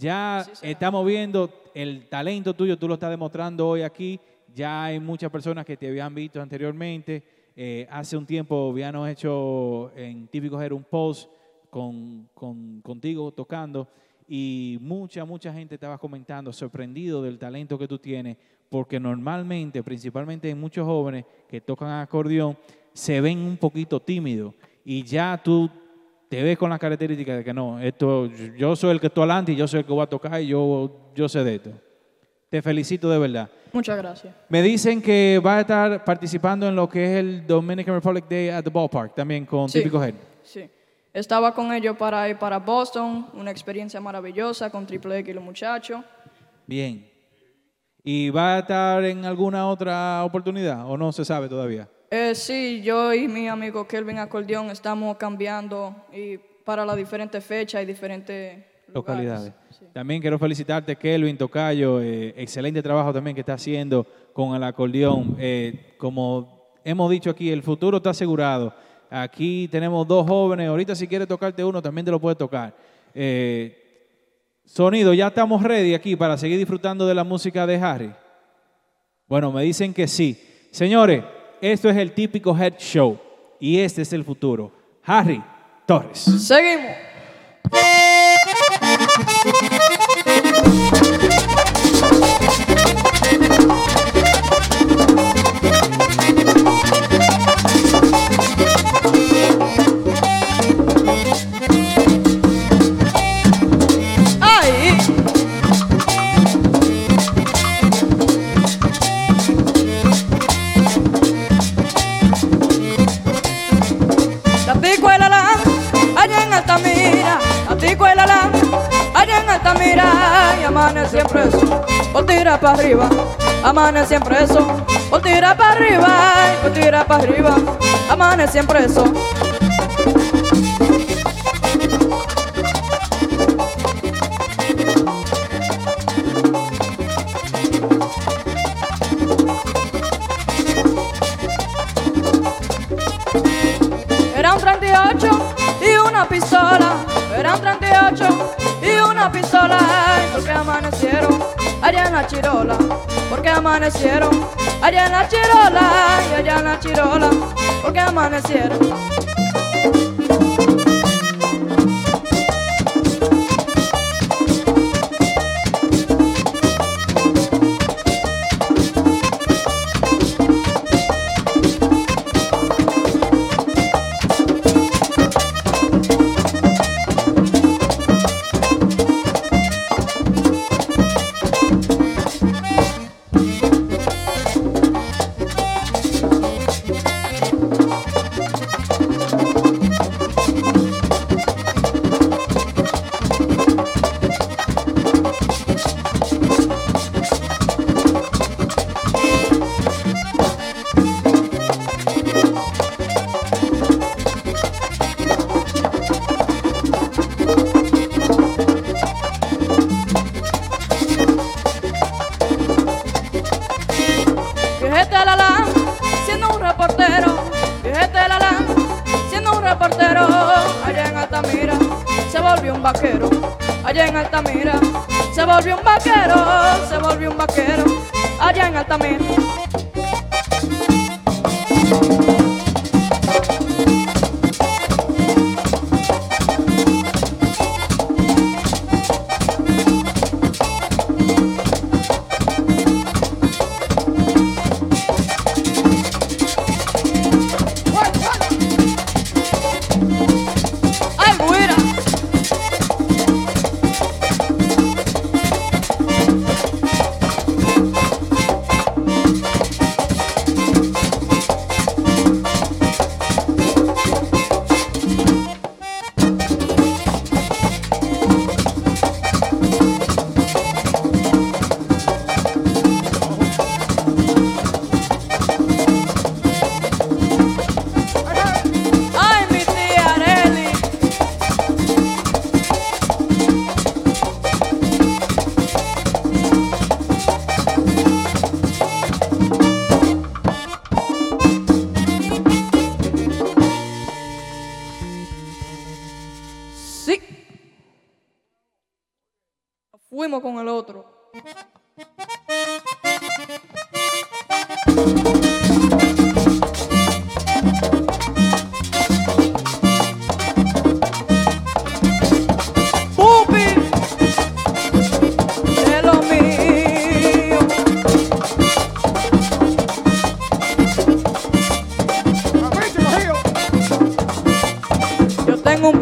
Ya estamos viendo el talento tuyo, tú lo estás demostrando hoy aquí. Ya hay muchas personas que te habían visto anteriormente. Eh, hace un tiempo habíamos hecho en Típico Her un post con, con- contigo tocando y mucha, mucha gente estaba comentando, sorprendido del talento que tú tienes, porque normalmente, principalmente en muchos jóvenes que tocan acordeón, se ven un poquito tímidos y ya tú te ves con la característica de que no, esto, yo soy el que estoy adelante y yo soy el que voy a tocar y yo, yo sé de esto. Te felicito de verdad. Muchas gracias. Me dicen que va a estar participando en lo que es el Dominican Republic Day at the Ballpark, también con Sí. Típico Head. Sí. Estaba con ellos para ir para Boston, una experiencia maravillosa con Triple X y los muchachos. Bien. ¿Y va a estar en alguna otra oportunidad o no se sabe todavía? Eh, sí, yo y mi amigo Kelvin Acordeón estamos cambiando y para las diferentes fechas y diferentes Localidades. También quiero felicitarte, Kelvin Tocayo. eh, excelente trabajo también que está haciendo con el acordeón. Eh, como hemos dicho aquí, el futuro está asegurado. Aquí tenemos dos jóvenes. Ahorita si quieres tocarte uno, también te lo puedes tocar. Eh, sonido, ya estamos ready aquí para seguir disfrutando de la música de Harry. Bueno, me dicen que sí. Señores, esto es el típico Head Show y este es el futuro. Harry Torres. Seguimos. Altamira, y amanece siempre eso, por tira para arriba, amanece siempre eso, por tira para arriba, por tira para arriba, amanece siempre eso. Era un 38 y una pistola. Era un 38 la chirola. Porque amanecieron allá en la chirola. Y allá en la chirola. Porque amanecieron.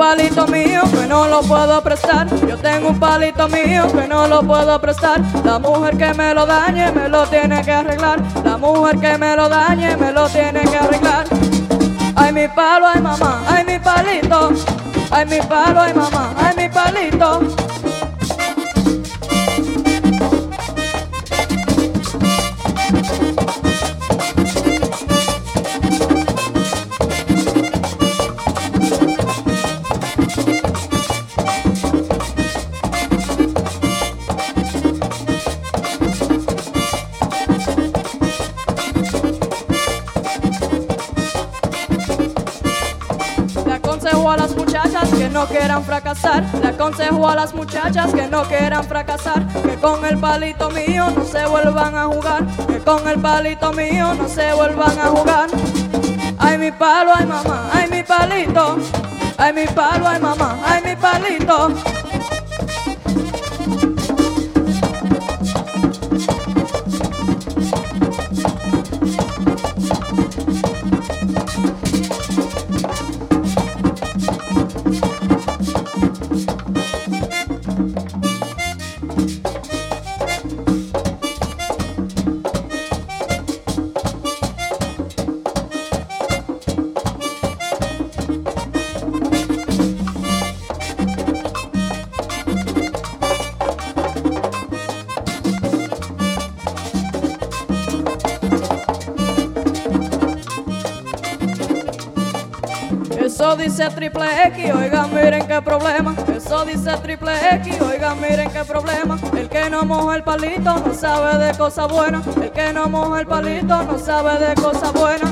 Palito mío que no lo puedo prestar. Yo tengo un palito mío que no lo puedo prestar. La mujer que me lo dañe me lo tiene que arreglar. La mujer que me lo dañe me lo tiene que arreglar. Ay mi palo, ay mamá, ay mi palito. Ay mi palo, ay mamá, ay mi palito. Quieran fracasar. Le aconsejo a las muchachas que no quieran fracasar. Que con el palito mío no se vuelvan a jugar. Que con el palito mío no se vuelvan a jugar. Ay mi palo, ay mamá, ay mi palito. Ay mi palo, ay mamá, ay mi palito. Triple X, oigan, miren qué problema. Eso dice triple X, oigan, miren qué problema. El que no moja el palito no sabe de cosas buenas. El que no moja el palito no sabe de cosas buenas.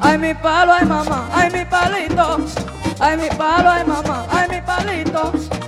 Ay, mi palo, ay, mamá, ay, mi palito. Ay, mi palo, ay, mamá, ay, mi palito.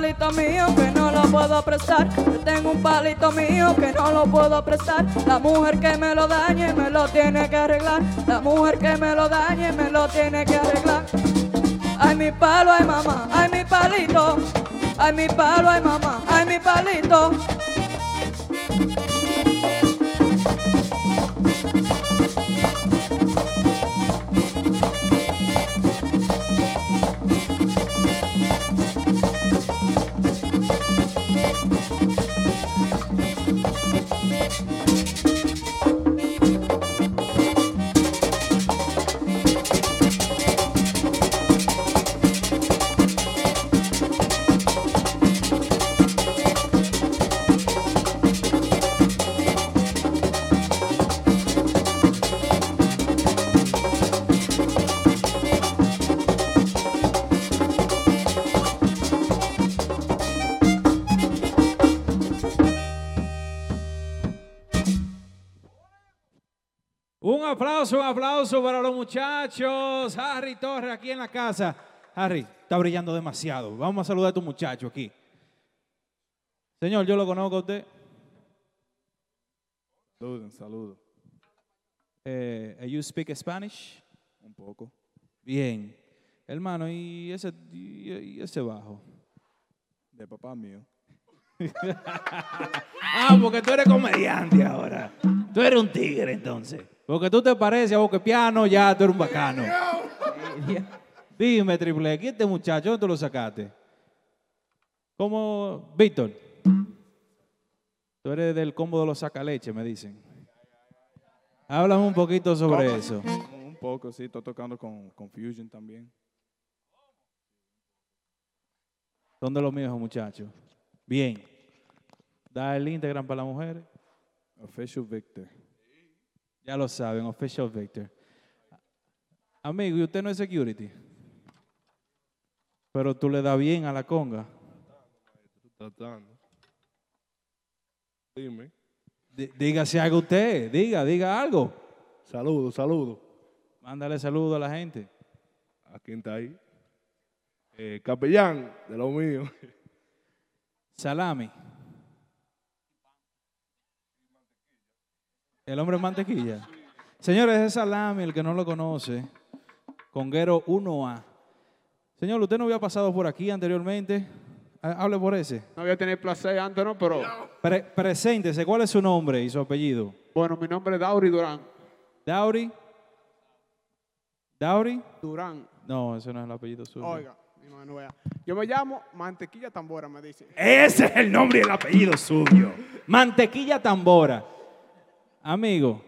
Palito mío que no lo puedo prestar. Yo tengo un palito mío que no lo puedo prestar. La mujer que me lo dañe me lo tiene que arreglar. La mujer que me lo dañe me lo tiene que arreglar. Ay mi palo, ay mamá, ay mi palito. Ay mi palo, ay mamá, ay mi palito. Aplauso, un aplauso para los muchachos. Harry Torres aquí en la casa. Harry, está brillando demasiado. Vamos a saludar a tu muchacho aquí. Señor, yo lo conozco a usted. Saludos, saludos. Eh, you speak Spanish? Un poco. Bien. Hermano, ¿y ese, y ese bajo? De papá mío. ah, porque tú eres comediante ahora. Tú eres un tigre entonces. Porque tú te pareces a Boque Piano, ya tú eres un bacano. Dime, Triple X, este muchacho, ¿dónde tú lo sacaste? ¿Cómo? Víctor. Tú eres del combo de los sacaleche, me dicen. Háblame un poquito sobre eso. Un poco, sí. Estoy tocando con, con Fusion también. Son de los míos, muchachos. Bien. Da el Instagram para las mujeres. Official Victor. Ya lo saben, Official Victor. Amigo, ¿y usted no es security? Pero tú le das bien a la conga. Tratando. Dime. Dí- Dígase algo usted, diga, diga algo. Saludos, saludos. Mándale saludo a la gente. ¿A quién está ahí? Eh, capellán, de lo mío. Salami. El hombre mantequilla. Señores, es Salami, el que no lo conoce. Conguero 1A. Señor, usted no había pasado por aquí anteriormente. Ha- Hable por ese. No había tenido placer antes, ¿no? Pero Pre- preséntese, ¿cuál es su nombre y su apellido? bueno, mi nombre es Dauri Durán. Dauri. Dauri. Durán. No, ese no es el apellido suyo. Oiga, mi mano, vea. Yo me llamo Mantequilla Tambora, me dice. Ese es el nombre y el apellido suyo. Mantequilla Tambora. Amigo,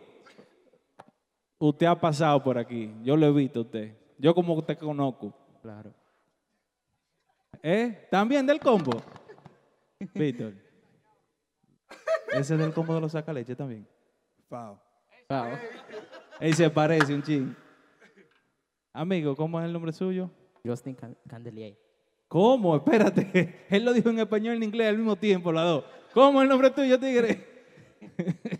usted ha pasado por aquí. Yo lo he visto a usted. Yo como usted conozco. Claro. ¿Eh? ¿También del combo? Víctor. Ese es del combo de los sacaleches también. Fao. Él se parece un ching. Amigo, ¿cómo es el nombre suyo? Justin Can- Candelier. ¿Cómo? Espérate. Él lo dijo en español y en inglés al mismo tiempo, las dos. ¿Cómo es el nombre tuyo, tigre?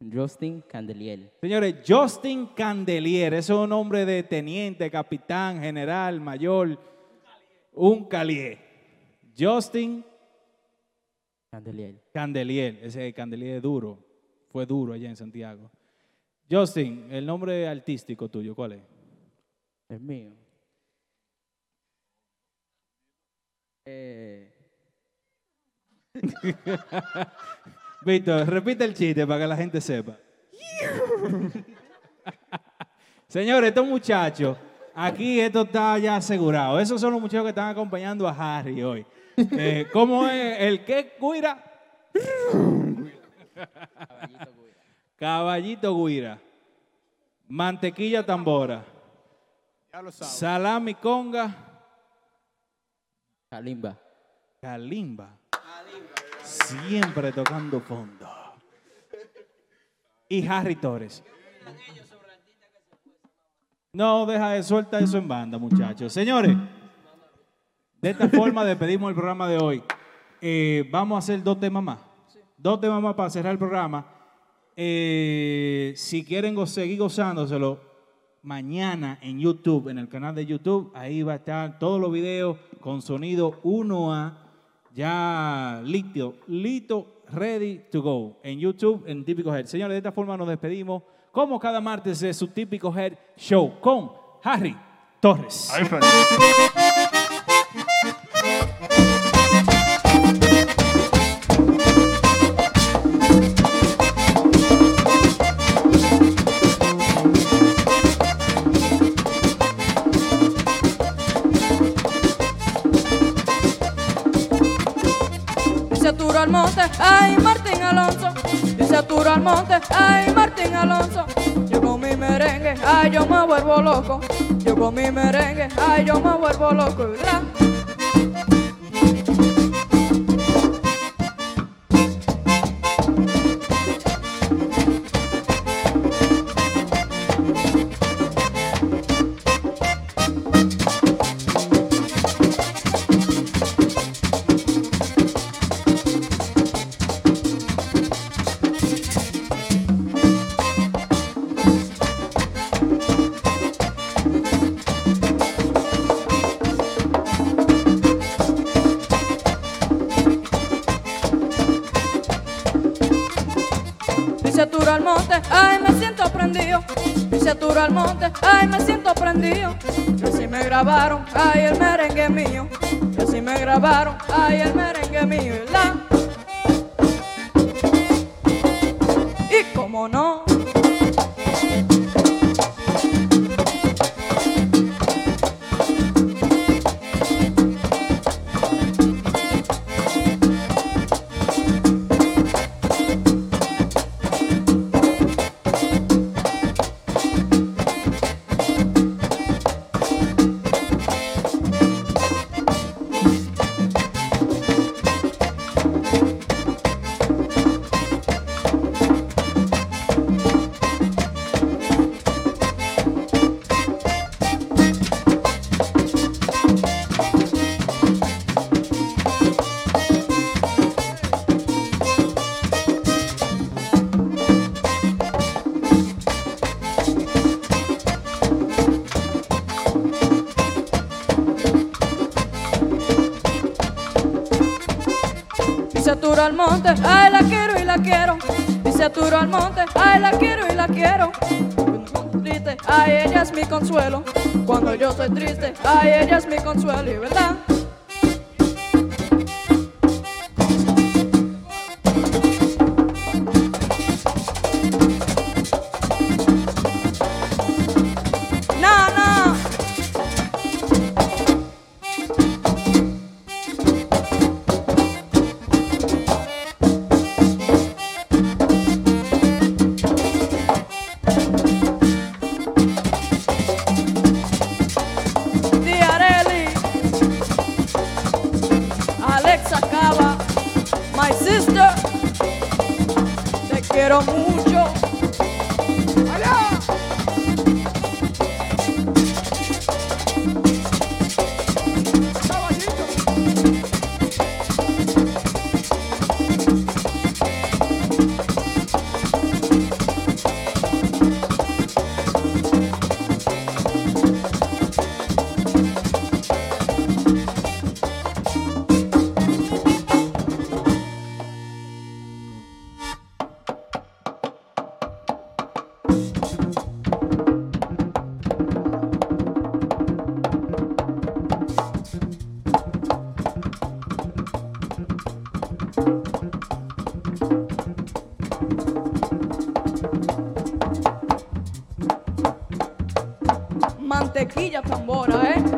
Justin Candelier. Señores, Justin Candelier, ese es un nombre de teniente, capitán, general, mayor, un calier. Justin Candelier. Candelier, ese Candelier es duro, fue duro allá en Santiago. Justin, el nombre artístico tuyo, ¿cuál es? Es mío. Eh, Víctor, repite el chiste para que la gente sepa. Señores, estos muchachos, aquí esto está ya asegurado. Esos son los muchachos que están acompañando a Harry hoy. Eh, ¿Cómo es? ¿El qué, Guira? Caballito Guira. Mantequilla tambora. Ya lo sabes. Salami conga. Kalimba. Kalimba. Siempre tocando fondo. Y Harry Torres. No, deja de suelta eso en banda, muchachos. Señores, de esta forma despedimos el programa de hoy. Eh, vamos a hacer dos temas más. Dos temas más para cerrar el programa. Eh, si quieren seguir gozándoselo, mañana en YouTube, en el canal de YouTube, ahí va a estar todos los videos con sonido 1A, ya listo, listo, ready to go, en YouTube, en Típico Head. Señores, de esta forma nos despedimos, como cada martes de su Típico Head Show, con Harry Torres. Se al monte, ay Martín Alonso, Arturo Almonte, ay Martín Alonso. Yo con mi merengue, ay yo me vuelvo loco. Yo con mi merengue, ay yo me vuelvo loco. Grabaron, ay el merengue mío. Y así me grabaron, ay el merengue mío. Ay la quiero y la quiero. Dice Arturo Almonte, ay la quiero y la quiero. Triste, ay ella es mi consuelo. Cuando yo estoy triste, ay ella es mi consuelo, y verdad. Mantequilla tambora, ¿eh?